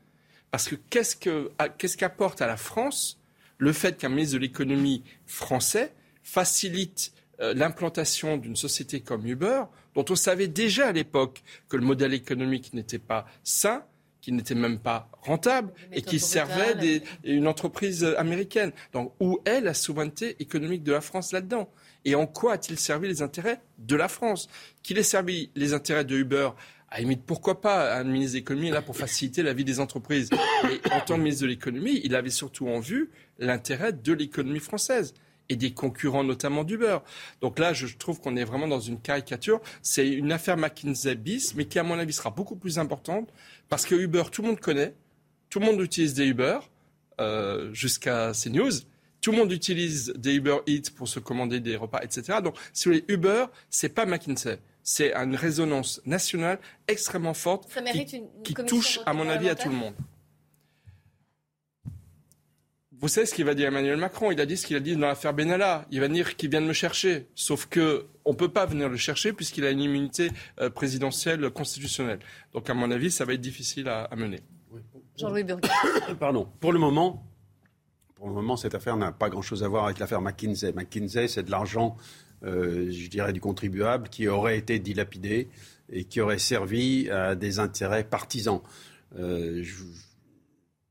Parce que qu'est-ce qu'apporte à la France le fait qu'un ministre de l'économie français facilite euh, l'implantation d'une société comme Uber, dont on savait déjà à l'époque que le modèle économique n'était pas sain, qui n'était même pas rentable et qui servait des, une entreprise américaine. Donc, où est la souveraineté économique de la France là-dedans? Et en quoi a-t-il servi les intérêts de la France? Qu'il ait servi les intérêts de Uber à limite, pourquoi pas un ministre de l'économie est là pour faciliter la vie des entreprises. Et en tant que ministre de l'économie, il avait surtout en vue l'intérêt de l'économie française et des concurrents, notamment d'Uber. Donc là, je trouve qu'on est vraiment dans une caricature. C'est une affaire McKinsey bis, mais qui, à mon avis, sera beaucoup plus importante parce que Uber, tout le monde connaît, tout le monde utilise des Uber euh, jusqu'à CNews. Tout le monde utilise des Uber Eats pour se commander des repas, etc. Donc, si vous voulez, Uber, c'est pas McKinsey. C'est une résonance nationale extrêmement forte qui touche, à mon avis, à tout le monde. Vous savez ce qu'il va dire Emmanuel Macron? Il a dit ce qu'il a dit dans l'affaire Benalla. Il va dire qu'il vient de me chercher. Sauf que on ne peut pas venir le chercher puisqu'il a une immunité euh, présidentielle constitutionnelle. Donc, à mon avis, ça va être difficile à, mener. Jean-Louis Burger. Pardon. Pour le moment, pour le moment, cette affaire n'a pas grand-chose à voir avec l'affaire McKinsey. McKinsey, c'est de l'argent, euh, je dirais, du contribuable qui aurait été dilapidé et qui aurait servi à des intérêts partisans. Euh,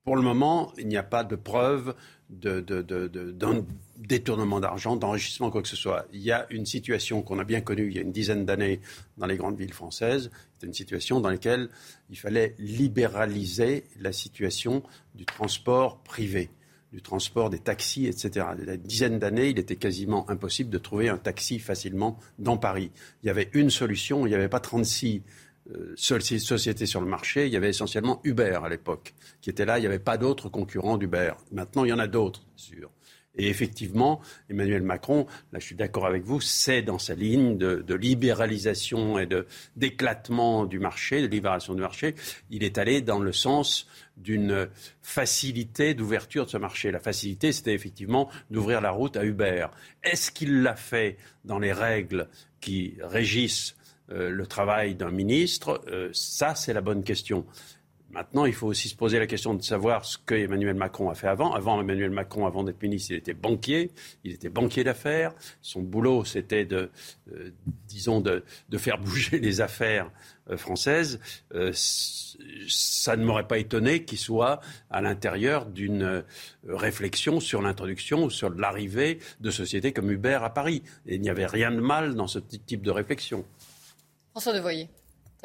pour le moment, il n'y a pas de preuve d'un détournement d'argent, d'enrichissement, quoi que ce soit. Il y a une situation qu'on a bien connue il y a une dizaine d'années dans les grandes villes françaises. C'était une situation dans laquelle il fallait libéraliser la situation du transport privé du transport des taxis, etc. Il y a une dizaine d'années, il était quasiment impossible de trouver un taxi facilement dans Paris. Il y avait une solution, il n'y avait pas 36 euh, sociétés sur le marché, il y avait essentiellement Uber à l'époque, qui était là, il n'y avait pas d'autres concurrents d'Uber. Maintenant, il y en a d'autres, sûr. Et effectivement, Emmanuel Macron, là je suis d'accord avec vous, c'est dans sa ligne de, de libéralisation et d'éclatement du marché, de libération du marché, il est allé dans le sens d'une facilité d'ouverture de ce marché. La facilité, c'était effectivement d'ouvrir la route à Uber. Est-ce qu'il l'a fait dans les règles qui régissent euh, le travail d'un ministre? Euh, Ça, c'est la bonne question. Maintenant, il faut aussi se poser la question de savoir ce que Emmanuel Macron a fait avant. Avant Emmanuel Macron, avant d'être ministre, il était banquier. Il était banquier d'affaires. Son boulot, c'était de, euh, disons, de, faire bouger les affaires françaises. ça ne m'aurait pas étonné qu'il soit à l'intérieur d'une réflexion sur l'introduction ou sur l'arrivée de sociétés comme Uber à Paris. Il n'y avait rien de mal dans ce type de réflexion. François Devoyer,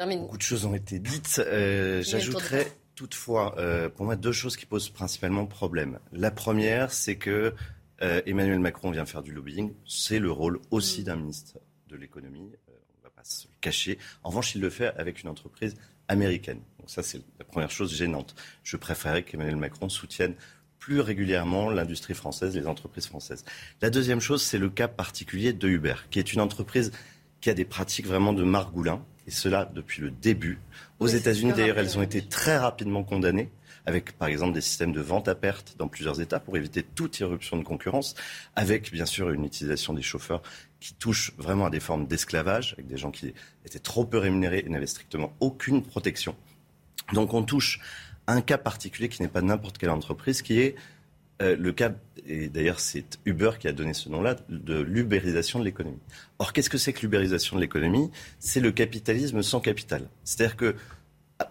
termine. Beaucoup de choses ont été dites. Euh, j'ajouterais toutefois, euh, pour moi, deux choses qui posent principalement problème. La première, c'est que euh, Emmanuel Macron vient faire du lobbying. C'est le rôle aussi mm. d'un ministre de l'économie. on ne va pas se le cacher. En revanche, il le fait avec une entreprise américaine. Donc ça, c'est la première chose gênante. Je préférerais qu'Emmanuel Macron soutienne plus régulièrement l'industrie française, les entreprises françaises. La deuxième chose, c'est le cas particulier de Uber, qui est une entreprise qui a des pratiques vraiment de margoulin, et cela depuis le début. Aux États-Unis, d'ailleurs, elles ont été très rapidement condamnées avec par exemple des systèmes de vente à perte dans plusieurs États pour éviter toute irruption de concurrence, avec bien sûr une utilisation des chauffeurs qui touche vraiment à des formes d'esclavage, avec des gens qui étaient trop peu rémunérés et n'avaient strictement aucune protection. Donc on touche à un cas particulier qui n'est pas n'importe quelle entreprise, qui est euh, le cas, et d'ailleurs c'est Uber qui a donné ce nom-là, de l'ubérisation de l'économie. Or, qu'est-ce que c'est que l'ubérisation de l'économie? C'est le capitalisme sans capital. C'est-à-dire que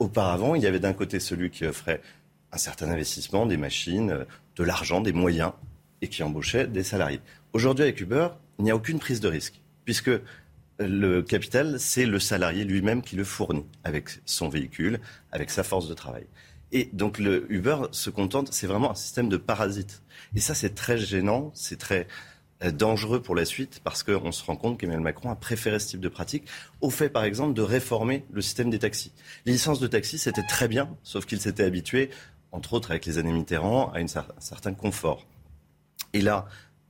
auparavant, il y avait d'un côté celui qui offrait un certain investissement, des machines, euh, de l'argent, des moyens, et qui embauchait des salariés. Aujourd'hui, avec Uber, il n'y a aucune prise de risque, puisque le capital, c'est le salarié lui-même qui le fournit, avec son véhicule, avec sa force de travail. Et donc le Uber se contente, c'est vraiment un système de parasite. Et ça, c'est très gênant, c'est très euh, dangereux pour la suite parce qu'on se rend compte qu'Emmanuel Macron a préféré ce type de pratique au fait, par exemple, de réformer le système des taxis. Les licences de taxi, c'était très bien, sauf qu'il s'était habitué, entre autres avec les années Mitterrand, à un certain confort. Et là,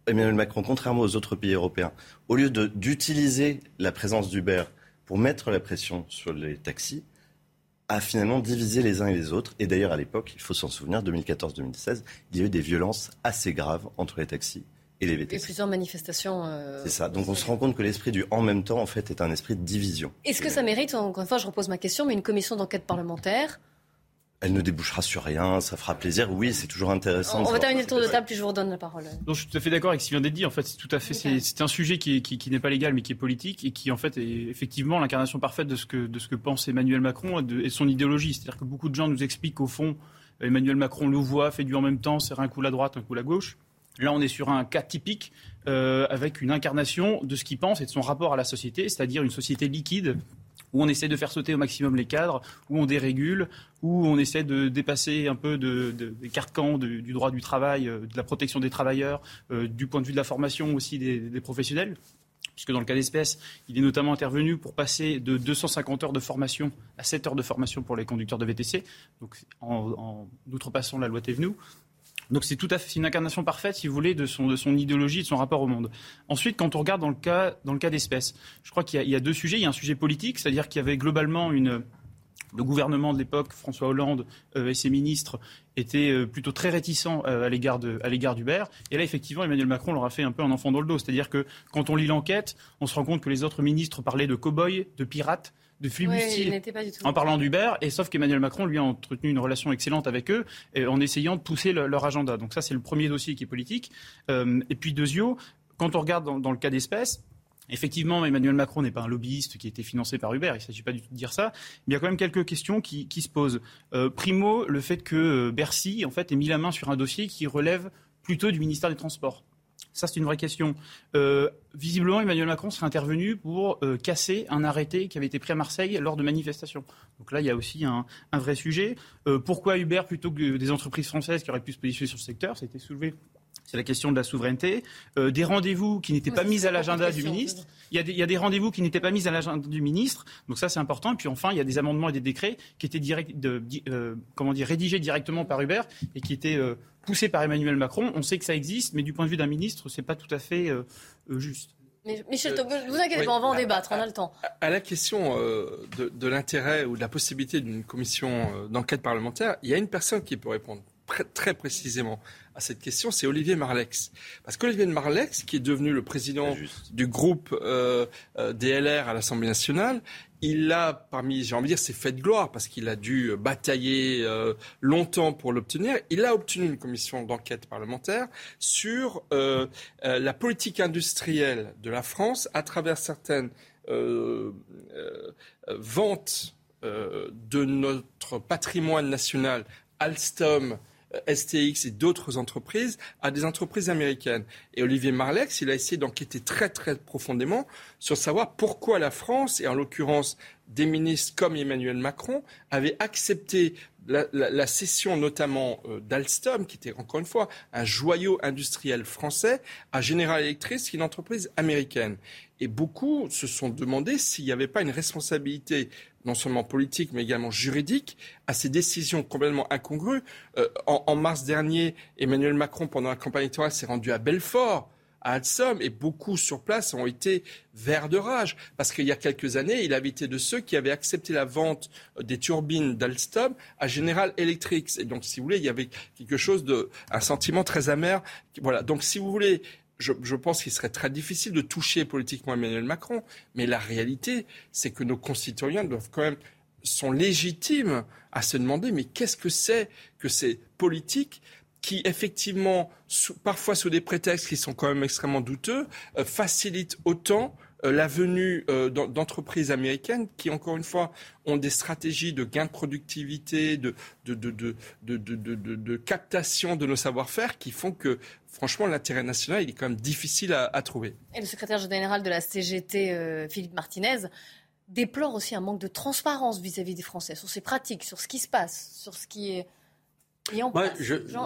Emmanuel Macron, contrairement aux autres pays européens, au lieu d'utiliser la présence d'Uber pour mettre la pression sur les taxis, a finalement divisé les uns et les autres. Et d'ailleurs, à l'époque, il faut s'en souvenir, 2014-2016, il y a eu des violences assez graves entre les taxis et les VTC. Et plusieurs manifestations. Euh, c'est ça. Donc on se rend compte que l'esprit du en même temps, en fait, est un esprit de division. Est-ce que ça mérite, encore une fois, je repose ma question, mais une commission d'enquête parlementaire elle ne débouchera sur rien, ça fera plaisir. Oui, c'est toujours intéressant. On, va terminer le tour de table, puis je vous redonne la parole. je suis tout à fait d'accord avec ce qui vient d'être dit. En fait, c'est tout à fait, c'est un sujet qui, n'est pas légal, mais qui est politique et qui, en fait, est effectivement l'incarnation parfaite de ce que, de ce que pense Emmanuel Macron et, de, son idéologie. C'est-à-dire que beaucoup de gens nous expliquent qu'au fond, Emmanuel Macron louvoie, fait du en même temps, serre un coup la droite, un coup la gauche. Là, on est sur un cas typique euh, avec une incarnation de ce qu'il pense et de son rapport à la société, c'est-à-dire une société liquide où on essaie de faire sauter au maximum les cadres, où on dérégule, où on essaie de dépasser un peu des carcans du droit du travail, euh, de la protection des travailleurs, euh, du point de vue de la formation aussi des, professionnels puisque dans le cas d'espèce, il est notamment intervenu pour passer de 250 heures de formation à 7 heures de formation pour les conducteurs de VTC, donc en, outrepassant la loi Thévenoud. Donc c'est tout à fait une incarnation parfaite, si vous voulez, de son, de son idéologie, de son rapport au monde. Ensuite, quand on regarde dans le cas, dans d'espèces, je crois qu'il y, a deux sujets. Il y a un sujet politique, c'est-à-dire qu'il y avait globalement une, le gouvernement de l'époque, François Hollande euh, et ses ministres, étaient euh, plutôt très réticents euh, à l'égard d'Hubert. Et là, effectivement, Emmanuel Macron leur a fait un peu un enfant dans le dos. C'est-à-dire que quand on lit l'enquête, on se rend compte que les autres ministres parlaient de cow-boys, de pirates, de flibustiers en parlant d'Uber, et sauf qu'Emmanuel Macron lui a entretenu une relation excellente avec eux en essayant de pousser leur agenda. Donc ça, c'est le premier dossier qui est politique. Euh, et puis deuxièmement, quand on regarde dans, le cas d'espèces, Effectivement, Emmanuel Macron n'est pas un lobbyiste qui a été financé par Uber, il ne s'agit pas du tout de dire ça. Mais il y a quand même quelques questions qui, se posent. Euh, primo, le fait que euh, Bercy en fait, ait mis la main sur un dossier qui relève plutôt du ministère des Transports. Ça, c'est une vraie question. Euh, visiblement, Emmanuel Macron serait intervenu pour euh, casser un arrêté qui avait été pris à Marseille lors de manifestations. Donc là, il y a aussi un, vrai sujet. Euh, pourquoi Uber plutôt que des entreprises françaises qui auraient pu se positionner sur ce secteur Ça a été soulevé? C'est la question de la souveraineté. des rendez-vous qui n'étaient pas mis à l'agenda du ministre. Il y a des, rendez-vous qui n'étaient pas mis à l'agenda du ministre. Donc ça, c'est important. Et puis enfin, il y a des amendements et des décrets qui étaient direct, comment dire, rédigés directement par Uber et qui étaient poussé par Emmanuel Macron. On sait que ça existe, mais du point de vue d'un ministre, ce n'est pas tout à fait euh, euh, juste. Michel ne vous inquiétez pas, on va en débattre, on a le temps. À, la question euh, de, l'intérêt ou de la possibilité d'une commission d'enquête parlementaire, il y a une personne qui peut répondre très précisément à cette question, c'est Olivier Marlex. Parce qu'Olivier Marlex, qui est devenu le président du groupe DLR à l'Assemblée nationale, il a, parmi, j'ai envie de dire, ses faits de gloire, parce qu'il a dû batailler euh, longtemps pour l'obtenir, il a obtenu une commission d'enquête parlementaire sur euh, euh, la politique industrielle de la France à travers certaines ventes de notre patrimoine national, Alstom, STX et d'autres entreprises à des entreprises américaines. Et Olivier Marlex, il a essayé d'enquêter très très profondément sur savoir pourquoi la France, et en l'occurrence des ministres comme Emmanuel Macron, avaient accepté la, cession notamment euh, d'Alstom, qui était encore une fois un joyau industriel français, à General Electric, qui une entreprise américaine. Et beaucoup se sont demandé s'il n'y avait pas une responsabilité non seulement politique, mais également juridique, à ces décisions complètement incongrues. Euh, en, mars dernier, Emmanuel Macron, pendant la campagne électorale, s'est rendu à Belfort à Alstom et beaucoup sur place ont été verts de rage parce qu'il y a quelques années, il avait été de ceux qui avaient accepté la vente des turbines d'Alstom à General Electric. Et donc, si vous voulez, il y avait quelque chose de, un sentiment très amer. Voilà. Donc, si vous voulez, je, pense qu'il serait très difficile de toucher politiquement Emmanuel Macron, mais la réalité, c'est que nos concitoyens doivent quand même sont légitimes à se demander mais qu'est-ce que c'est que ces politiques qui effectivement, parfois sous des prétextes qui sont quand même extrêmement douteux, euh, facilitent autant euh, la venue euh, d'entreprises américaines qui, encore une fois, ont des stratégies de gain de productivité, de, captation de nos savoir-faire qui font que, franchement, l'intérêt national, il est quand même difficile à, trouver. Et le secrétaire général de la CGT, Philippe Martinez, déplore aussi un manque de transparence vis-à-vis des Français sur ces pratiques, sur ce qui se passe, sur ce qui est...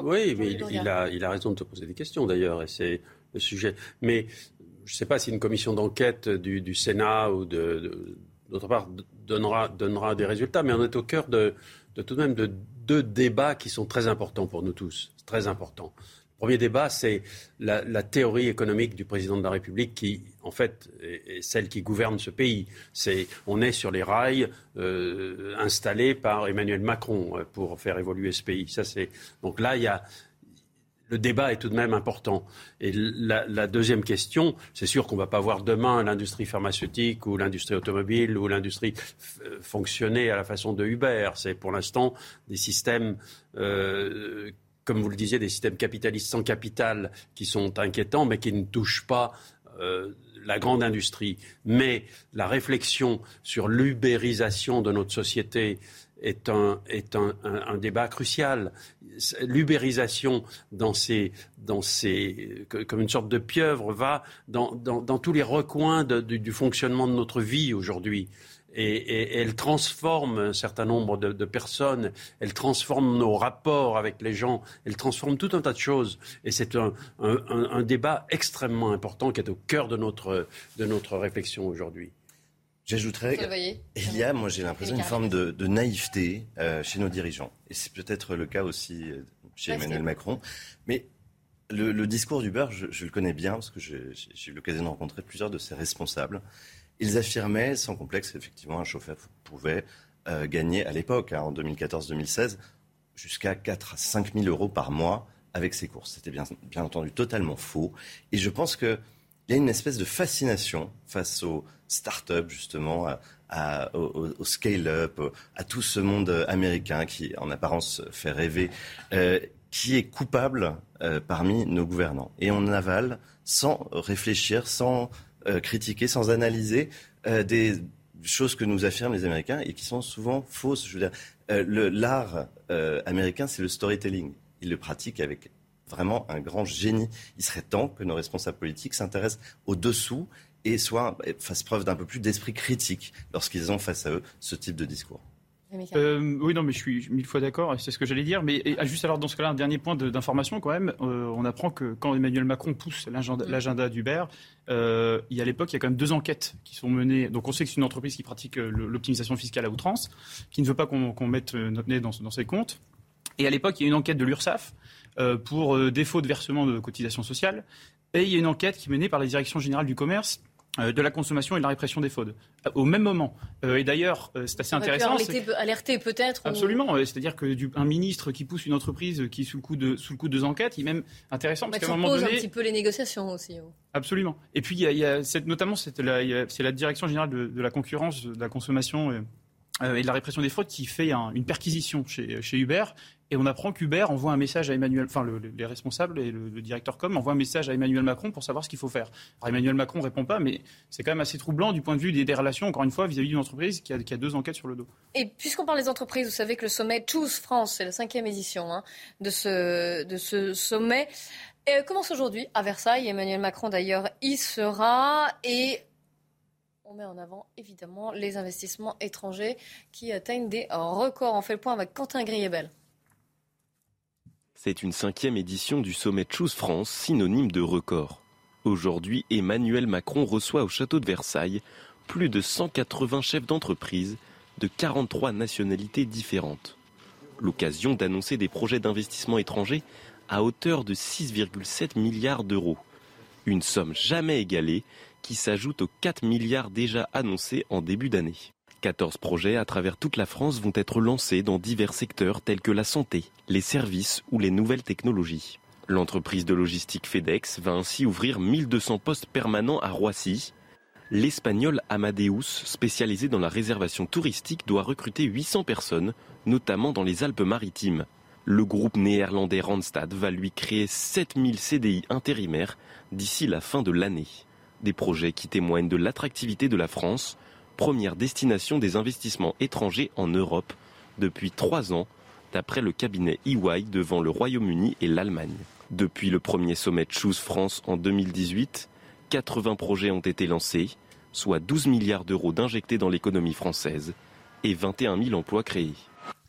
oui, mais il, a, il a raison de te poser des questions d'ailleurs, et c'est le sujet. Mais je ne sais pas si une commission d'enquête du, Sénat ou d'autre part donnera, donnera des résultats, mais on est au cœur de, tout de même de deux débats qui sont très importants pour nous tous, très importants. Premier débat, c'est la, théorie économique du président de la République qui, en fait, est, celle qui gouverne ce pays. C'est, on est sur les rails euh, installés par Emmanuel Macron euh, pour faire évoluer ce pays. Ça, c'est donc là, il y a le débat est tout de même important. Et la, deuxième question, c'est sûr qu'on ne va pas voir demain l'industrie pharmaceutique ou l'industrie automobile ou l'industrie euh, fonctionner à la façon de Uber. C'est pour l'instant des systèmes, comme vous le disiez, des systèmes capitalistes sans capital qui sont inquiétants, mais qui ne touchent pas euh, la grande industrie. Mais la réflexion sur l'ubérisation de notre société est un, est un, débat crucial. L'ubérisation comme une sorte de pieuvre va dans, dans, tous les recoins du fonctionnement de notre vie aujourd'hui. Et, et, elle transforme un certain nombre de, de, personnes, elle transforme nos rapports avec les gens, elle transforme tout un tas de choses. Et c'est un, un, un débat extrêmement important qui est au cœur de notre, de notre réflexion aujourd'hui. J'ajouterais, il y a, moi j'ai l'impression, une forme de, naïveté euh, chez nos dirigeants. Et c'est peut-être le cas aussi euh, chez Emmanuel Macron. Mais le, discours du beurre, je, le connais bien parce que j'ai eu l'occasion de rencontrer plusieurs de ses responsables. Ils affirmaient sans complexe, effectivement, un chauffeur pouvait euh, gagner à l'époque, hein, en 2014-2016, jusqu'à 4 à 5 000 euros par mois avec ses courses. C'était bien, entendu totalement faux. Et je pense qu'il y a une espèce de fascination face aux start-up, justement, au, scale-up, à tout ce monde américain qui, en apparence, fait rêver, euh, qui est coupable euh, parmi nos gouvernants. Et on avale sans réfléchir, sans critiquer, sans analyser des choses que nous affirment les Américains et qui sont souvent fausses. Je dire, l'art américain, c'est le storytelling. Ils le pratiquent avec vraiment un grand génie. Il serait temps que nos responsables politiques s'intéressent au-dessous et soit fassent preuve d'un peu plus d'esprit critique lorsqu'ils ont face à eux ce type de discours. Euh, oui, non, mais je suis mille fois d'accord, c'est ce que j'allais dire. Mais ah, juste alors, dans ce cas-là, un dernier point d'information quand même. Euh, on apprend que quand Emmanuel Macron pousse l'agenda d'Uber, euh, il y a à l'époque, il y a quand même deux enquêtes qui sont menées. Donc on sait que c'est une entreprise qui pratique l'optimisation fiscale à outrance, qui ne veut pas qu'on mette notre nez dans, dans, ses comptes. Et à l'époque, il y a une enquête de l'URSSAF pour défaut de versement de cotisations sociales. Et il y a une enquête qui est menée par la Direction générale du commerce de la consommation et de la répression des fraudes euh, au même moment. Euh, et d'ailleurs, c'est assez intéressant. Alerter peut-être. Absolument. C'est-à-dire que ministre qui pousse une entreprise qui est sous le coup de sous le coup de deux enquêtes, il est même intéressant parce qu'à un moment donné, un petit peu les négociations aussi. Oh. Absolument. Et puis il y a, notamment c'est la, la, direction générale de, de, la concurrence, de la consommation et de la répression des fraudes qui fait une perquisition chez, chez Uber et on apprend qu'Uber envoie un message à Emmanuel, enfin les responsables et le, directeur com envoient un message à Emmanuel Macron pour savoir ce qu'il faut faire. Alors Emmanuel Macron répond pas, mais c'est quand même assez troublant du point de vue des, relations, encore une fois, vis-à-vis d'une entreprise qui a, deux enquêtes sur le dos. Et puisqu'on parle des entreprises, vous savez que le sommet Choose France, c'est la cinquième édition hein, de, ce, sommet, et commence aujourd'hui à Versailles. Emmanuel Macron d'ailleurs y sera et on met en avant évidemment les investissements étrangers qui atteignent des records. On fait le point avec Quentin Griebel. C'est une cinquième édition du sommet Choose France, synonyme de record. Aujourd'hui, Emmanuel Macron reçoit au château de Versailles plus de 180 chefs d'entreprise de 43 nationalités différentes. L'occasion d'annoncer des projets d'investissement étrangers à hauteur de 6,7 milliards d'euros. Une somme jamais égalée qui s'ajoute aux 4 milliards déjà annoncés en début d'année. 14 projets à travers toute la France vont être lancés dans divers secteurs tels que la santé, les services ou les nouvelles technologies. L'entreprise de logistique FedEx va ainsi ouvrir 1200 postes permanents à Roissy. L'espagnol Amadeus, spécialisé dans la réservation touristique, doit recruter 800 personnes, notamment dans les Alpes-Maritimes. Le groupe néerlandais Randstad va lui créer 7000 CDI intérimaires d'ici la fin de l'année. Des projets qui témoignent de l'attractivité de la France première destination des investissements étrangers en Europe depuis trois ans, d'après le cabinet EY devant le Royaume-Uni et l'Allemagne. Depuis le premier sommet Choose France en 2018, 80 projets ont été lancés, soit 12 milliards d'euros d'injectés dans l'économie française et 21 000 emplois créés.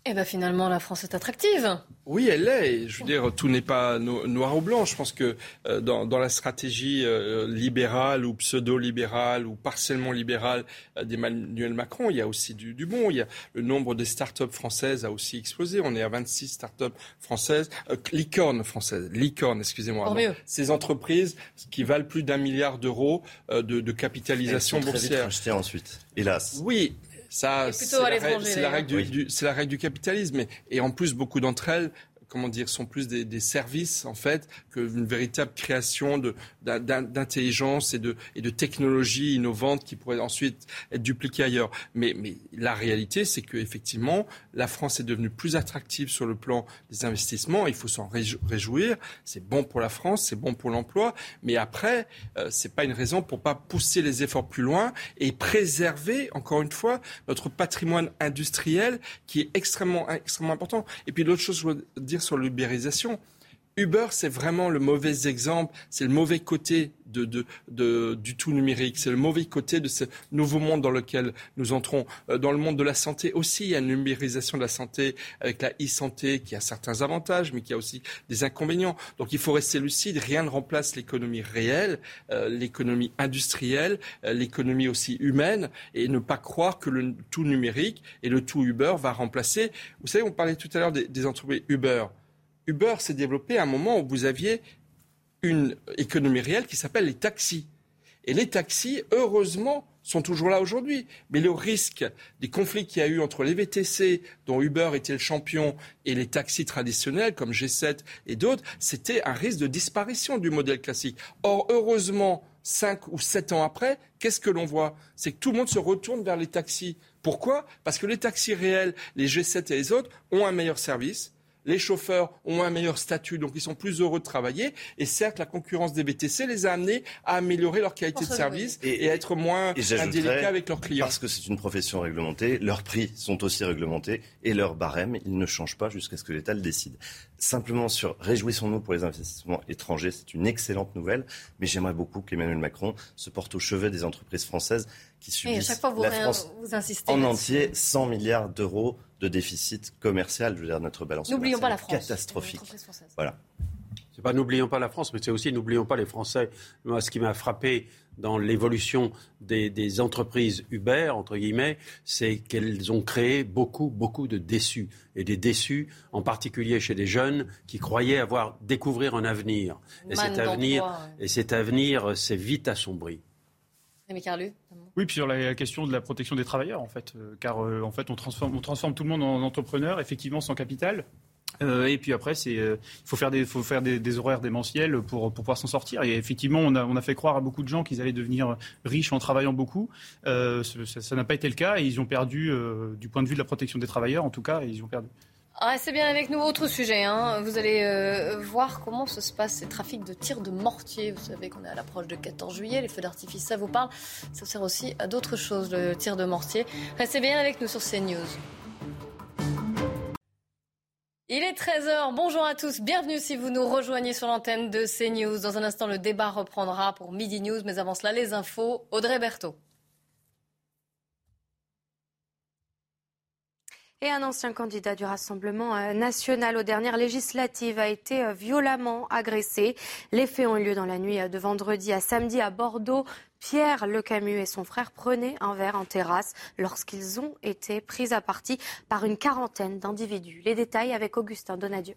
Et eh bien finalement, la France est attractive. Oui, elle l'est. Je veux dire, tout n'est pas noir ou blanc. Je pense que euh, dans, dans, la stratégie euh, libérale ou pseudo-libérale ou partiellement libérale euh, d'Emmanuel Macron, il y a aussi du, du, bon. Il y a le nombre des start-up françaises a aussi explosé. On est à 26 start-up françaises, licornes françaises, licornes, excusez-moi. Ces entreprises qui valent plus d'un milliard d'euros de, de, capitalisation boursière. Très ensuite, hélas. Oui, ça, c'est la, règle du, capitalisme. Et, en plus, beaucoup d'entre elles comment dire, sont plus des, services en fait qu'une véritable création d'intelligence et de, technologies innovantes qui pourraient ensuite être dupliquées ailleurs. Mais, la réalité, c'est que effectivement, la France est devenue plus attractive sur le plan des investissements. Il faut s'en réjouir. C'est bon pour la France, c'est bon pour l'emploi. Mais après, euh, c'est pas une raison pour pas pousser les efforts plus loin et préserver, encore une fois, notre patrimoine industriel qui est extrêmement, extrêmement important. Et puis l'autre chose, je veux dire sur l'ubérisation. Uber, c'est vraiment le mauvais exemple, c'est le mauvais côté de, du tout numérique, c'est le mauvais côté de ce nouveau monde dans lequel nous entrons. Euh, dans le monde de la santé aussi, il y a une numérisation de la santé avec la e-santé qui a certains avantages, mais qui a aussi des inconvénients. Donc il faut rester lucide, rien ne remplace l'économie réelle, euh, l'économie industrielle, euh, l'économie aussi humaine, et ne pas croire que le tout numérique et le tout Uber va remplacer. Vous savez, on parlait tout à l'heure des, des entreprises Uber. Uber s'est développé à un moment où vous aviez une économie réelle qui s'appelle les taxis. Et les taxis, heureusement, sont toujours là aujourd'hui. Mais le risque des conflits qu'il y a eu entre les VTC, dont Uber était le champion, et les taxis traditionnels comme G7 et d'autres, c'était un risque de disparition du modèle classique. Or, heureusement, cinq ou sept ans après, qu'est-ce que l'on voit? C'est que tout le monde se retourne vers les taxis. Pourquoi? Parce que les taxis réels, les G7 et les autres, ont un meilleur service, les chauffeurs ont un meilleur statut, donc ils sont plus heureux de travailler. Et certes, la concurrence des VTC les a amenés à améliorer leur qualité de service et, à être moins indélicats avec leurs clients. Parce que c'est une profession réglementée, leurs prix sont aussi réglementés et leurs barèmes, ils ne changent pas jusqu'à ce que l'État le décide. Simplement sur réjouissons-nous pour les investissements étrangers, c'est une excellente nouvelle, mais j'aimerais beaucoup qu'Emmanuel Macron se porte au chevet des entreprises françaises qui subissent chaque fois vous la France en entier 100 milliards d'euros de déficit commercial. Je veux dire, notre balance N'oublions pas la France. Catastrophique. Voilà. C'est pas n'oublions pas la France, mais c'est aussi n'oublions pas les Français. Moi, ce qui m'a frappé dans l'évolution des, entreprises Uber, entre guillemets, c'est qu'elles ont créé beaucoup, beaucoup de déçus. Et des déçus, en particulier chez des jeunes qui croyaient avoir découvrir un avenir. Et cet avenir, et cet avenir s'est vite assombri. Oui, puis sur la question de la protection des travailleurs, en fait, euh, car euh, en fait, on transforme, tout le monde en entrepreneur, effectivement, sans capital. Euh, et puis après, c'est, il faut faire des, faut faire des, horaires démentiels pour, pour pouvoir s'en sortir. Et effectivement, on a, on a fait croire à beaucoup de gens qu'ils allaient devenir riches en travaillant beaucoup. ça n'a pas été le cas et ils ont perdu, du point de vue de la protection des travailleurs, en tout cas, ils ont perdu. Restez bien avec nous. Autre sujet. Hein. Vous allez euh, voir comment se passe ces trafics de tirs de mortier. Vous savez qu'on est à l'approche de 14 juillet. Les feux d'artifice, ça vous parle. Ça sert aussi à d'autres choses, le tir de mortier. Restez bien avec nous sur CNews. Il est 13h. Bonjour à tous. Bienvenue si vous nous rejoignez sur l'antenne de CNews. Dans un instant, le débat reprendra pour Midi News. Mais avant cela, les infos. Audrey Berthaud. Et un ancien candidat du Rassemblement euh, national aux dernières législatives a été euh, violemment agressé. Les faits ont eu lieu dans la nuit euh, de vendredi à samedi à Bordeaux. Pierre Lecamus et son frère prenaient un verre en terrasse lorsqu'ils ont été pris à partie par une quarantaine d'individus. Les détails avec Augustin Donadieu.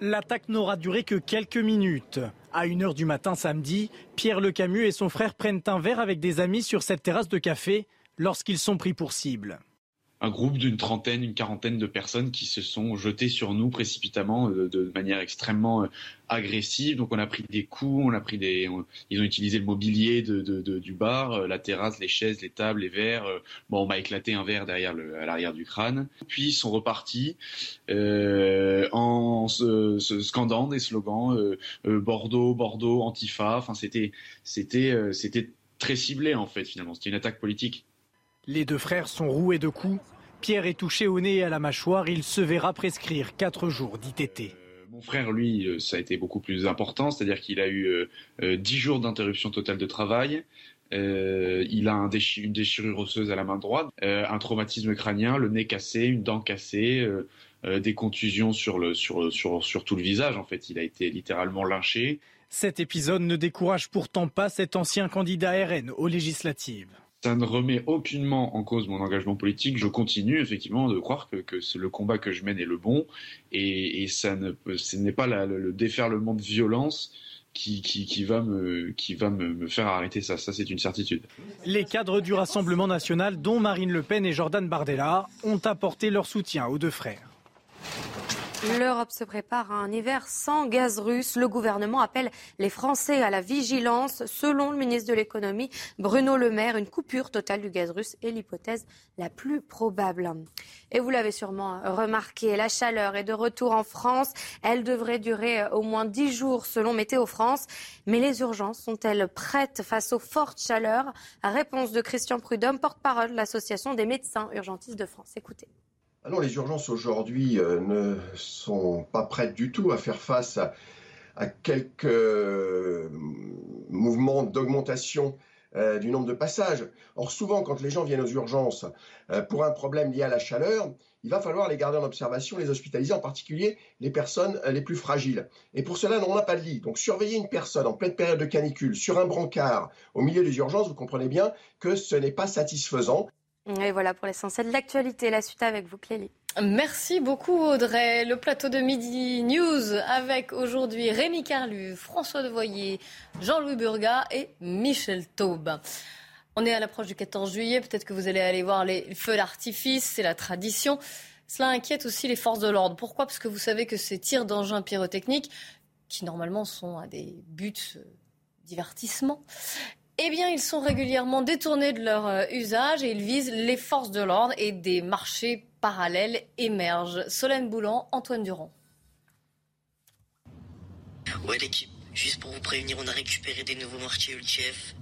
L'attaque n'aura duré que quelques minutes. À 1h du matin samedi, Pierre Lecamus et son frère prennent un verre avec des amis sur cette terrasse de café lorsqu'ils sont pris pour cible un groupe d'une trentaine, une quarantaine de personnes qui se sont jetées sur nous précipitamment euh, de, manière extrêmement euh, agressive. Donc on a pris des coups, on a pris des, ils ont utilisé le mobilier du bar, euh, la terrasse, les chaises, les tables, les verres. Bon, on m'a éclaté un verre derrière à l'arrière du crâne. Puis ils sont repartis en se, scandant des slogans Bordeaux, Bordeaux, Antifa. Enfin c'était, c'était, c'était très ciblé en fait finalement. C'était une attaque politique. Les deux frères sont roués de coups. Pierre est touché au nez et à la mâchoire. Il se verra prescrire quatre jours d'ITT. Euh, mon frère, lui, euh, ça a été beaucoup plus important, c'est-à-dire qu'il a eu euh, dix jours d'interruption totale de travail. il a une déchirure osseuse à la main droite, un traumatisme crânien, le nez cassé, une dent cassée, des contusions sur, le, sur, sur, sur tout le visage. En fait, il a été littéralement lynché. Cet épisode ne décourage pourtant pas cet ancien candidat RN aux législatives ça ne remet aucunement en cause mon engagement politique. Je continue effectivement de croire que, le combat que je mène est le bon et, ça ce n'est pas le déferlement de violence qui, va, me faire arrêter ça. Ça, c'est une certitude. Les cadres du Rassemblement national, dont Marine Le Pen et Jordan Bardella, ont apporté leur soutien aux deux frères. L'Europe se prépare à un hiver sans gaz russe. Le gouvernement appelle les Français à la vigilance. Selon le ministre de l'économie, Bruno Le Maire, une coupure totale du gaz russe est l'hypothèse la plus probable. Et vous l'avez sûrement remarqué, la chaleur est de retour en France. Elle devrait durer au moins dix jours selon Météo France. Mais les urgences sont-elles prêtes face aux fortes chaleurs? Réponse de Christian Prudhomme, porte-parole de l'Association des médecins urgentistes de France. Écoutez. Alors les urgences aujourd'hui euh, ne sont pas prêtes du tout à faire face à, quelques euh, mouvements d'augmentation euh, du nombre de passages. Or souvent quand les gens viennent aux urgences pour un problème lié à la chaleur, il va falloir les garder en observation, les hospitaliser, en particulier les personnes les plus fragiles. Et pour cela, on n'a pas de lit. Donc surveiller une personne en pleine période de canicule sur un brancard au milieu des urgences, vous comprenez bien que ce n'est pas satisfaisant. Et voilà pour l'essentiel de l'actualité. La suite avec vous, Clélie. Merci beaucoup Audrey. Le plateau de Midi News avec aujourd'hui Rémi Carlu, François Devoyer, Jean-Louis Burga et Michel Taube. On est à l'approche du 14 juillet, peut-être que vous allez aller voir les feux d'artifice, c'est la tradition. Cela inquiète aussi les forces de l'ordre. Pourquoi? Parce que vous savez que ces tirs d'engins pyrotechniques, qui normalement sont à des buts euh, divertissement, eh bien, ils sont régulièrement détournés de leur euh, usage et ils visent les forces de l'ordre et des marchés parallèles émergent. Solène Boulan, Antoine Durand. Ouais, l'équipe, juste pour vous prévenir, on a récupéré des nouveaux mortiers ULTF.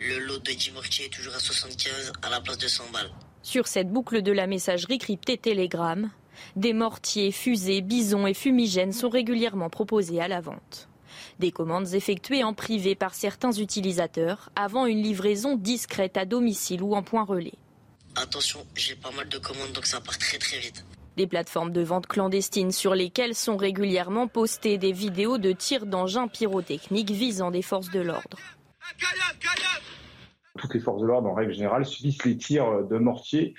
Le lot de 10 mortiers est toujours à 75 à la place de 100 balles. Sur cette boucle de la messagerie cryptée Telegram, des mortiers, fusées, bisons et fumigènes sont régulièrement proposés à la vente. Des commandes effectuées en privé par certains utilisateurs avant une livraison discrète à domicile ou en point relais. Attention, j'ai pas mal de commandes donc ça part très très vite. Des plateformes de vente clandestines sur lesquelles sont régulièrement postées des vidéos de tirs d'engins pyrotechniques visant des forces de l'ordre. Toutes les forces de l'ordre, en règle générale, subissent les tirs de mortier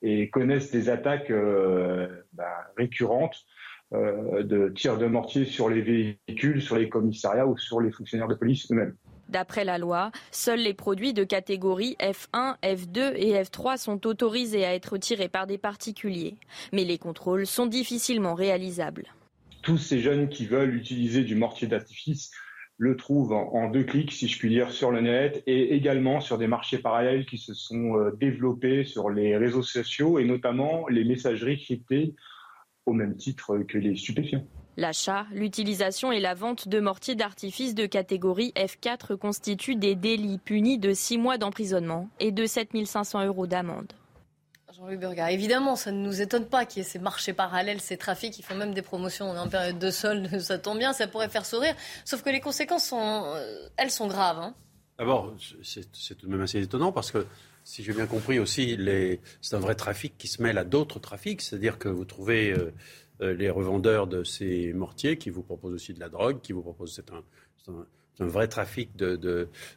et connaissent des attaques euh, bah, récurrentes euh, de tirs de mortier sur les véhicules, sur les commissariats ou sur les fonctionnaires de police eux-mêmes. D'après la loi, seuls les produits de catégorie F1, F2 et F3 sont autorisés à être tirés par des particuliers. Mais les contrôles sont difficilement réalisables. Tous ces jeunes qui veulent utiliser du mortier d'artifice le trouvent en deux clics, si je puis dire, sur le net et également sur des marchés parallèles qui se sont euh, développés sur les réseaux sociaux et notamment les messageries cryptées au même titre que les stupéfiants. L'achat, l'utilisation et la vente de mortiers d'artifice de catégorie F4 constituent des délits punis de 6 mois d'emprisonnement et de 7 500 euros d'amende. Jean-Louis Burga, évidemment, ça ne nous étonne pas qu'il y ait ces marchés parallèles, ces trafics, ils font même des promotions en période de solde, ça tombe bien, ça pourrait faire sourire, sauf que les conséquences, sont, euh, elles sont graves. Hein. D'abord, c'est tout de même assez étonnant parce que si j'ai bien compris aussi, c'est un vrai trafic qui se mêle à d'autres trafics, c'est-à-dire que vous trouvez euh, euh, les revendeurs de ces mortiers qui vous proposent aussi de la drogue, qui vous proposent, c'est un, un, vrai trafic de,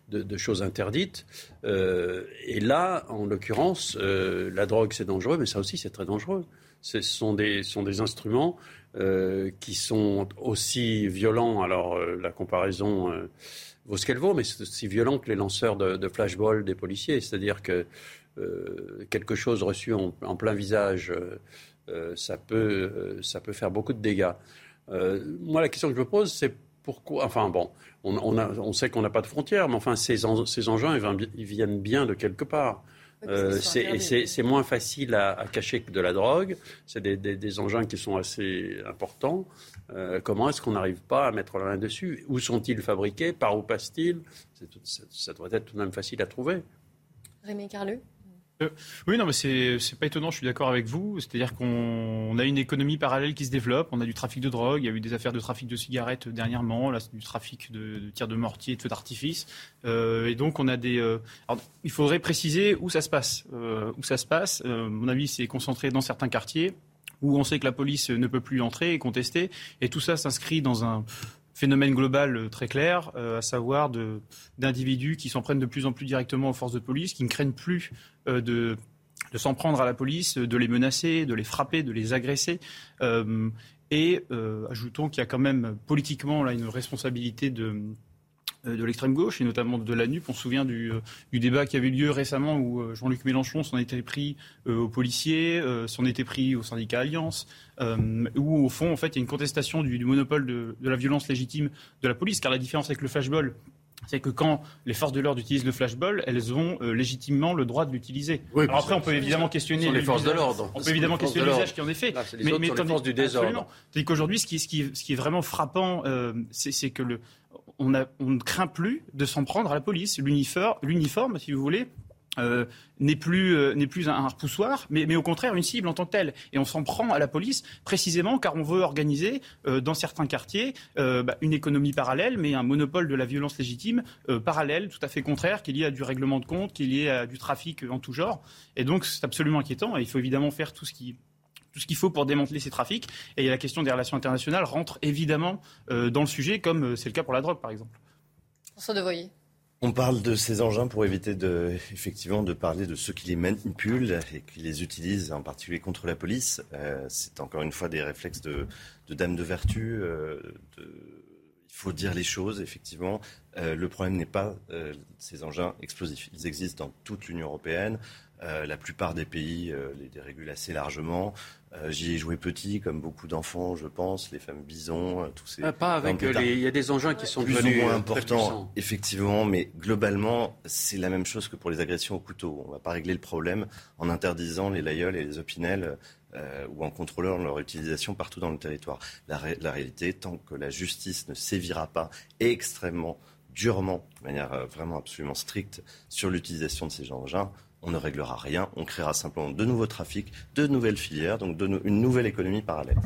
de, choses interdites. Euh, et là, en l'occurrence, la drogue c'est dangereux, mais ça aussi c'est très dangereux. Ce sont des, sont des instruments qui sont aussi violents. Alors la comparaison vaut ce qu'elle vaut, mais c'est aussi violent que les lanceurs de, de flashball des policiers. C'est-à-dire que euh, quelque chose reçu en, plein visage, euh, euh, ça, peut, ça peut faire beaucoup de dégâts. moi, la question que je me pose, c'est pourquoi. Enfin, bon, on, sait qu'on n'a pas de frontières, mais enfin, ces, ces engins, ils viennent bien de quelque part. Euh, c'est moins facile à, cacher que de la drogue. C'est des, engins qui sont assez importants. Euh, comment est-ce qu'on n'arrive pas à mettre la main dessus? Où sont-ils fabriqués? Par où passent-ils ça, ça, devrait être tout de même facile à trouver. Rémi Carlu? Euh, oui, non, mais c'est pas étonnant, je suis d'accord avec vous. C'est-à-dire qu'on a une économie parallèle qui se développe. On a du trafic de drogue, il y a eu des affaires de trafic de cigarettes dernièrement, là, c'est du trafic de, de tirs de mortier, de feux d'artifice. Euh, et donc, on a des. Euh, il faudrait préciser où ça se passe. où ça se passe, mon avis, c'est concentré dans certains quartiers où on sait que la police ne peut plus entrer et contester. Et tout ça s'inscrit dans un phénomène global euh, très clair, euh, à savoir d'individus qui s'en prennent de plus en plus directement aux forces de police, qui ne craignent plus euh, de, s'en prendre à la police, de les menacer, de les frapper, de les agresser. et ajoutons qu'il y a quand même politiquement là, une responsabilité de de l'extrême gauche et notamment de la NUP. On se souvient du, euh, du débat qui avait eu lieu récemment où euh, Jean-Luc Mélenchon s'en était pris aux policiers, s'en était pris au syndicat Alliance, où au fond, en fait, il y a une contestation du, monopole de, de, la violence légitime de la police, car la différence avec le flashball, c'est que quand les forces de l'ordre utilisent le flashball, elles ont légitimement le droit de l'utiliser. Alors après, on peut évidemment questionner les forces de l'ordre. On peut évidemment questionner l'usage qui en est fait. mais, mais forces du désordre. C'est qu'aujourd'hui, ce qui, ce, qui, ce qui, est vraiment frappant, c'est que le, on, ne craint plus de s'en prendre à la police. L'uniforme, si vous voulez, euh, n'est plus, euh, un, repoussoir, mais, au contraire une cible en tant que telle. Et on s'en prend à la police précisément car on veut organiser euh, dans certains quartiers bah, une économie parallèle, mais un monopole de la violence légitime parallèle, tout à fait contraire, qu'il y a du règlement de compte, qu'il y a du trafic en tout genre. Et donc c'est absolument inquiétant. Et il faut évidemment faire tout ce qui tout ce qu'il faut pour démanteler ces trafics. Et la question des relations internationales rentre évidemment euh, dans le sujet, comme euh, c'est le cas pour la drogue, par exemple. François Devoyer. On parle de ces engins pour éviter de, effectivement de parler de ceux qui les manipulent et qui les utilisent, en particulier contre la police. Euh, c'est encore une fois des réflexes de, de dame de vertu. il faut dire les choses, effectivement. le problème n'est pas ces engins explosifs. Ils existent dans toute l'Union européenne. Euh, la plupart des pays euh, les dérégulent assez largement. Euh, j'y ai joué petit, comme beaucoup d'enfants, je pense, les femmes bisons, tous ces. Ah, pas avec les. Il y a des engins qui sont plus devenus ou moins importants, effectivement, mais globalement, c'est la même chose que pour les agressions au couteau. On ne va pas régler le problème en interdisant les layeuls et les opinels. ou en contrôlant leur utilisation partout dans le territoire. La, la, réalité, tant que la justice ne sévira pas extrêmement durement, de manière vraiment absolument stricte, sur l'utilisation de ces engins, on ne réglera rien, on créera simplement de nouveaux trafics, de nouvelles filières, donc une nouvelle économie parallèle.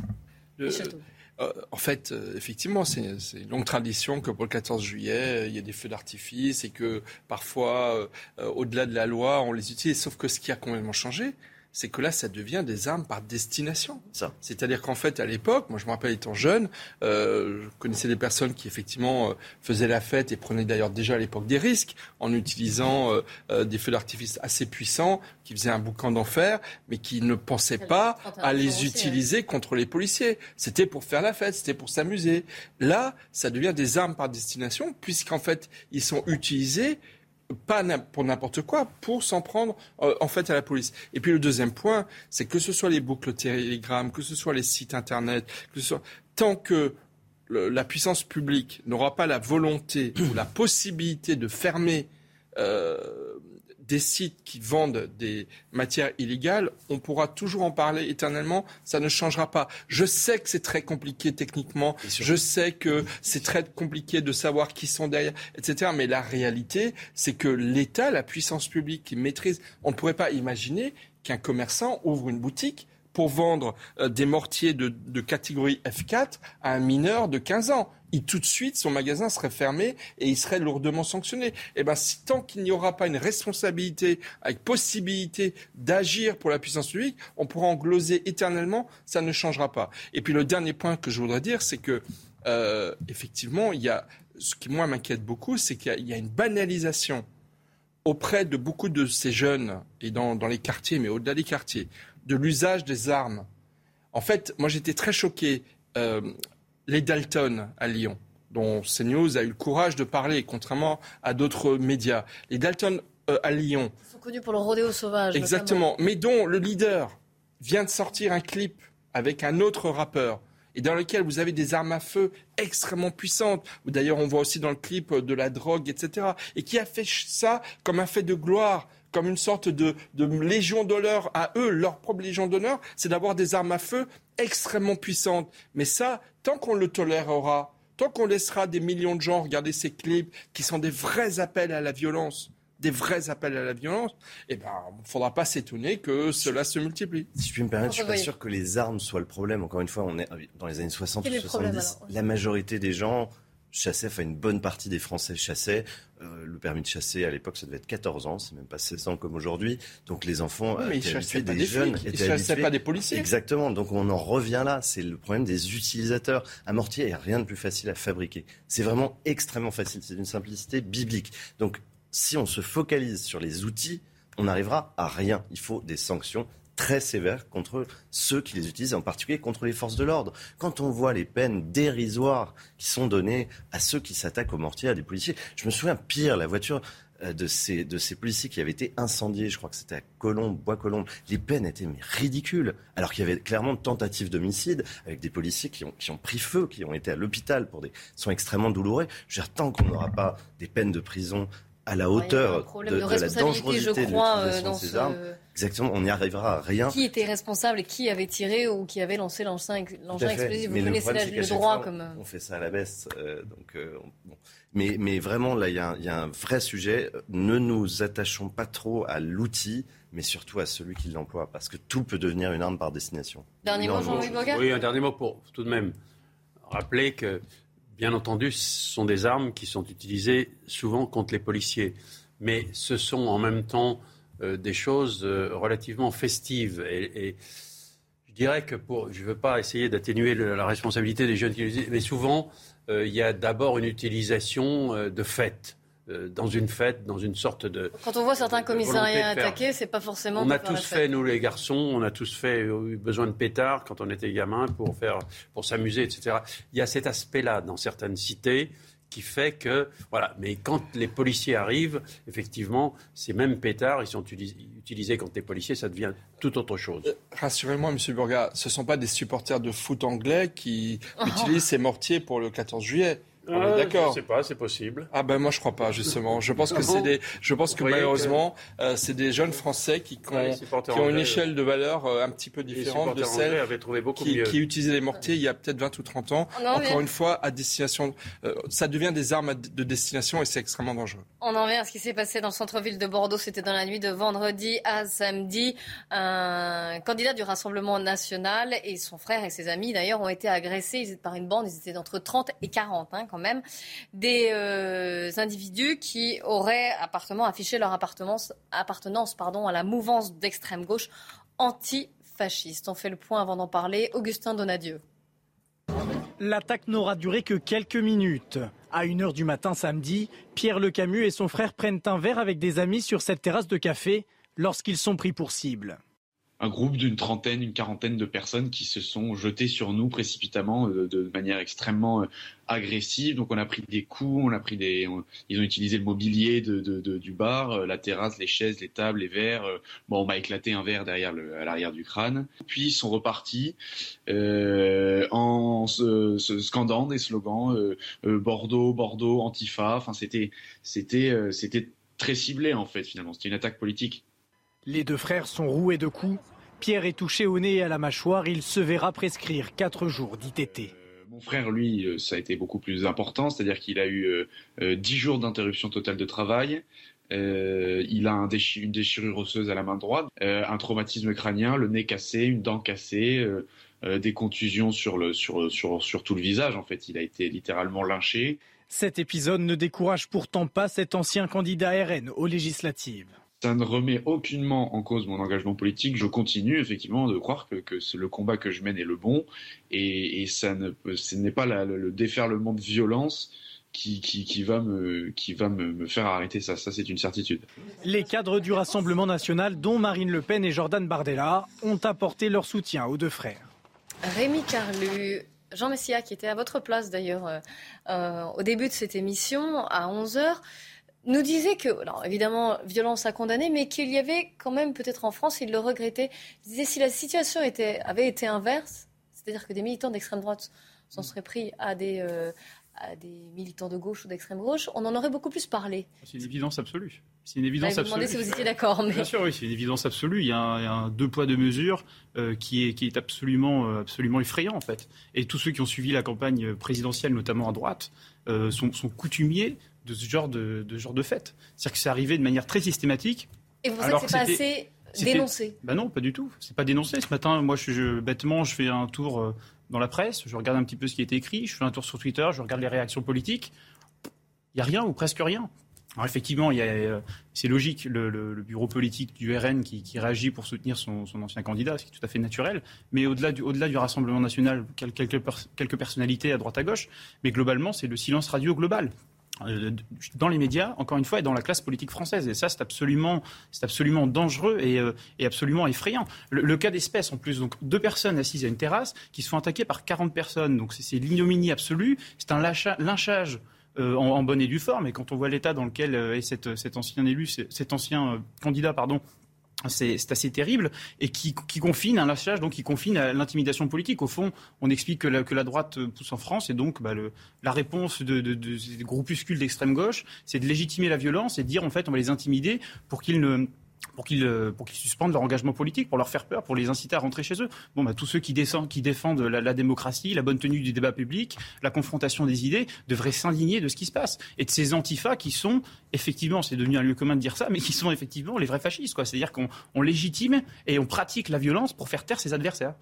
Euh, en fait, euh, effectivement, c'est une longue tradition que pour le 14 juillet, il y a des feux d'artifice et que parfois, euh, au-delà de la loi, on les utilise. Sauf que ce qui a complètement changé, c'est que là, ça devient des armes par destination. C'est-à-dire qu'en fait, à l'époque, moi je me rappelle étant jeune, euh, je connaissais des personnes qui effectivement euh, faisaient la fête et prenaient d'ailleurs déjà à l'époque des risques en utilisant euh, des feux d'artifice assez puissants qui faisaient un boucan d'enfer, mais qui ne pensaient pas à les utiliser contre les policiers. C'était pour faire la fête, c'était pour s'amuser. Là, ça devient des armes par destination, puisqu'en fait, ils sont utilisés pas pour n'importe quoi, pour s'en prendre euh, en fait à la police. Et puis le deuxième point, c'est que ce soit les boucles Telegram, que ce soit les sites internet, que ce soit tant que la puissance publique n'aura pas la volonté ou la possibilité de fermer euh, des sites qui vendent des matières illégales, on pourra toujours en parler éternellement, ça ne changera pas. Je sais que c'est très compliqué techniquement, je sais que c'est très compliqué de savoir qui sont derrière, etc. Mais la réalité, c'est que l'État, la puissance publique qui maîtrise, on ne pourrait pas imaginer qu'un commerçant ouvre une boutique pour vendre euh, des mortiers de, de catégorie F4 à un mineur de 15 ans tout de suite, son magasin serait fermé et il serait lourdement sanctionné. Eh ben, tant qu'il n'y aura pas une responsabilité avec possibilité d'agir pour la puissance publique, on pourra en gloser éternellement, ça ne changera pas. Et puis le dernier point que je voudrais dire, c'est que euh, effectivement, il y a ce qui moi m'inquiète beaucoup, c'est qu'il y, a une banalisation auprès de beaucoup de ces jeunes et dans, dans les quartiers, mais au-delà des quartiers, de l'usage des armes. En fait, moi j'étais très choqué. Euh, les Dalton à Lyon, dont CNews a eu le courage de parler, contrairement à d'autres médias. Les Dalton euh, à Lyon. Ils sont connus pour le rodéo sauvage. Exactement. Mais dont le leader vient de sortir un clip avec un autre rappeur et dans lequel vous avez des armes à feu extrêmement puissantes. D'ailleurs, on voit aussi dans le clip de la drogue, etc. Et qui a fait ça comme un fait de gloire comme une sorte de, de légion d'honneur à eux, leur propre légion d'honneur, c'est d'avoir des armes à feu extrêmement puissantes. Mais ça, tant qu'on le tolérera, tant qu'on laissera des millions de gens regarder ces clips qui sont des vrais appels à la violence, des vrais appels à la violence, eh ben, il ne faudra pas s'étonner que cela se multiplie. Si je puis me permettre, je ne suis pas sûr que les armes soient le problème. Encore une fois, on est dans les années 60 ou 70. La majorité des gens chassaient, enfin une bonne partie des Français chassaient. Euh, le permis de chasser à l'époque, ça devait être 14 ans, c'est même pas 16 ans comme aujourd'hui. Donc les enfants mais étaient habitués, des, des jeunes, ils chassaient pas des policiers. Exactement. Donc on en revient là. C'est le problème des utilisateurs. Un mortier, il n'y a rien de plus facile à fabriquer. C'est vraiment extrêmement facile. C'est d'une simplicité biblique. Donc si on se focalise sur les outils, on n'arrivera à rien. Il faut des sanctions très sévères contre ceux qui les utilisent, en particulier contre les forces de l'ordre. Quand on voit les peines dérisoires qui sont données à ceux qui s'attaquent aux mortiers, à des policiers, je me souviens pire, la voiture euh, de ces, de ces policiers qui avaient été incendiés, je crois que c'était à Colombe, Bois-Colombes, les peines étaient mais ridicules, alors qu'il y avait clairement de tentatives d'homicide avec des policiers qui ont, qui ont pris feu, qui ont été à l'hôpital pour des sont extrêmement douloureux. Je veux dire, tant qu'on n'aura pas des peines de prison à la hauteur de, de, la dangerosité crois, de l'utilisation de ces armes, exactement, on n'y arrivera à rien. Qui était responsable et qui avait tiré ou qui avait lancé l'engin explosif? Vous connaissez le, le droit comme... Euh, on fait ça à la baisse, euh, donc... Euh, bon. Mais, mais vraiment, là, il y, y, a un vrai sujet. Ne nous attachons pas trop à l'outil, mais surtout à celui qui l'emploie, parce que tout peut devenir une arme par destination. Dernier mot, Jean-Louis Oui, un dernier mot pour tout de même rappeler que, bien entendu, ce sont des armes qui sont utilisées souvent contre les policiers. Mais ce sont en même temps euh, des choses euh, relativement festives. Et, et, je dirais que pour, je ne veux pas essayer d'atténuer la responsabilité des jeunes mais souvent, euh, il y a d'abord une utilisation euh, de fête euh, dans une fête, dans une sorte de. Quand on voit certains commissariats attaqués, c'est pas forcément. On a tous fait, nous les garçons, on a tous fait eu besoin de pétards quand on était gamin pour faire, pour s'amuser, etc. Il y a cet aspect-là dans certaines cités qui fait que voilà. Mais quand les policiers arrivent, effectivement, ces mêmes pétards, ils sont utilisés contre les policiers, ça devient tout autre chose. Euh, rassurez-moi, Monsieur Burga, ce ne sont pas des supporters de foot anglais qui oh. utilisent ces mortiers pour le 14 juillet. Euh, d'accord. Je sais pas, c'est possible. Ah ben moi je crois pas justement. Je pense que c'est des, je pense que malheureusement euh, c'est des jeunes Français qui, ont, une échelle de valeur euh, un petit peu différente de celle qui, qui utilisaient les mortiers il y a peut-être 20 ou 30 ans. Encore une fois, à destination, ça devient des armes de destination et c'est extrêmement dangereux. On en vient à ce qui s'est passé dans le centre-ville de Bordeaux. C'était dans la nuit de vendredi à samedi. Un candidat du Rassemblement national et son frère et ses amis d'ailleurs ont été agressés par une bande. Ils étaient d'entre 30 et 40 même, des euh, individus qui auraient appartement, affiché leur appartenance, à la mouvance d'extrême gauche antifasciste. On fait le point avant d'en parler. Augustin Donadieu. L'attaque n'aura duré que quelques minutes. À 1h du matin samedi, Pierre Le Camus et son frère prennent un verre avec des amis sur cette terrasse de café lorsqu'ils sont pris pour cible un groupe d'une trentaine, une quarantaine de personnes qui se sont jetées sur nous précipitamment euh, de, manière extrêmement euh, agressive. Donc on a pris des coups, on a pris des, ils ont utilisé le mobilier de, du bar, euh, la terrasse, les chaises, les tables, les verres. Bon, on m'a éclaté un verre derrière à l'arrière du crâne. Puis ils sont repartis en se, scandant des slogans Bordeaux, Bordeaux, Antifa. Enfin c'était, c'était, c'était très ciblé en fait finalement. C'était une attaque politique. Les deux frères sont roués de coups. Pierre est touché au nez et à la mâchoire. Il se verra prescrire quatre jours d'ITT. Euh, mon frère, lui, euh, ça a été beaucoup plus important, c'est-à-dire qu'il a eu euh, dix jours d'interruption totale de travail. il a une déchirure osseuse à la main droite, un traumatisme crânien, le nez cassé, une dent cassée, des contusions sur, le, sur, sur, sur tout le visage. En fait, il a été littéralement lynché. Cet épisode ne décourage pourtant pas cet ancien candidat RN aux législatives ça ne remet aucunement en cause mon engagement politique. Je continue effectivement de croire que, que le combat que je mène est le bon et, et ça ne, ce n'est pas la, le, déferlement de violence qui, qui, qui, va, me, qui va me, me faire arrêter ça. Ça, c'est une certitude. Les cadres du Rassemblement national, dont Marine Le Pen et Jordan Bardella, ont apporté leur soutien aux deux frères. Rémi Carlu, Jean Messia, qui était à votre place d'ailleurs euh, euh, au début de cette émission, à 11h nous disait que, alors évidemment, violence à condamner, mais qu'il y avait quand même, peut-être en France, il le regrettait, il disait si la situation était, avait été inverse, c'est-à-dire que des militants d'extrême droite s'en seraient pris à des, euh, à des militants de gauche ou d'extrême gauche, on en aurait beaucoup plus parlé. C'est une évidence absolue. C'est une évidence absolue. si vous étiez d'accord. Mais... Bien sûr, oui, c'est une évidence absolue. Il y a un, deux poids deux mesures euh, qui est qui est absolument euh, absolument effrayant en fait. Et tous ceux qui ont suivi la campagne présidentielle, notamment à droite, sont, sont coutumiers de ce genre de, de genre de fête. C'est-à-dire que c'est arrivé de manière très systématique. Et vous pensez que c'est pas assez dénoncé Ben non, pas du tout. C'est pas dénoncé. Ce matin, moi, je, bêtement, je fais un tour euh, dans la presse, je regarde un petit peu ce qui a été écrit, je fais un tour sur Twitter, je regarde les réactions politiques. Il n'y a rien ou presque rien. Alors effectivement, euh, c'est logique, le, bureau politique du RN qui, réagit pour soutenir son, ancien candidat, ce qui est tout à fait naturel. Mais au-delà du, au du, Rassemblement national, quelques, quelques personnalités à droite à gauche, mais globalement, c'est le silence radio global dans les médias, encore une fois, et dans la classe politique française. Et ça, c'est absolument, c'est absolument dangereux et, euh, et absolument effrayant. Le, cas d'espèce, en plus, donc deux personnes assises à une terrasse qui se font attaquer par 40 personnes. Donc c'est l'ignominie absolue. C'est un lynchage euh, en, bonne et due forme. Et quand on voit l'état dans lequel est cet, cet ancien élu, cet ancien candidat, pardon, c'est assez terrible et qui, confine un lâchage, donc qui confine à l'intimidation politique. Au fond, on explique que la, que la, droite pousse en France et donc bah, le, la réponse de, de, de ces groupuscules d'extrême gauche, c'est de légitimer la violence et de dire en fait on va les intimider pour qu'ils ne pour qu'ils euh, pour qu'ils suspendent leur engagement politique, pour leur faire peur, pour les inciter à rentrer chez eux. Bon, bah, tous ceux qui, descendent, qui défendent la, démocratie, la bonne tenue du débat public, la confrontation des idées, devraient s'indigner de ce qui se passe et de ces antifas qui sont effectivement, c'est devenu un lieu commun de dire ça, mais qui sont effectivement les vrais fascistes. Quoi. C'est-à-dire qu'on légitime et on pratique la violence pour faire taire ses adversaires.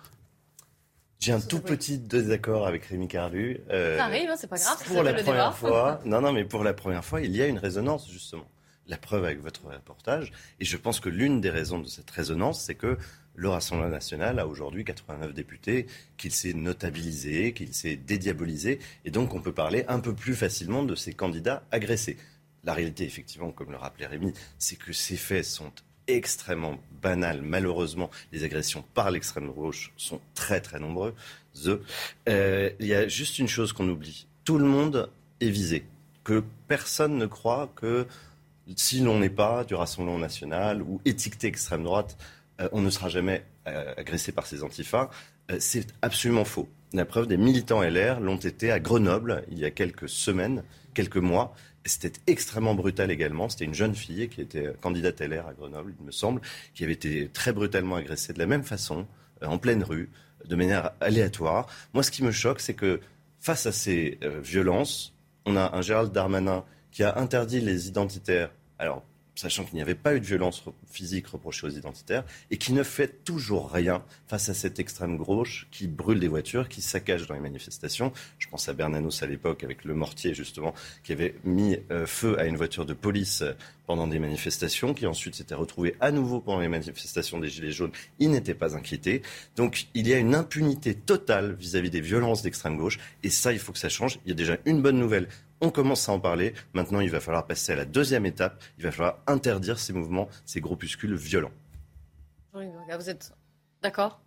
J'ai un tout petit désaccord avec Rémi Carlu. Euh, ça arrive, hein, c'est pas grave. Pour la première fois, non, non, mais pour la première fois, il y a une résonance justement la preuve avec votre reportage. Et je pense que l'une des raisons de cette résonance, c'est que le Rassemblement national a aujourd'hui 89 députés, qu'il s'est notabilisé, qu'il s'est dédiabolisé, et donc on peut parler un peu plus facilement de ces candidats agressés. La réalité, effectivement, comme le rappelait Rémi, c'est que ces faits sont extrêmement banals. Malheureusement, les agressions par l'extrême gauche sont très très nombreuses. Euh, il y a juste une chose qu'on oublie. Tout le monde est visé. Que personne ne croit que si l'on n'est pas du Rassemblement national ou étiqueté extrême droite, euh, on ne sera jamais euh, agressé par ces antifas. Euh, c'est absolument faux. La preuve, des militants LR l'ont été à Grenoble il y a quelques semaines, quelques mois. C'était extrêmement brutal également. C'était une jeune fille qui était candidate LR à Grenoble, il me semble, qui avait été très brutalement agressée de la même façon, en pleine rue, de manière aléatoire. Moi, ce qui me choque, c'est que face à ces violences, on a un Gérald Darmanin qui a interdit les identitaires, alors sachant qu'il n'y avait pas eu de violence physique reprochée aux identitaires, et qui ne fait toujours rien face à cette extrême gauche qui brûle des voitures, qui saccage dans les manifestations. Je pense à Bernanos à l'époque avec le mortier justement, qui avait mis euh, feu à une voiture de police euh, pendant des manifestations, qui ensuite s'était retrouvé à nouveau pendant les manifestations des Gilets jaunes. Il n'était pas inquiété. Donc il y a une impunité totale vis-à-vis -vis des violences d'extrême gauche, et ça, il faut que ça change. Il y a déjà une bonne nouvelle on commence à en parler. Maintenant, il va falloir passer à la deuxième étape. Il va falloir interdire ces mouvements, ces groupuscules violents. Vous êtes d'accord?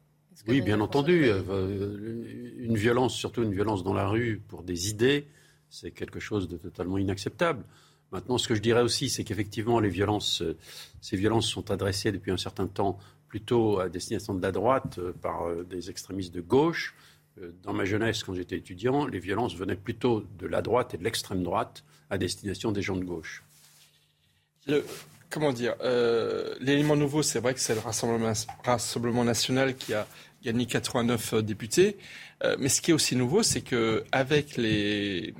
Oui, bien entendu. Euh, une violence, surtout une violence dans la rue pour des idées, c'est quelque chose de totalement inacceptable. Maintenant, ce que je dirais aussi, c'est qu'effectivement, les violences, euh, ces violences sont adressées depuis un certain temps plutôt à destination de la droite euh, par des extrémistes de gauche. Euh, dans ma jeunesse, quand j'étais étudiant, les violences venaient plutôt de la droite et de l'extrême droite à destination des gens de gauche. comment dire euh, L'élément nouveau, c'est vrai que c'est le Rassemblement, national qui a gagné 89 euh, députés. mais ce qui est aussi nouveau, c'est qu'avec les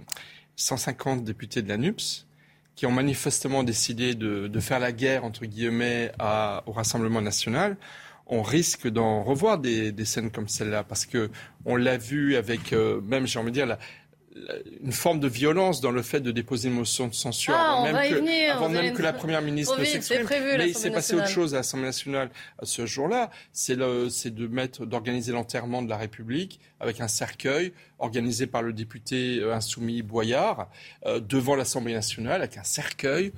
150 députés de la NUPS, qui ont manifestement décidé de, faire la guerre, entre guillemets, au Rassemblement national, on risque d'en revoir des, scènes comme celle-là parce que on l'a vu avec euh, même j'ai envie de dire la, une forme de violence dans le fait de déposer une motion de censure ah, avant, même, que, avant même que, la première ministre ne s'exprime. Mais il s'est passé autre chose à l'Assemblée nationale à ce jour-là. C'est de mettre, d'organiser l'enterrement de la République avec un cercueil organisé par le député euh, insoumis Boyard euh, devant l'Assemblée nationale avec un cercueil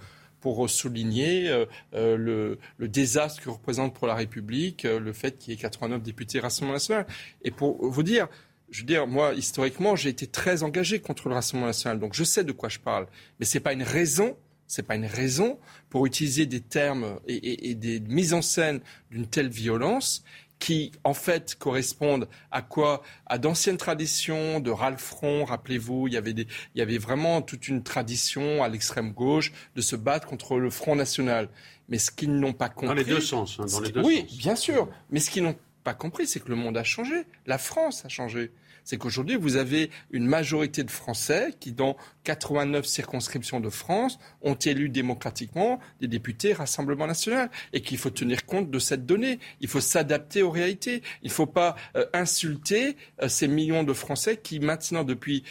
pour souligner euh, euh, le, désastre que représente pour la République euh, le fait qu'il y ait 89 députés Rassemblement national. Et pour vous dire, je veux dire, moi, historiquement, j'ai été très engagé contre le Rassemblement national, donc je sais de quoi je parle. Mais ce n'est pas une raison c'est pas une raison pour utiliser des termes et, et des mises en scène d'une telle violence qui en fait correspondent à quoi? À d'anciennes traditions de Ralph Front, rappelez-vous, il y avait des, il y avait vraiment toute une tradition à l'extrême gauche de se battre contre le Front national. Mais ce qu'ils n'ont pas compris, dans les deux sens, hein, dans les deux oui, bien sûr. Mais ce qu'ils n'ont pas compris, c'est que le monde a changé, la France a changé c'est qu'aujourd'hui, vous avez une majorité de Français qui, dans 89 circonscriptions de France, ont élu démocratiquement des députés Rassemblement national et qu'il faut tenir compte de cette donnée. Il faut s'adapter aux réalités. Il ne faut pas euh, insulter euh, ces millions de Français qui, maintenant, depuis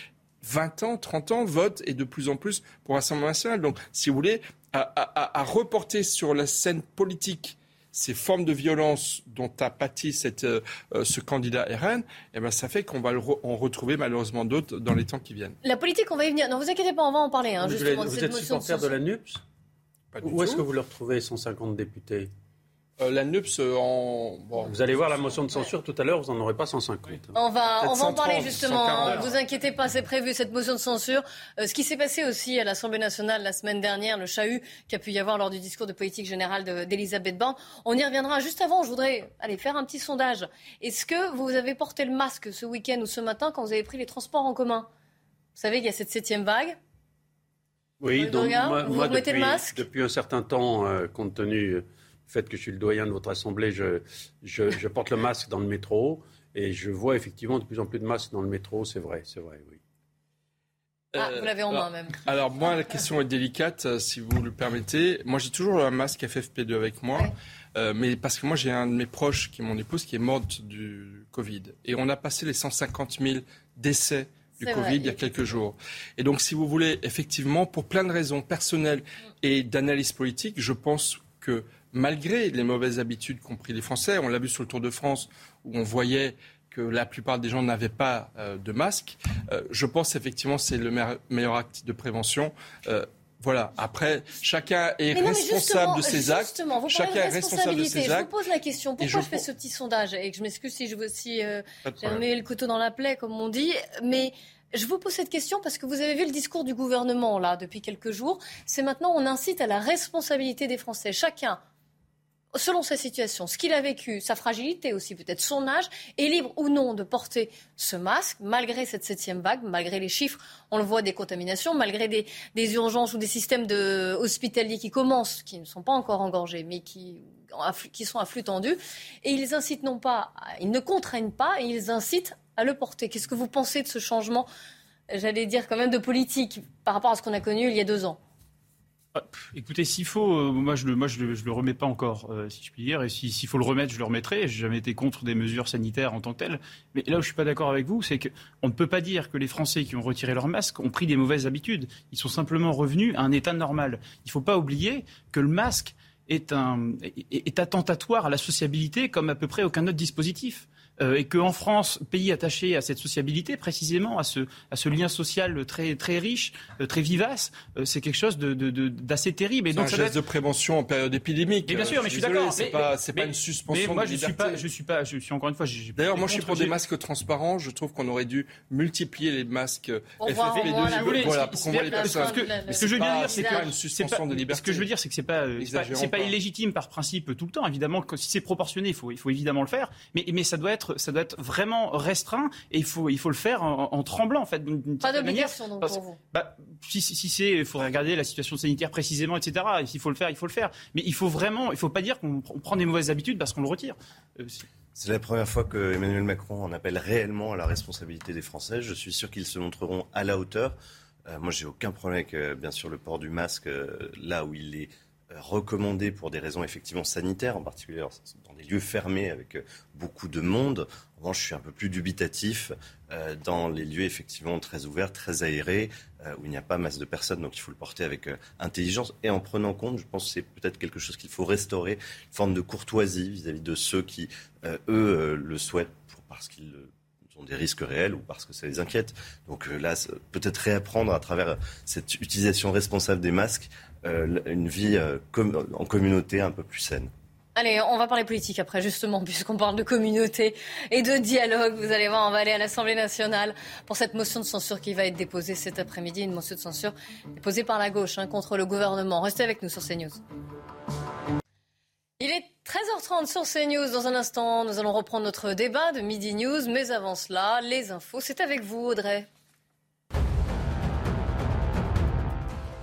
20 ans, 30 ans, votent et de plus en plus pour Rassemblement national. Donc, si vous voulez, à, à reporter sur la scène politique ces formes de violence dont a pâti cette, euh, ce candidat RN, eh ben, ça fait qu'on va en retrouver malheureusement d'autres dans les temps qui viennent. La politique, on va y venir. Non, vous inquiétez pas, on va en parler. Hein, vous, justement, vous êtes supporter de la NUPS Où est-ce que vous le retrouvez, 150 députés? Euh, la NUPS euh, en. vous allez voir la motion de censure tout à l'heure, vous n'en aurez pas 150. On va, on va en parler justement. Ne vous inquiétez pas, c'est prévu cette motion de censure. Euh, ce qui s'est passé aussi à l'Assemblée nationale la semaine dernière, le chahut qui a pu y avoir lors du discours de politique générale d'Elisabeth Borne. On y reviendra. Juste avant, je voudrais aller faire un petit sondage. Est-ce que vous avez porté le masque ce week-end ou ce matin quand vous avez pris les transports en commun? Vous savez qu'il y a cette septième vague. Oui, donc moi, vous moi depuis, le masque? depuis un certain temps, compte tenu fait que je suis le doyen de votre assemblée, je, je, porte le masque dans le métro et je vois effectivement de plus en plus de masques dans le métro, c'est vrai, c'est vrai, oui. Ah, vous l'avez en main même. Alors moi, la question est délicate, euh, si vous le permettez. Moi, j'ai toujours un masque FFP2 avec moi, euh, mais parce que moi, j'ai un de mes proches, qui est mon épouse, qui est morte du Covid. Et on a passé les 150 000 décès du Covid il y a quelques jours. Et donc, si vous voulez, effectivement, pour plein de raisons personnelles et d'analyse politique, je pense que malgré les mauvaises habitudes qu'ont pris les Français. On l'a vu sur le Tour de France où on voyait que la plupart des gens n'avaient pas euh, de masque. Euh, je pense effectivement que c'est le meilleur acte de prévention. Euh, voilà. Après, chacun est responsable de ses actes. chacun est responsable de ses actes. Je vous pose la question. Pourquoi je, fais ce petit sondage Et que je m'excuse si je veux aussi euh, le couteau dans la plaie, comme on dit. Mais je vous pose cette question parce que vous avez vu le discours du gouvernement là depuis quelques jours. C'est maintenant on incite à la responsabilité des Français. Chacun selon sa situation, ce qu'il a vécu, sa fragilité aussi, peut-être son âge, est libre ou non de porter ce masque, malgré cette septième vague, malgré les chiffres, on le voit, des contaminations, malgré des, urgences ou des systèmes hospitaliers qui commencent, qui ne sont pas encore engorgés, mais qui, sont à flux tendu. Et ils incitent non pas, ils ne contraignent pas, et ils incitent à le porter. Qu'est-ce que vous pensez de ce changement, j'allais dire quand même de politique, par rapport à ce qu'on a connu il y a deux ans? Écoutez, s'il faut, euh, moi je le, moi je le, remets pas encore, euh, si je puis dire, et s'il faut le remettre, je le remettrai. J'ai jamais été contre des mesures sanitaires en tant que telles. Mais là où je suis pas d'accord avec vous, c'est qu'on ne peut pas dire que les Français qui ont retiré leur masque ont pris des mauvaises habitudes. Ils sont simplement revenus à un état normal. Il faut pas oublier que le masque est, un, est attentatoire à la sociabilité comme à peu près aucun autre dispositif. Euh, et qu'en France, pays attaché à cette sociabilité, précisément à ce, à ce lien social très, très riche, euh, très vivace, euh, c'est quelque chose d'assez de, de, terrible. Et donc, un geste de prévention en période épidémique. bien sûr, mais je suis d'accord. C'est pas, c'est pas une suspension. Mais moi, de je suis pas, je suis pas, je suis encore une fois. D'ailleurs, moi, je suis pour des masques transparents. Je trouve qu'on aurait dû multiplier les masques FFP2. Voilà, pour qu'on voit les personnes. Ce que je veux dire, c'est que une suspension de liberté. Ce que je veux dire, c'est que c'est pas, c'est pas illégitime par principe tout le temps. Évidemment, si c'est proportionné, il faut, il faut évidemment le faire. Mais, mais ça doit être, ça doit être vraiment restreint et il faut, il faut le faire en, tremblant en fait. Pas d'obligation donc pour vous. Bah, si, si, c'est, il faudrait regarder la situation sanitaire précisément, etc. S'il faut le faire, il faut le faire. Mais il faut vraiment, il faut pas dire qu'on prend des mauvaises habitudes parce qu'on le retire. Euh, c'est la première fois que Emmanuel Macron en appelle réellement à la responsabilité des Français. Je suis sûr qu'ils se montreront à la hauteur. Euh, moi, j'ai aucun problème avec, euh, bien sûr, le port du masque là où il est recommandé pour des raisons effectivement sanitaires, en particulier dans des lieux fermés avec beaucoup de monde. En revanche, je suis un peu plus dubitatif euh, dans les lieux effectivement très ouverts, très aérés, euh, où il n'y a pas masse de personnes, donc il faut le porter avec euh, intelligence et en prenant compte, je pense que c'est peut-être quelque chose qu'il faut restaurer, une forme de courtoisie vis-à-vis de ceux qui, eux, le souhaitent parce qu'ils ont des risques réels ou parce que ça les inquiète. Donc là, peut-être réapprendre à travers cette utilisation responsable des masques une vie en communauté un peu plus saine. Allez, on va parler politique après, justement, puisqu'on parle de communauté et de dialogue. Vous allez voir, on va aller à l'Assemblée nationale pour cette motion de censure qui va être déposée cet après-midi. Une motion de censure déposée par la gauche hein, contre le gouvernement. Restez avec nous sur CNews. Il est 13h30 sur CNews. Dans un instant, nous allons reprendre notre débat de Midi News. Mais avant cela, les infos. C'est avec vous, Audrey.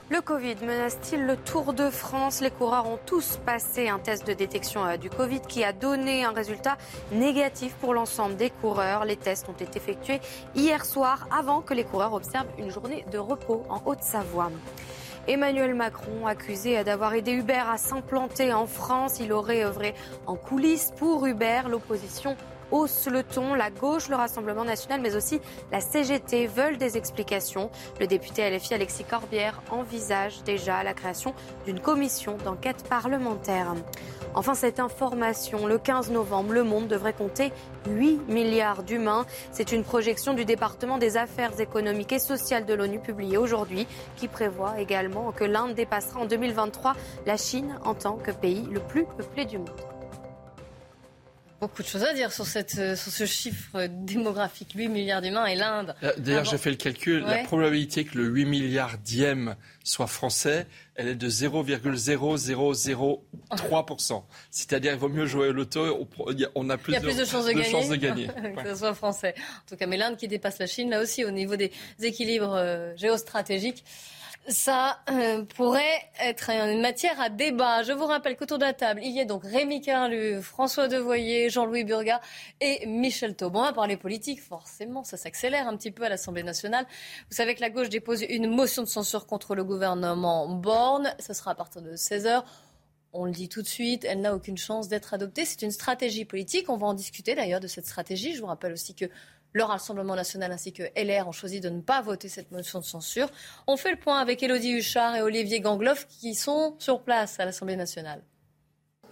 Le Covid menace-t-il le Tour de France? Les coureurs ont tous passé un test de détection euh, du Covid qui a donné un résultat négatif pour l'ensemble des coureurs. Les tests ont été effectués hier soir avant que les coureurs observent une journée de repos en Haute-Savoie. Emmanuel Macron, accusé d'avoir aidé Uber à s'implanter en France, il aurait œuvré en coulisses pour Uber. L'opposition hausse le ton. La gauche, le Rassemblement national, mais aussi la CGT veulent des explications. Le député LFI Alexis Corbière envisage déjà la création d'une commission d'enquête parlementaire. Enfin, cette information, le 15 novembre, le monde devrait compter 8 milliards d'humains. C'est une projection du département des affaires économiques et sociales de l'ONU publiée aujourd'hui qui prévoit également que l'Inde dépassera en 2023 la Chine en tant que pays le plus peuplé du monde. Beaucoup de choses à dire sur, cette, euh, sur ce chiffre démographique, 8 milliards d'humains et l'Inde. Euh, d'ailleurs, j'ai fait le calcul. La probabilité que le 8 milliardième soit français, elle est de 0,0003%. C'est-à-dire, il vaut mieux jouer au loto, on a plus, il y a plus de, chances de, gagner, que ce soit français. En tout cas, mais l'Inde qui dépasse la Chine, là aussi, au niveau des équilibres euh, géostratégiques ça euh, pourrait être une matière à débat. Je vous rappelle qu'autour de la table, il y a donc Rémi Carlu, François Devoyer, Jean-Louis Burga et Michel Taubon. On va parler politique, forcément, ça s'accélère un petit peu à l'Assemblée nationale. Vous savez que la gauche dépose une motion de censure contre le gouvernement Borne. Ce sera à partir de 16 heures. On le dit tout de suite, elle n'a aucune chance d'être adoptée. C'est une stratégie politique. On va en discuter d'ailleurs de cette stratégie. Je vous rappelle aussi que le Rassemblement national ainsi que LR ont choisi de ne pas voter cette motion de censure. On fait le point avec Élodie Huchard et Olivier Gangloff qui sont sur place à l'Assemblée nationale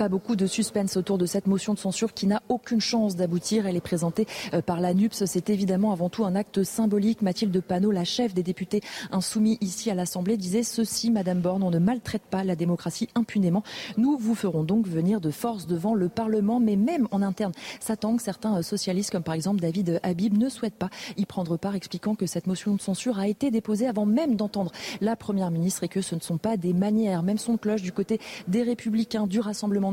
pas beaucoup de suspense autour de cette motion de censure qui n'a aucune chance d'aboutir. Elle est présentée euh, par la NUPS. C'est évidemment avant tout un acte symbolique. Mathilde Panot, la chef des députés insoumis ici à l'Assemblée, disait ceci, Madame Borne, on ne maltraite pas la démocratie impunément. Nous vous ferons donc venir de force devant le Parlement, mais même en interne. Satan, certains euh, socialistes, comme par exemple David Habib, ne souhaitent pas y prendre part, expliquant que cette motion de censure a été déposée avant même d'entendre la Première ministre et que ce ne sont pas des manières. Même son cloche du côté des Républicains, du Rassemblement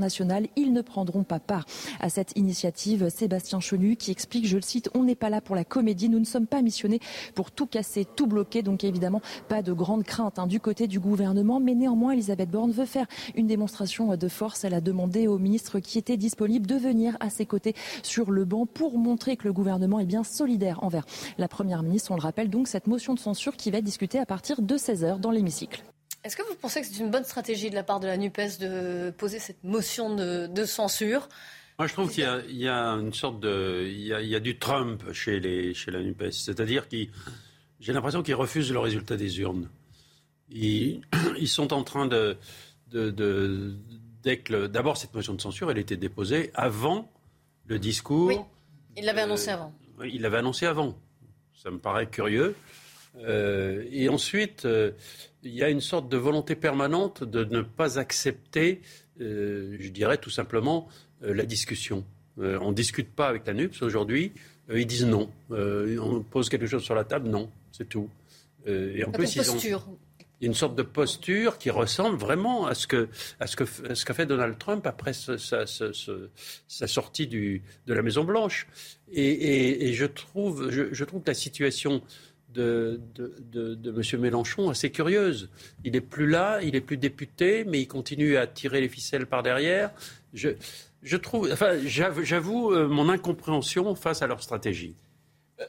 Ils ne prendront pas part à cette initiative. Sébastien Chenu qui explique, je le cite, on n'est pas là pour la comédie, nous ne sommes pas missionnés pour tout casser, tout bloquer. Donc évidemment, pas de grande crainte hein, du côté du gouvernement. Mais néanmoins, Elisabeth Borne veut faire une démonstration de force. Elle a demandé au ministre qui était disponible de venir à ses côtés sur le banc pour montrer que le gouvernement est bien solidaire envers la Première ministre. On le rappelle donc, cette motion de censure qui va être discutée à partir de 16h dans l'hémicycle. Est-ce que vous pensez que c'est une bonne stratégie de la part de la NUPES de poser cette motion de, censure? Moi, je trouve qu'il y, a une sorte de. Il y a, du Trump chez, les, chez la NUPES. C'est-à-dire qu'ils. J'ai l'impression qu'ils refusent le résultat des urnes. Ils, ils sont en train de. de, de D'abord, cette motion de censure, elle était déposée avant le discours. Oui, il l'avait annoncé avant. Il l'avait annoncé avant. Ça me paraît curieux. Euh, et ensuite, euh, il y a une sorte de volonté permanente de ne pas accepter, euh, je dirais tout simplement, la discussion. on ne discute pas avec la NUPS aujourd'hui. ils disent non. on pose quelque chose sur la table, non, c'est tout. et en plus, ils ont, il y a une sorte de posture qui ressemble vraiment à ce que à ce que ce qu'a fait Donald Trump après sa, sortie du, de la Maison Blanche. Et, je trouve je, trouve que la situation de, de, M. Mélenchon assez curieuse. Il n'est plus là, il n'est plus député, mais il continue à tirer les ficelles par derrière. Je, je trouve, enfin, j'avoue euh, mon incompréhension face à leur stratégie.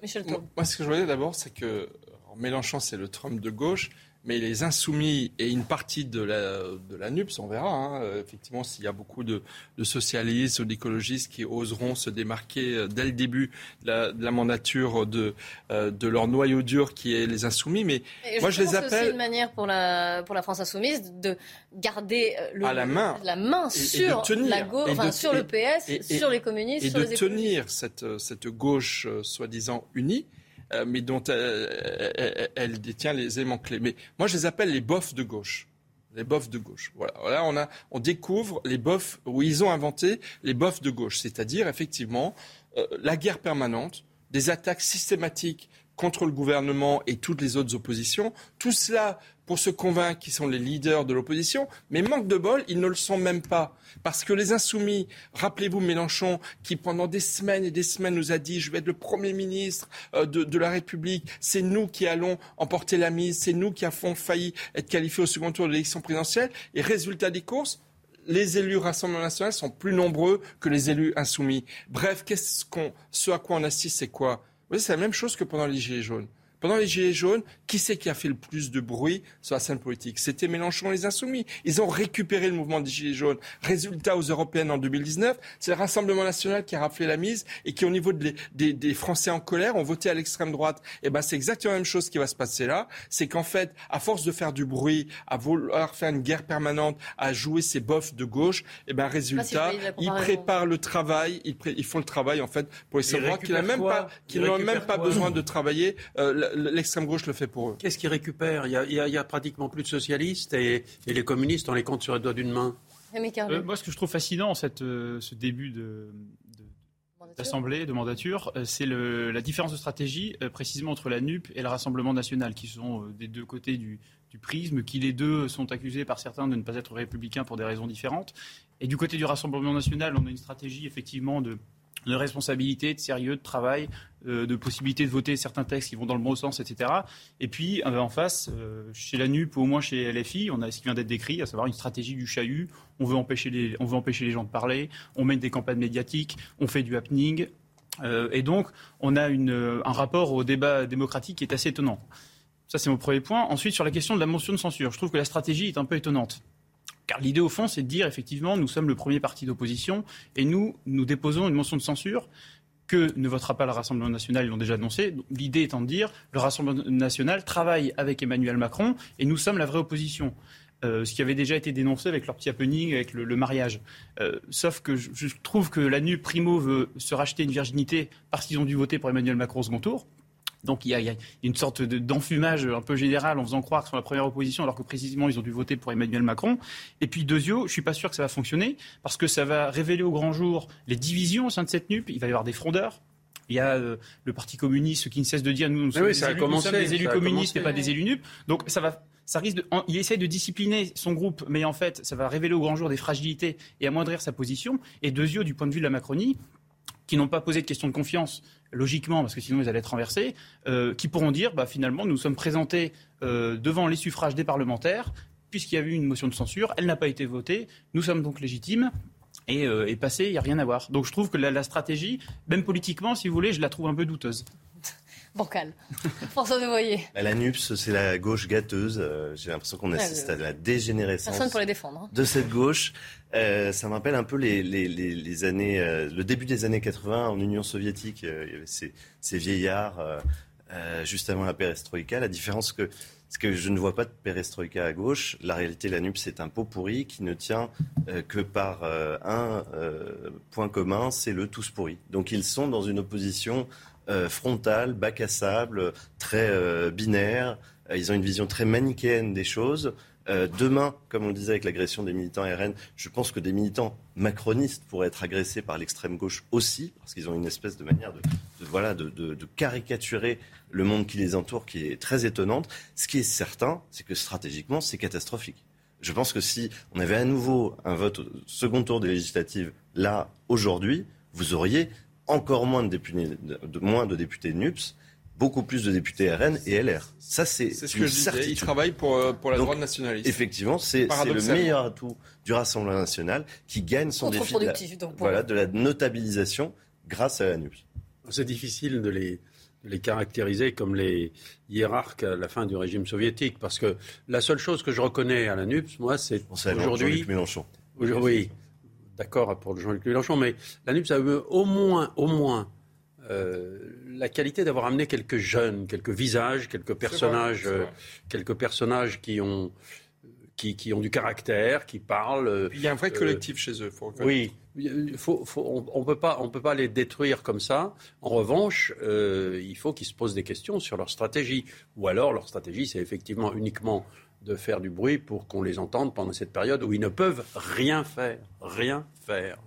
Michel moi, ce que je voulais d'abord, c'est que Mélenchon, c'est le Trump de gauche, mais les insoumis et une partie de la, de la NUPS, on verra, hein, euh, effectivement, s'il y a beaucoup de, de socialistes ou d'écologistes qui oseront se démarquer euh, dès le début de la, mandature de, euh, de leur noyau dur qui est les insoumis. Mais moi, je, les appelle. C'est aussi une manière pour la, pour la France insoumise de garder le, à la main, la main sur la gauche, enfin, sur le PS, sur les communistes, et sur de tenir cette, cette gauche soi-disant unie euh, mais dont elle, détient les éléments clés. Mais moi, je les appelle les bofs de gauche. Les bofs de gauche. Voilà. Là, on, a, on découvre les bofs où ils ont inventé les bofs de gauche, c'est-à-dire effectivement euh, la guerre permanente, des attaques systématiques contre le gouvernement et toutes les autres oppositions. Tout cela pour se convaincre qu'ils sont les leaders de l'opposition, mais manque de bol, ils ne le sont même pas. Parce que les insoumis, rappelez-vous Mélenchon, qui pendant des semaines et des semaines nous a dit je vais être le Premier ministre euh, de, la République, c'est nous qui allons emporter la mise, c'est nous qui avons failli être qualifiés au second tour de l'élection présidentielle, et résultat des courses, les élus Rassemblement national sont plus nombreux que les élus insoumis. Bref, qu'est-ce qu'on, ce à quoi on assiste, c'est quoi? C'est la même chose que pendant les Gilets jaunes. Pendant les Gilets jaunes, qui c'est qui a fait le plus de bruit sur la scène politique? C'était Mélenchon et les Insoumis. Ils ont récupéré le mouvement des Gilets jaunes. Résultat aux européennes en 2019, c'est le Rassemblement national qui a raflé la mise et qui, au niveau des, Français en colère, ont voté à l'extrême droite. Et eh ben, c'est exactement la même chose qui va se passer là. C'est qu'en fait, à force de faire du bruit, à vouloir faire une guerre permanente, à jouer ces bofs de gauche, et eh ben, résultat, ils préparent le travail, ils, font le travail, en fait, pour les savoir qu'ils n'ont même pas, n'ont même pas besoin de travailler. Euh, l'extrême gauche le fait pour eux. Qu'est-ce qu'ils récupèrent? Il y, a, pratiquement plus de socialistes et, les communistes, on les compte sur les doigts d'une main. Euh, moi, ce que je trouve fascinant, cette, euh, ce début de, d'assemblée, de mandature, euh, c'est la différence de stratégie précisément entre la NUP et le Rassemblement national, qui sont des deux côtés du, du, prisme, qui les deux sont accusés par certains de ne pas être républicains pour des raisons différentes. Et du côté du Rassemblement national, on a une stratégie effectivement de de responsabilité, de sérieux, de travail, de possibilité de voter certains textes qui vont dans le bon sens, etc. Et puis, euh, en face, euh, chez la NUP ou au moins chez LFI, on a ce qui vient d'être décrit, à savoir une stratégie du chahut. On veut empêcher les, on veut empêcher les gens de parler, on mène des campagnes médiatiques, on fait du happening. et donc, on a un rapport au débat démocratique qui est assez étonnant. Ça, c'est mon premier point. Ensuite, sur la question de la motion de censure, je trouve que la stratégie est un peu étonnante. Car l'idée, au fond, c'est de dire, effectivement, nous sommes le premier parti d'opposition et nous, nous déposons une motion de censure que ne votera pas le Rassemblement national, ils l'ont déjà annoncé. L'idée étant de dire, le Rassemblement national travaille avec Emmanuel Macron et nous sommes la vraie opposition. Euh, ce qui avait déjà été dénoncé avec leur petit happening, avec le, mariage. Euh, sauf que je, trouve que la NU Primo veut se racheter une virginité parce qu'ils ont dû voter pour Emmanuel Macron au second tour. Donc il y, a, une sorte d'enfumage un peu général en faisant croire qu'ils sont la première opposition alors que précisément ils ont dû voter pour Emmanuel Macron. Et puis Deuxio, je ne suis pas sûr que ça va fonctionner parce que ça va révéler au grand jour les divisions au sein de cette NUP. Il va y avoir des frondeurs. Il y a euh, le Parti communiste qui ne cesse de dire nous, nous sommes, des, élus, communistes et pas des élus NUP. Donc ça va ça risque de, il essaie de discipliner son groupe, mais en fait, ça va révéler au grand jour des fragilités et amoindrir sa position. Et Deuxio, du point de vue de la Macronie, qui n'ont pas posé de question de confiance logiquement, parce que sinon ils allaient être renversés, euh, qui pourront dire bah, finalement nous sommes présentés euh, devant les suffrages des parlementaires, puisqu'il y a eu une motion de censure, elle n'a pas été votée, nous sommes donc légitimes. Et, euh, passé, il n'y a rien à voir. Donc je trouve que la, la stratégie, même politiquement, si vous voulez, je la trouve un peu douteuse. Bancal. François Devoyer. Bah, la NUPS, c'est la gauche gâteuse. Euh, j'ai l'impression qu'on assiste à la dégénérescence. Personne pour les défendre. Hein. De cette gauche. Euh, ça me rappelle un peu les, les, les, années, euh, le début des années 80 en Union soviétique. il y avait ces, ces vieillards juste avant la perestroïka. La différence que c'est que je ne vois pas de perestroïka à gauche. La réalité, la NUPS, c'est un pot pourri qui ne tient que par un point commun, c'est le tous pourri. Donc ils sont dans une opposition euh, frontal, bac à sable, très euh, binaire. Euh, ils ont une vision très manichéenne des choses. demain, comme on disait avec l'agression des militants RN, je pense que des militants macronistes pourraient être agressés par l'extrême gauche aussi, parce qu'ils ont une espèce de manière de, voilà, de, caricaturer le monde qui les entoure qui est très étonnante. Ce qui est certain, c'est que stratégiquement, c'est catastrophique. Je pense que si on avait à nouveau un vote au second tour des législatives là, aujourd'hui, vous auriez encore moins de députés, de, moins de députés NUPS, beaucoup plus de députés RN et LR. Ça, c'est ce que je disais. Ils travaillent pour, euh, pour la droite nationaliste. Effectivement, c'est le meilleur atout du Rassemblement national qui gagne son défi de la, voilà, de la notabilisation grâce à la NUPS. C'est difficile de les, de les caractériser comme les hiérarques à la fin du régime soviétique, parce que la seule chose que je reconnais à la NUPS, moi, c'est aujourd'hui... Mélenchon. Oui, d'accord pour Jean-Luc Mélenchon, mais la NUPS a eu au moins, au moins euh, la qualité d'avoir amené quelques jeunes, quelques visages, quelques personnages, euh, quelques personnages qui ont, qui, qui, ont du caractère, qui parlent. Il y a un vrai euh, collectif chez eux. Faut oui, faut, faut, on ne peut pas, on peut pas les détruire comme ça. En revanche, il faut qu'ils se posent des questions sur leur stratégie, ou alors leur stratégie, c'est effectivement uniquement de faire du bruit pour qu'on les entende pendant cette période où ils ne peuvent rien faire. Rien faire.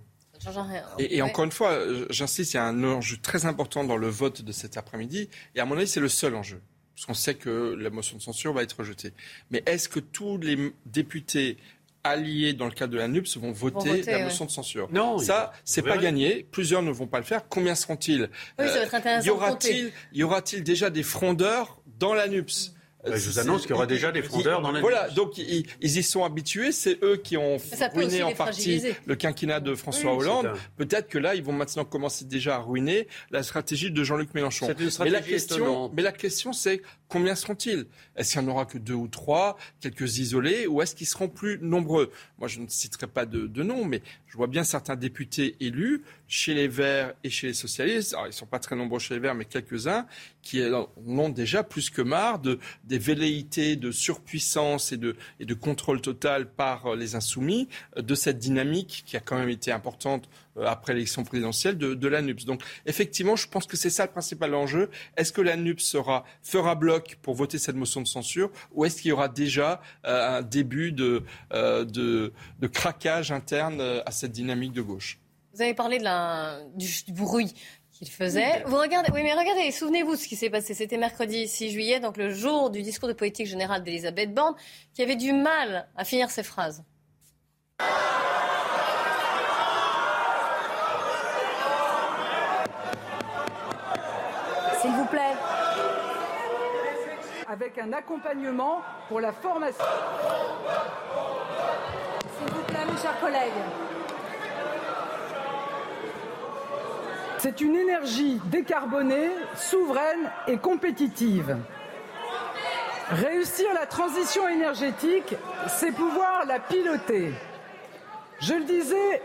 Et, encore une fois, j'insiste, il y a un enjeu très important dans le vote de cet après-midi. Et à mon avis, c'est le seul enjeu. Parce qu'on sait que la motion de censure va être rejetée. Mais est-ce que tous les députés alliés dans le cadre de la NUPS vont voter, la motion de censure? Non, ça, c'est pas gagné. Plusieurs ne vont pas le faire. Combien seront-ils? Oui, ça va être intéressant. Y aura-t-il, y aura-t-il déjà des frondeurs dans la NUPS je vous annonce qu'il y aura déjà des frondeurs dans la Voilà, donc ils, y sont habitués. C'est eux qui ont ruiné en partie le quinquennat de François Hollande. Peut-être que là, ils vont maintenant commencer déjà à ruiner la stratégie de Jean-Luc Mélenchon. mais la question, mais la question, c'est combien seront-ils? Est-ce qu'il n'y en aura que deux ou trois, quelques isolés, ou est-ce qu'ils seront plus nombreux? Moi, je ne citerai pas de, de nom, mais je vois bien certains députés élus chez les Verts et chez les socialistes. Alors, ils ne sont pas très nombreux chez les Verts, mais quelques-uns qui en ont déjà plus que marre de, des velléités de surpuissance et de, contrôle total par les insoumis de cette dynamique qui a quand même été importante euh, après l'élection présidentielle de, de l'ANUPS. Donc effectivement, je pense que c'est ça le principal enjeu. Est-ce que l'ANUPS sera, fera bloc pour voter cette motion de censure ou est-ce qu'il y aura déjà euh, un début de, euh, de, de, craquage interne à cette dynamique de gauche? Vous avez parlé de la, du, bruit qu'il faisait. Vous regardez, oui, mais regardez, souvenez-vous de ce qui s'est passé. C'était mercredi 6 juillet, donc le jour du discours de politique générale d'Elisabeth Borne, qui avait du mal à finir ses phrases. S'il vous plaît. Avec un accompagnement pour la formation. S'il vous plaît, mes chers collègues. C'est une énergie décarbonée, souveraine et compétitive. Réussir la transition énergétique, c'est pouvoir la piloter. Je le disais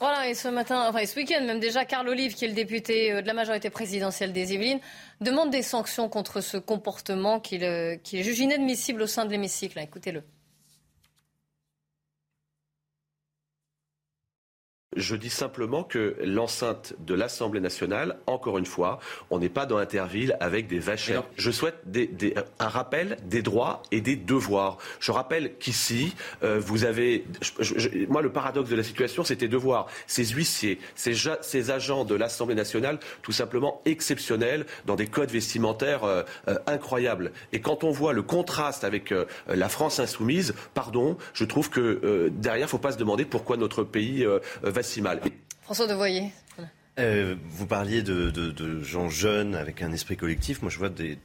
voilà, et ce matin, enfin ce week-end même déjà, Carl Olive, qui est le député euh, de la majorité présidentielle des Yvelines, demande des sanctions contre ce comportement qu'il euh, jugé inadmissible au sein de l'hémicycle. Écoutez-le. Je dis simplement que l'enceinte de l'Assemblée nationale, encore une fois, on n'est pas dans Interville avec des vachères. Je souhaite un rappel des droits et des devoirs. Je rappelle qu'ici, euh, vous avez. moi, le paradoxe de la situation, c'était de voir ces huissiers, ces, ces agents de l'Assemblée nationale, tout simplement exceptionnels, dans des codes vestimentaires euh, euh, incroyables. Et quand on voit le contraste avec la France insoumise, pardon, je trouve que derrière, il ne faut pas se demander pourquoi notre pays va si mal. François Devoyer. Euh, vous parliez de, gens jeunes avec un esprit collectif. Moi, je vois des,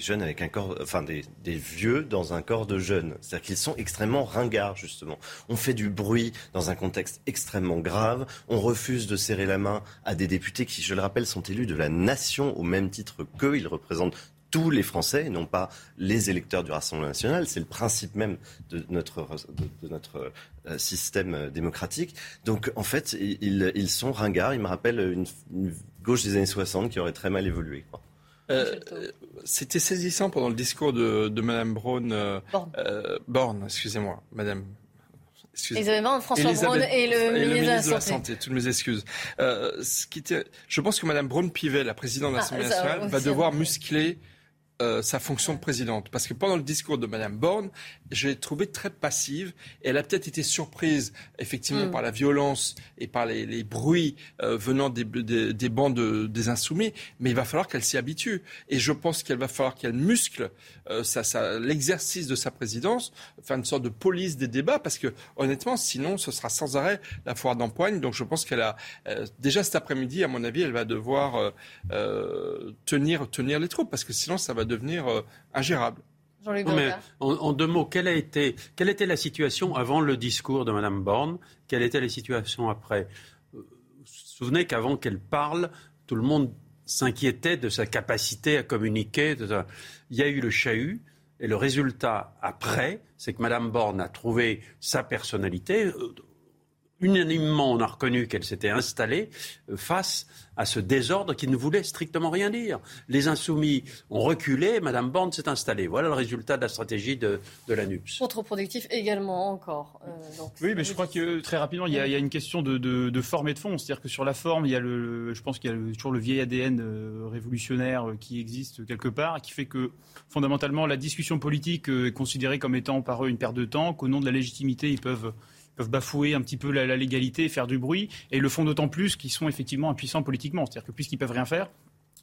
jeunes avec un corps, enfin des, vieux dans un corps de jeunes. C'est-à-dire qu'ils sont extrêmement ringards, justement. On fait du bruit dans un contexte extrêmement grave. On refuse de serrer la main à des députés qui, je le rappelle, sont élus de la nation au même titre qu'eux. Ils représentent tous les Français et non pas les électeurs du Rassemblement national. C'est le principe même de notre, de, notre euh, système démocratique. Donc en fait, ils, ils, sont ringards. Ils me rappellent une, gauche des années 60 qui aurait très mal évolué. Euh, c'était saisissant pendant le discours de, de Madame Braun, euh, Borne, excusez-moi, Madame Elisabeth Borne, François Braun et le, ministre, de la Santé. Toutes mes excuses. ce qui était, je pense que Madame Braun-Pivet, la présidente de ah, l'Assemblée nationale, va devoir muscler euh, sa fonction de présidente. Parce que pendant le discours de Mme Borne, je l'ai trouvée très passive. Et elle a peut-être été surprise, effectivement, mm. par la violence et par les, les bruits euh, venant des, des, des bancs de, des insoumis. Mais il va falloir qu'elle s'y habitue. Et je pense qu'il va falloir qu'elle muscle euh, ça, ça, l'exercice de sa présidence, faire une sorte de police des débats. Parce que, honnêtement, sinon, ce sera sans arrêt la foire d'empoigne. Donc je pense qu'elle a, déjà cet après-midi, à mon avis, elle va devoir tenir, tenir les troupes. Parce que sinon, ça va devenir euh, Mais en, deux mots, quelle, a été, quelle était la situation avant le discours de Mme Borne? Quelle était la situation après? Vous vous souvenez qu'avant qu'elle parle, tout le monde s'inquiétait de sa capacité à communiquer. Il y a eu le chahut. Et le résultat après, c'est que Mme Borne a trouvé sa personnalité. Unanimement, on a reconnu qu'elle s'était installée euh, face à ce désordre qui ne voulait strictement rien dire. Les insoumis ont reculé, Mme Borne s'est installée. Voilà le résultat de la stratégie de, de l'ANUPS. Contre-productif également encore. Euh, oui, mais je crois que très rapidement, il y a, une question de, forme et de fond. C'est-à-dire que sur la forme, il y a le, je pense qu'il y a toujours le vieil ADN euh, révolutionnaire euh, qui existe quelque part, qui fait que fondamentalement, la discussion politique est considérée comme étant par eux une perte de temps, qu'au nom de la légitimité, ils peuvent peuvent bafouer un petit peu la, légalité, faire du bruit, et le font d'autant plus qu'ils sont effectivement impuissants politiquement. C'est-à-dire que puisqu'ils peuvent rien faire,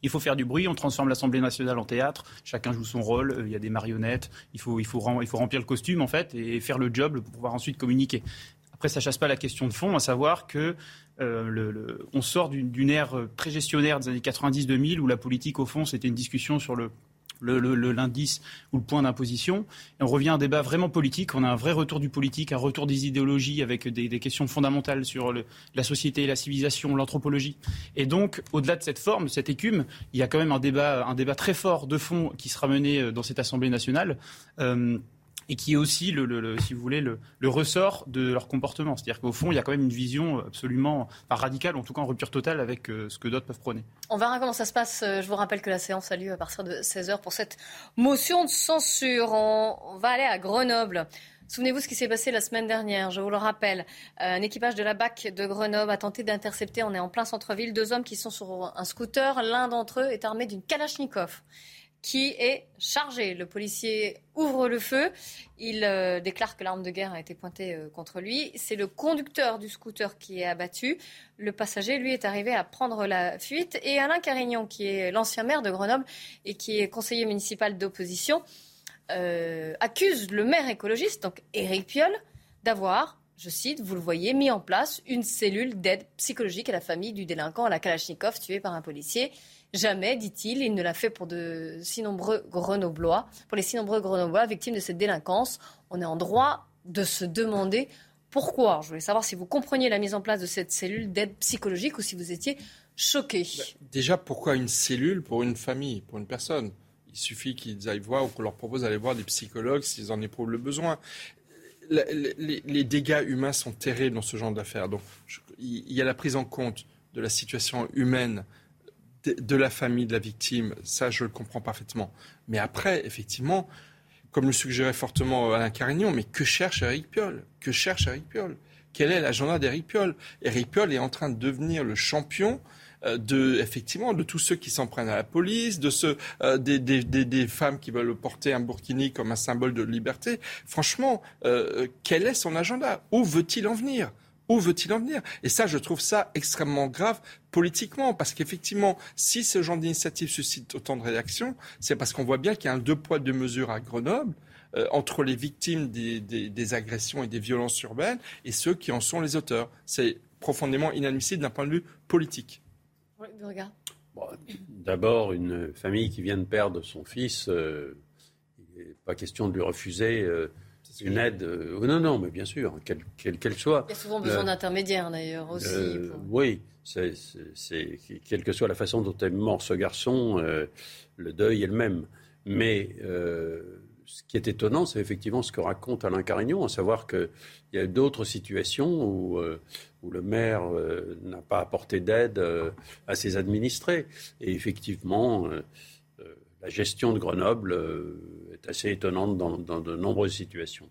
il faut faire du bruit, on transforme l'Assemblée nationale en théâtre, chacun joue son rôle, euh, il y a des marionnettes, il faut, il, faut, remplir le costume en fait et faire le job pour pouvoir ensuite communiquer. Après, ça chasse pas la question de fond, à savoir que euh, on sort d'une ère prégestionnaire des années 90-2000 où la politique, au fond, c'était une discussion sur le l'indice ou le point d'imposition. On revient à un débat vraiment politique. On a un vrai retour du politique, un retour des idéologies avec des, questions fondamentales sur la société, la civilisation, l'anthropologie. Et donc, au-delà de cette forme, cette écume, il y a quand même un débat, un débat très fort de fond qui sera mené euh, dans cette Assemblée nationale. Euh, et qui est aussi, le, si vous voulez, le, ressort de leur comportement. C'est-à-dire qu'au fond, il y a quand même une vision absolument radicale, en tout cas en rupture totale avec euh, ce que d'autres peuvent prôner. On verra comment ça se passe. Euh, je vous rappelle que la séance a lieu à partir de 16h pour cette motion de censure. On, va aller à Grenoble. Souvenez-vous ce qui s'est passé la semaine dernière, je vous le rappelle. Euh, un équipage de la BAC de Grenoble a tenté d'intercepter, on est en plein centre-ville, deux hommes qui sont sur un scooter. L'un d'entre eux est armé d'une Kalachnikov qui est chargé. Le policier ouvre le feu. Il euh, déclare que l'arme de guerre a été pointée euh, contre lui. C'est le conducteur du scooter qui est abattu. Le passager, lui, est arrivé à prendre la fuite. Et Alain Carignon, qui est l'ancien maire de Grenoble et qui est conseiller municipal d'opposition, euh, accuse le maire écologiste, donc Éric Piolle, d'avoir je cite, vous le voyez, mis en place une cellule d'aide psychologique à la famille du délinquant à la Kalachnikov tué par un policier. Jamais, dit-il, il ne l'a fait pour de si nombreux Grenoblois, pour les si nombreux Grenoblois victimes de cette délinquance. On est en droit de se demander pourquoi. Je voulais savoir si vous compreniez la mise en place de cette cellule d'aide psychologique ou si vous étiez choqué. Bah, déjà, pourquoi une cellule pour une famille, pour une personne? Il suffit qu'ils aillent voir ou qu'on leur propose d'aller voir des psychologues s'ils en éprouvent le besoin. Les, dégâts humains sont terribles dans ce genre d'affaires. Donc, il y a la prise en compte de la situation humaine de la famille de la victime, ça je le comprends parfaitement. Mais après, effectivement, comme le suggérait fortement Alain Carignon, mais que cherche Eric Piolle? Que cherche Eric Piolle? Quel est l'agenda d'Eric Piolle? Eric Piolle est en train de devenir le champion euh, de effectivement de tous ceux qui s'en prennent à la police, de ceux euh, des, femmes qui veulent porter un burkini comme un symbole de liberté. Franchement, euh, quel est son agenda? Où veut-il en venir? Où veut-il en venir? Et ça, je trouve ça extrêmement grave politiquement, parce qu'effectivement, si ce genre d'initiative suscite autant de réactions, c'est parce qu'on voit bien qu'il y a un deux poids, deux mesures à Grenoble euh, entre les victimes des, agressions et des violences urbaines et ceux qui en sont les auteurs. C'est profondément inadmissible d'un point de vue politique. D'abord, une famille qui vient de perdre son fils, euh, il n'est pas question de lui refuser. Euh, une aide. Euh, non, non, mais bien sûr, quelle qu'elle soit. Il y a souvent besoin d'intermédiaires d'ailleurs aussi. Euh, oui, c'est, quelle que soit la façon dont est mort ce garçon, euh, le deuil est le même. Mais ce qui est étonnant, c'est effectivement ce que raconte Alain Carignon, à savoir qu'il y a d'autres situations où, où le maire n'a pas apporté d'aide à ses administrés. Et effectivement, la gestion de Grenoble assez étonnante dans, de nombreuses situations.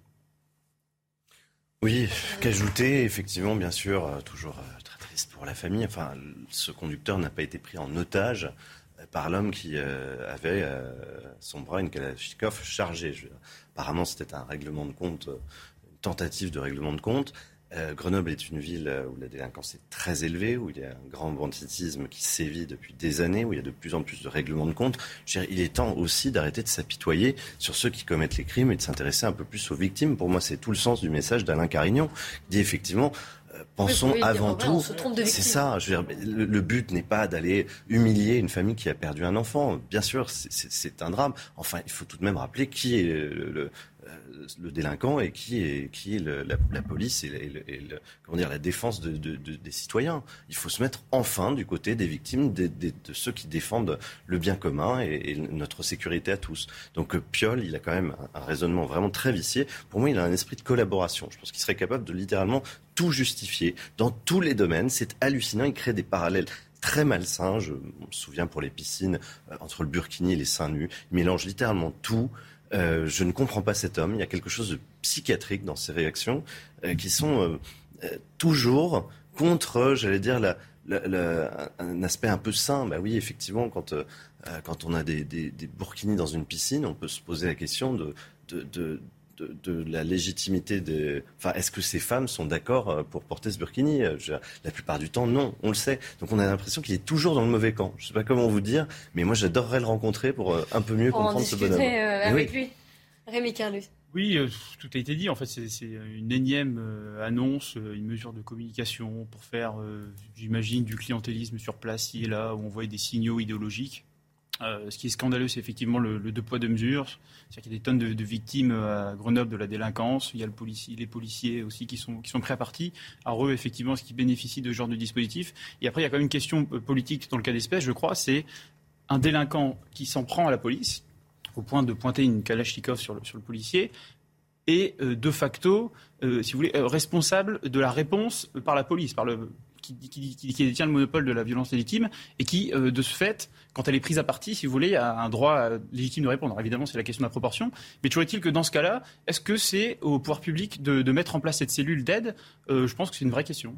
Oui, qu'ajouter, effectivement, bien sûr, euh, toujours euh, très triste pour la famille. Enfin, ce conducteur n'a pas été pris en otage euh, par l'homme qui avait son bras une Kalachnikov chargée. apparemment, c'était un règlement de compte, une tentative de règlement de compte. Euh, Grenoble est une ville euh, où la délinquance est très élevée, où il y a un grand banditisme qui sévit depuis des années, où il y a de plus en plus de règlements de compte. il est temps aussi d'arrêter de s'apitoyer sur ceux qui commettent les crimes et de s'intéresser un peu plus aux victimes. Pour moi, c'est tout le sens du message d'Alain Carignon, qui dit effectivement euh, pensons avant tout. C'est ça. le, but n'est pas d'aller humilier une famille qui a perdu un enfant. Bien sûr, c'est un drame. Enfin, il faut tout de même rappeler qui est le, le délinquant et qui est, qui est la, police et, comment dire, la défense de, des citoyens. Il faut se mettre enfin du côté des victimes, de ceux qui défendent le bien commun et, notre sécurité à tous. Donc euh, Piolle, il a quand même un, raisonnement vraiment très vicié. Pour moi, il a un esprit de collaboration. Je pense qu'il serait capable de littéralement tout justifier dans tous les domaines. C'est hallucinant. Il crée des parallèles très malsains. Je me souviens pour les piscines euh, entre le burkini et les seins nus. Il mélange littéralement tout. Euh, je ne comprends pas cet homme. Il y a quelque chose de psychiatrique dans ses réactions euh, qui sont euh, toujours contre, j'allais dire, un aspect un peu sain. Bah oui, effectivement, quand, quand on a des, des, burkinis dans une piscine, on peut se poser la question de, la légitimité de. Enfin, est-ce que ces femmes sont d'accord pour porter ce burkini? La plupart du temps, non, on le sait. Donc on a l'impression qu'il est toujours dans le mauvais camp. Je ne sais pas comment vous dire, mais moi j'adorerais le rencontrer pour un peu mieux comprendre ce bonhomme. avec lui. Rémi Carlus. Oui, euh, tout a été dit. En fait, c'est une énième euh, annonce, euh, une mesure de communication pour faire, j'imagine, du clientélisme sur place, ici et là, où on voit des signaux idéologiques. Euh, ce qui est scandaleux, c'est effectivement le, deux poids, deux mesures. C'est-à-dire qu'il y a des tonnes de, victimes à Grenoble de la délinquance. Il y a le les policiers aussi qui sont, qui sont prêts à eux, effectivement, ce qui bénéficie de ce genre de dispositif. Et après, il y a quand même une question euh, politique dans le cas d'espèce, je crois. C'est un délinquant qui s'en prend à la police, au point de pointer une kalachnikov sur le, sur le policier, et euh, de facto, si vous voulez, responsable de la réponse par la police, par le, qui, détient le monopole de la violence légitime et qui, euh, de ce fait, quand elle est prise à partie, si vous voulez, a un droit euh, légitime de répondre. évidemment, c'est la question de la proportion. Mais toujours est-il que dans ce cas-là, est-ce que c'est au pouvoir public de, mettre en place cette cellule d'aide? Euh, Je pense que c'est une vraie question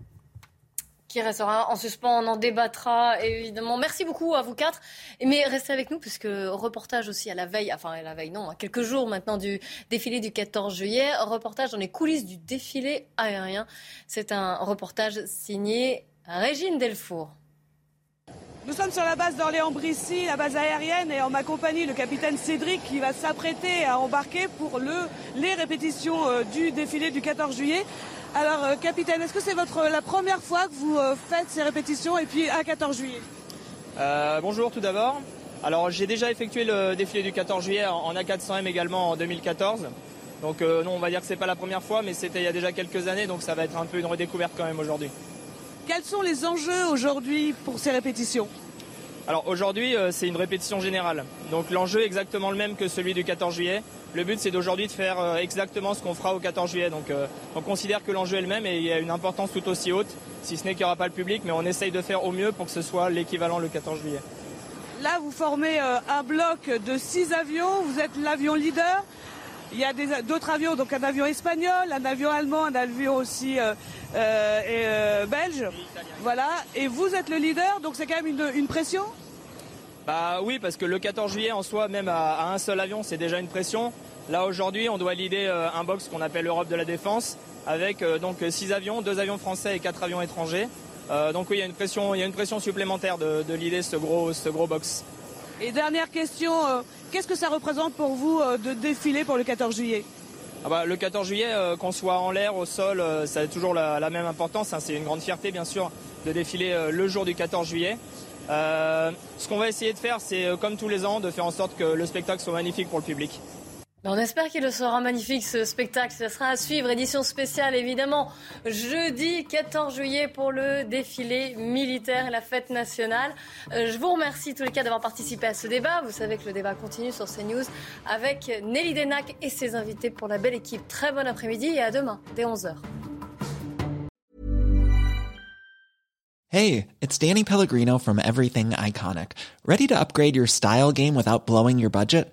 qui restera en suspens. On en débattra évidemment. Merci beaucoup à vous quatre. Mais restez avec nous puisque reportage aussi à la veille, enfin à la veille non, à quelques jours maintenant du défilé du 14 juillet. Reportage dans les coulisses du défilé aérien. C'est un reportage signé Régine Delfour. Nous sommes sur la base d'Orléans-Brissy, la base aérienne, et en ma compagnie, le capitaine Cédric qui va s'apprêter à embarquer pour le, les répétitions euh, du défilé du 14 juillet. Alors, euh, capitaine, est-ce que c'est votre la première fois que vous euh, faites ces répétitions et puis à 14 juillet? Euh, Bonjour tout d'abord. Alors, j'ai déjà effectué le défilé du 14 juillet en A400M également en 2014. Donc, non, on va dire que c'est pas la première fois, mais c'était il y a déjà quelques années, donc ça va être un peu une redécouverte quand même aujourd'hui. Quels sont les enjeux aujourd'hui pour ces répétitions? Alors aujourd'hui, c'est une répétition générale. Donc l'enjeu est exactement le même que celui du 14 juillet. Le but, c'est d'aujourd'hui de faire euh, exactement ce qu'on fera au 14 juillet. Donc, euh, on considère que l'enjeu est le même et il y a une importance tout aussi haute, si ce n'est qu'il n'y aura pas le public, mais on essaye de faire au mieux pour que ce soit l'équivalent le 14 juillet. Là, vous formez euh, un bloc de six avions. Vous êtes l'avion leader. Il y a d'autres avions, donc un avion espagnol, un avion allemand, un avion aussi belge. Voilà. Et vous êtes le leader, donc c'est quand même une, pression? Bah oui, parce que le 14 juillet en soi, même à un seul avion, c'est déjà une pression. Là aujourd'hui, on doit l'idée euh, un box qu'on appelle l'Europe de la défense, avec euh, donc six avions, deux avions français et quatre avions étrangers. Euh, donc oui, il y a une pression, il y a une pression supplémentaire de, de ce gros, ce gros box. Et dernière question, qu'est-ce que ça représente pour vous de défiler pour le 14 juillet? Ah bah, le 14 juillet, qu'on soit en l'air, au sol, ça a toujours la, même importance. Hein. C'est une grande fierté, bien sûr, de défiler le jour du 14 juillet. ce qu'on va essayer de faire, c'est, comme tous les ans, de faire en sorte que le spectacle soit magnifique pour le public. On espère qu'il sera magnifique ce spectacle. Ce sera à suivre, édition spéciale évidemment, jeudi 14 juillet pour le défilé militaire et la fête nationale. Euh, je vous remercie tous les cas d'avoir participé à ce débat. Vous savez que le débat continue sur CNews avec Nelly Denac et ses invités pour la belle équipe. Très bon après-midi et à demain dès 11h. Hey, it's Danny Pellegrino from Everything Iconic. Ready to upgrade your style game without blowing your budget?